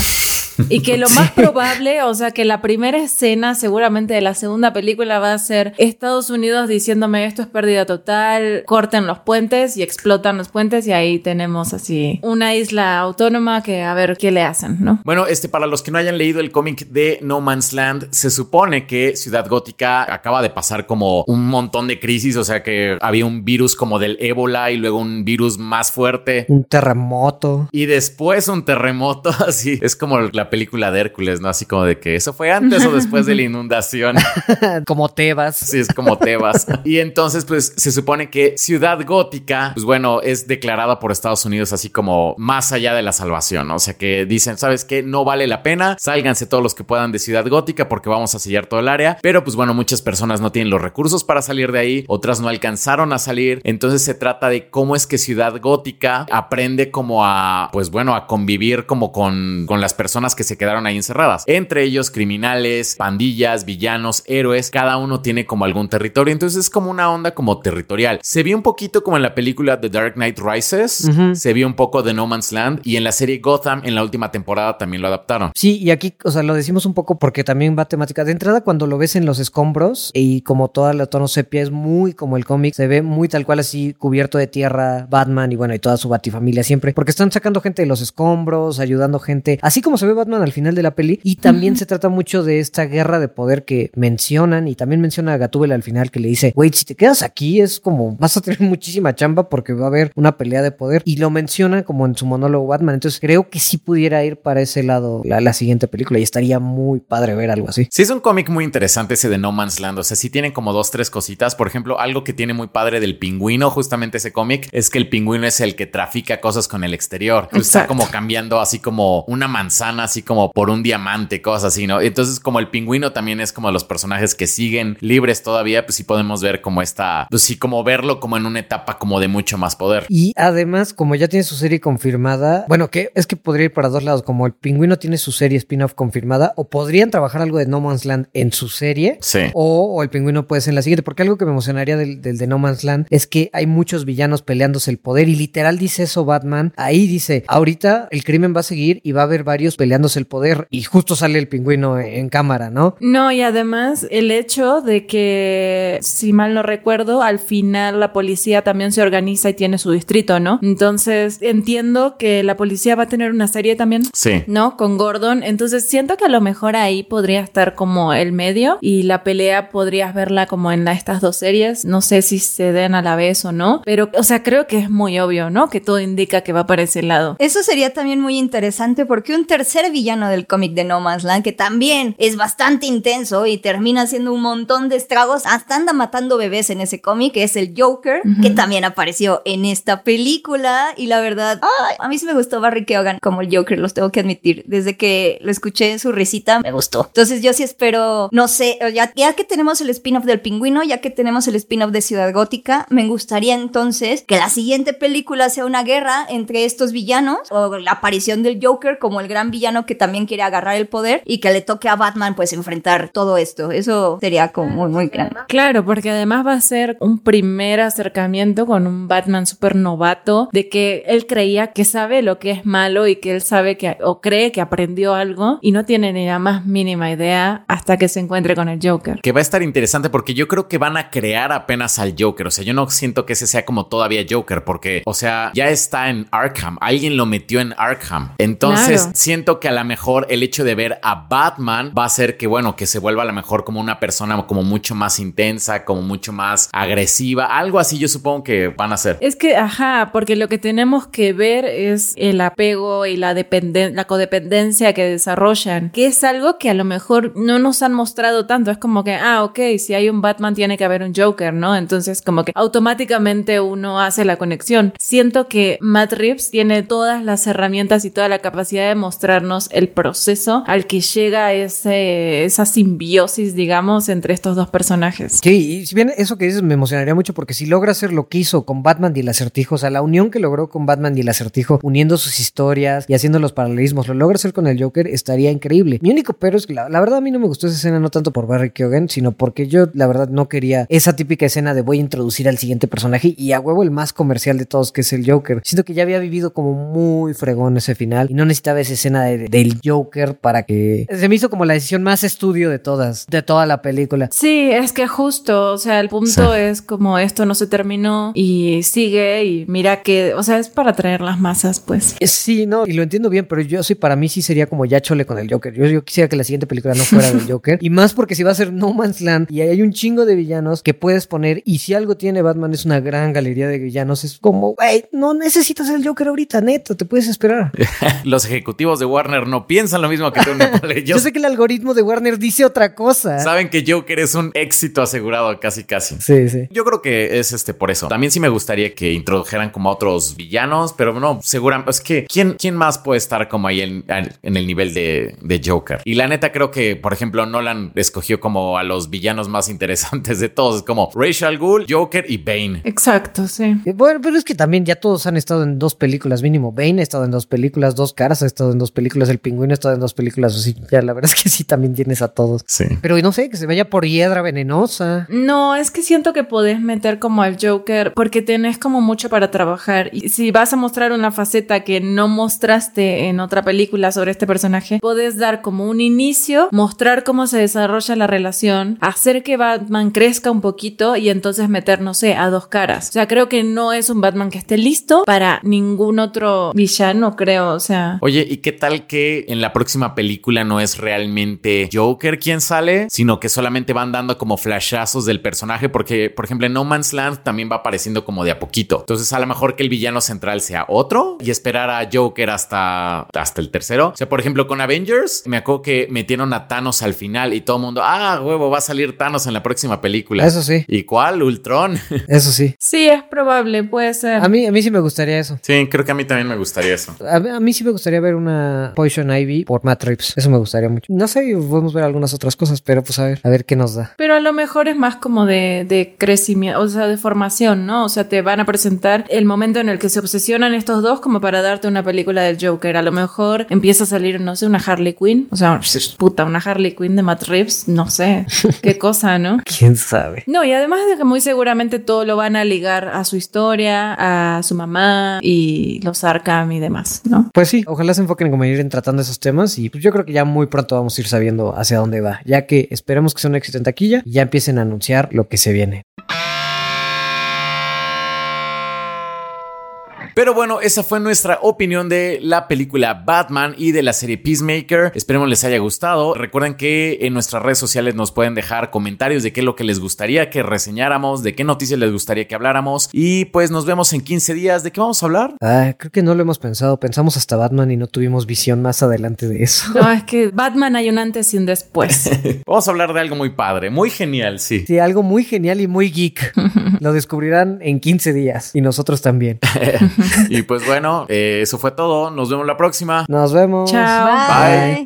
Y que lo más probable, o sea, que la primera escena seguramente de la segunda película va a ser Estados Unidos diciéndome esto es pérdida total, corten los puentes y explotan los puentes y ahí tenemos así una isla autónoma que a ver qué le hacen, ¿no? Bueno, este, para los que no hayan leído el cómic de No Man's Land, se supone que Ciudad Gótica acaba de pasar como un montón de crisis, o sea que había un virus como del ébola y luego un virus más fuerte. Un terremoto. Y después un terremoto, así es como la película de Hércules, ¿no? Así como de que eso fue antes o después de la inundación. como Tebas. Sí, es como Tebas. Y entonces, pues se supone que Ciudad Gótica, pues bueno, es declarada por Estados Unidos así como más allá de la salvación. ¿no? O sea que dicen, ¿sabes qué? No vale la pena. Sálganse todos los que puedan de Ciudad Gótica porque vamos a sellar todo el área. Pero pues bueno, muchas personas no tienen los recursos para salir de ahí. Otras no alcanzaron a salir. Entonces se trata de cómo es que Ciudad Gótica aprende como a, pues bueno, a convivir como con, con las personas que se quedaron ahí encerradas. Entre ellos criminales, pandillas, villanos, héroes. Cada uno tiene como algún territorio. Entonces es como una onda como territorial. Se vio un poquito como en la película The Dark Knight Rises. Se vio un poco de No Man's Land. Y en la serie Gotham en la última temporada también lo adaptaron. Sí, y aquí, o sea, lo decimos un poco porque también va temática. De entrada, cuando lo ves en los escombros y como toda la tono sepia es muy como el cómic, se ve muy tal cual así cubierto de tierra, Batman y bueno, y toda su batifamilia siempre. Porque están sacando gente de los escombros, ayudando gente. Así como se ve Batman al final de la peli y también se trata mucho de esta guerra de poder que mencionan y también menciona a Gatúbela al final que le dice, wait, si te quedas aquí es como vas a tener muchísima chamba porque va a haber una pelea de poder y lo menciona como en su monólogo Batman. Entonces creo que sí pudiera ir para ese lado la, la siguiente película y estaría muy padre ver algo así. Sí, es un cómic muy interesante ese de No Man's Land. O sea, sí tienen como dos, tres cositas. Por ejemplo, algo que tiene muy padre del pingüino, justamente ese cómic, es que el pingüino es el que trafica cosas con el exterior. Está como cambiando así como una manzana, así como por un diamante, cosas así, ¿no? Entonces, como el pingüino también es como los personajes que siguen libres todavía, pues sí podemos ver como esta, pues sí, como verlo como en una etapa como de mucho más poder. Y además, como ya tiene su serie confirmada, bueno, que es que podría ir para dos lados, como el pingüino tiene su serie spin-off confirmada, o podrían trabajar algo de No Man's Land en su serie, Sí. o, el pingüino puede ser en la siguiente, porque algo que me emocionaría del, del de No Man's Land es que hay muchos villanos peleándose el poder y literal dice eso Batman, ahí dice, ahorita el crimen va a seguir y va a haber varios peleándose el poder y justo sale el pingüino en, cámara, ¿no? No, y además el hecho de que, si mal no recuerdo, al final la policía también se organiza y tiene su distrito, ¿no? Entonces entiendo que la policía va a tener una serie también. Sí. ¿No? Con Gordon. Entonces siento que a lo mejor ahí podría estar como el medio y la pelea podrías verla como en la- estas dos series. No sé si se den a la vez o no, pero, o sea, creo que es muy obvio, ¿no? Que todo indica que va para ese lado. Eso sería también muy interesante porque un tercer villano del cómic de No Man's Land, que también es bastante intenso y termina haciendo un montón de estragos, hasta anda matando bebés en ese cómic, es el Joker, que también apareció en esta película. Y la verdad, ay, a mí sí me gustó Barry Keoghan como el Joker, los tengo que admitir. Desde que lo escuché en su risita, me gustó. Entonces yo sí espero, no sé, ya, ya que tenemos el spin-off del pingüino, ya que tenemos el spin-off de Ciudad Gótica, me gustaría entonces que la siguiente película sea una guerra entre estos villanos o la aparición del Joker como el gran villano que también quiere agarrar el poder y que le toque a Batman pues enfrentar todo esto. Eso sería como muy, muy grande. Claro, porque además va a ser un primer acercamiento con un Batman súper novato, de que él creía que sabe lo que es malo y que él sabe que, o cree que aprendió algo y no tiene ni la más mínima idea hasta que se encuentre con el Joker. Que va a estar interesante porque yo creo que van a crear apenas al Joker. O sea, yo no siento que ese sea como todavía Joker porque, o sea, ya está en Arkham. Alguien lo metió en Arkham. Entonces, Claro. siento que a lo mejor el hecho de ver a Batman va a hacer que, bueno, que se vuelva a lo mejor como una persona como mucho más intensa, como mucho más agresiva. Algo así yo supongo que van a hacer. Es que, ajá, porque lo que tenemos que ver es el apego y la, la codependencia que desarrollan, que es algo que a lo mejor no nos han mostrado tanto. Es como que, ah, ok, si hay un Batman tiene que haber un Joker, ¿no? Entonces, como que automáticamente uno hace la conexión. Siento que Matt Reeves tiene todas las herramientas y toda la capacidad de mostrarnos el proceso al que llega esa simbiosis, digamos, entre estos dos personajes. Sí, y si bien eso que dices me emocionaría mucho porque si logra hacer lo que hizo con Batman y el acertijo, o sea, la unión que logró con Batman y el acertijo, uniendo sus historias y haciendo los paralelismos, lo logra hacer con el Joker, estaría increíble. Mi único pero es que la, la verdad a mí no me gustó esa escena, no tanto por Barry Keoghan, sino porque yo la verdad no quería esa típica escena de voy a introducir al siguiente personaje y a huevo el más comercial de todos que es el Joker. Siento que ya había vivido como muy fregón ese final y no necesitaba esa escena de- del Joker para que... Se me hizo como la decisión más estudio de todas, de toda la película. Sí, es que justo, o sea, el punto es como esto no se terminó y sigue y mira que, o sea, es para atraer las masas, pues. Sí, no, y lo entiendo bien, pero yo sí, para mí sí sería como ya chole con el Joker. Yo, yo quisiera que la siguiente película no fuera del Joker. Y más porque si va a ser No Man's Land y hay un chingo de villanos que puedes poner, y si algo tiene Batman es una gran galería de villanos, es como, güey, no necesitas el Joker ahorita, neto, te puedes esperar. Los ejecutivos de Warner no piensan lo mismo que tú. Yo sé que el algoritmo de Warner dice otra cosa. saben que Joker es un éxito asegurado, casi casi. Sí, sí. Yo creo que es este por eso. También sí me gustaría que introdujeran como a otros villanos, pero no, seguramente es que ¿quién, quién más puede estar como ahí en, en el nivel de, de Joker? Y la neta creo que, por ejemplo, Nolan escogió como a los villanos más interesantes de todos, como Rachel Gould, Joker y Bane. Exacto, sí. Eh, Bueno, pero es que también ya todos han estado en dos películas mínimo. Bane ha estado en dos películas, Dos Caras ha estado en dos películas, El Pingüino ha estado en dos películas. Así, ya la verdad es que sí, también tienes a todos. Sí. Pero no sé, que se vaya por hiedra venenosa. No, es que siento que podés meter como al Joker porque tenés como mucho para trabajar. Y si vas a mostrar una faceta que no mostraste en otra película sobre este personaje, podés dar como un inicio, mostrar cómo se desarrolla la relación, hacer que Batman crezca un poquito y entonces meter, no sé, a dos caras. O sea, creo que no es un Batman que esté listo para ningún otro villano, creo. O sea, Oye, ¿y qué tal que en la próxima película no es realmente Joker quien sale, sino que solamente van dando como flashazos del personaje, porque, por ejemplo, en No Man's Land también va apareciendo como de a poquito. Entonces, a lo mejor que el villano central sea otro y esperar a Joker hasta, hasta el tercero. O sea, por ejemplo, con Avengers, me acuerdo que metieron a Thanos al final y todo el mundo, ah, huevo, va a salir Thanos en la próxima película. Eso sí. ¿Y cuál? Ultron. Eso sí. Sí, es probable, puede ser. A mí, a mí sí me gustaría eso. Sí, creo que a mí también me gustaría eso. A, a mí sí me gustaría ver una Poison Ivy por Matt Reeves. Eso me gustaría mucho. No sé, podemos ver algunas otras cosas, pero pues a ver, a ver qué nos da. Pero a lo mejor es más como de, de crecimiento, o sea, de formación, ¿no? O sea, te van a presentar el momento en el que se obsesionan estos dos como para darte una película del Joker. A lo mejor empieza a salir, no sé, una Harley Quinn. O sea, puta, una Harley Quinn de Matt Reeves, no sé. Qué cosa, ¿no? ¿Quién sabe? No, y además de que muy seguramente todo lo van a ligar a su historia, a su mamá y los Arkham y demás, ¿no? Pues sí, ojalá se enfoquen como ir en tratando esos temas y pues yo creo que ya muy pronto vamos a ir sabiendo hacia dónde va, ya que esperemos que sea un éxito en taquilla y ya empiecen a anunciar lo que se viene. Pero bueno, esa fue nuestra opinión de la película Batman y de la serie Peacemaker. Esperemos les haya gustado. Recuerden que en nuestras redes sociales nos pueden dejar comentarios de qué es lo que les gustaría que reseñáramos, de qué noticias les gustaría que habláramos. Y pues nos vemos en 15 días. ¿De qué vamos a hablar? Ah, creo que no lo hemos pensado. Pensamos hasta Batman y no tuvimos visión más adelante de eso. No, es que Batman hay un antes y un después. vamos a hablar de algo muy padre, muy genial, sí. Sí, algo muy genial y muy geek. lo descubrirán en 15 días y nosotros también. y pues bueno, eh, eso fue todo. Nos vemos la próxima. Nos vemos. Chao. Bye. Bye.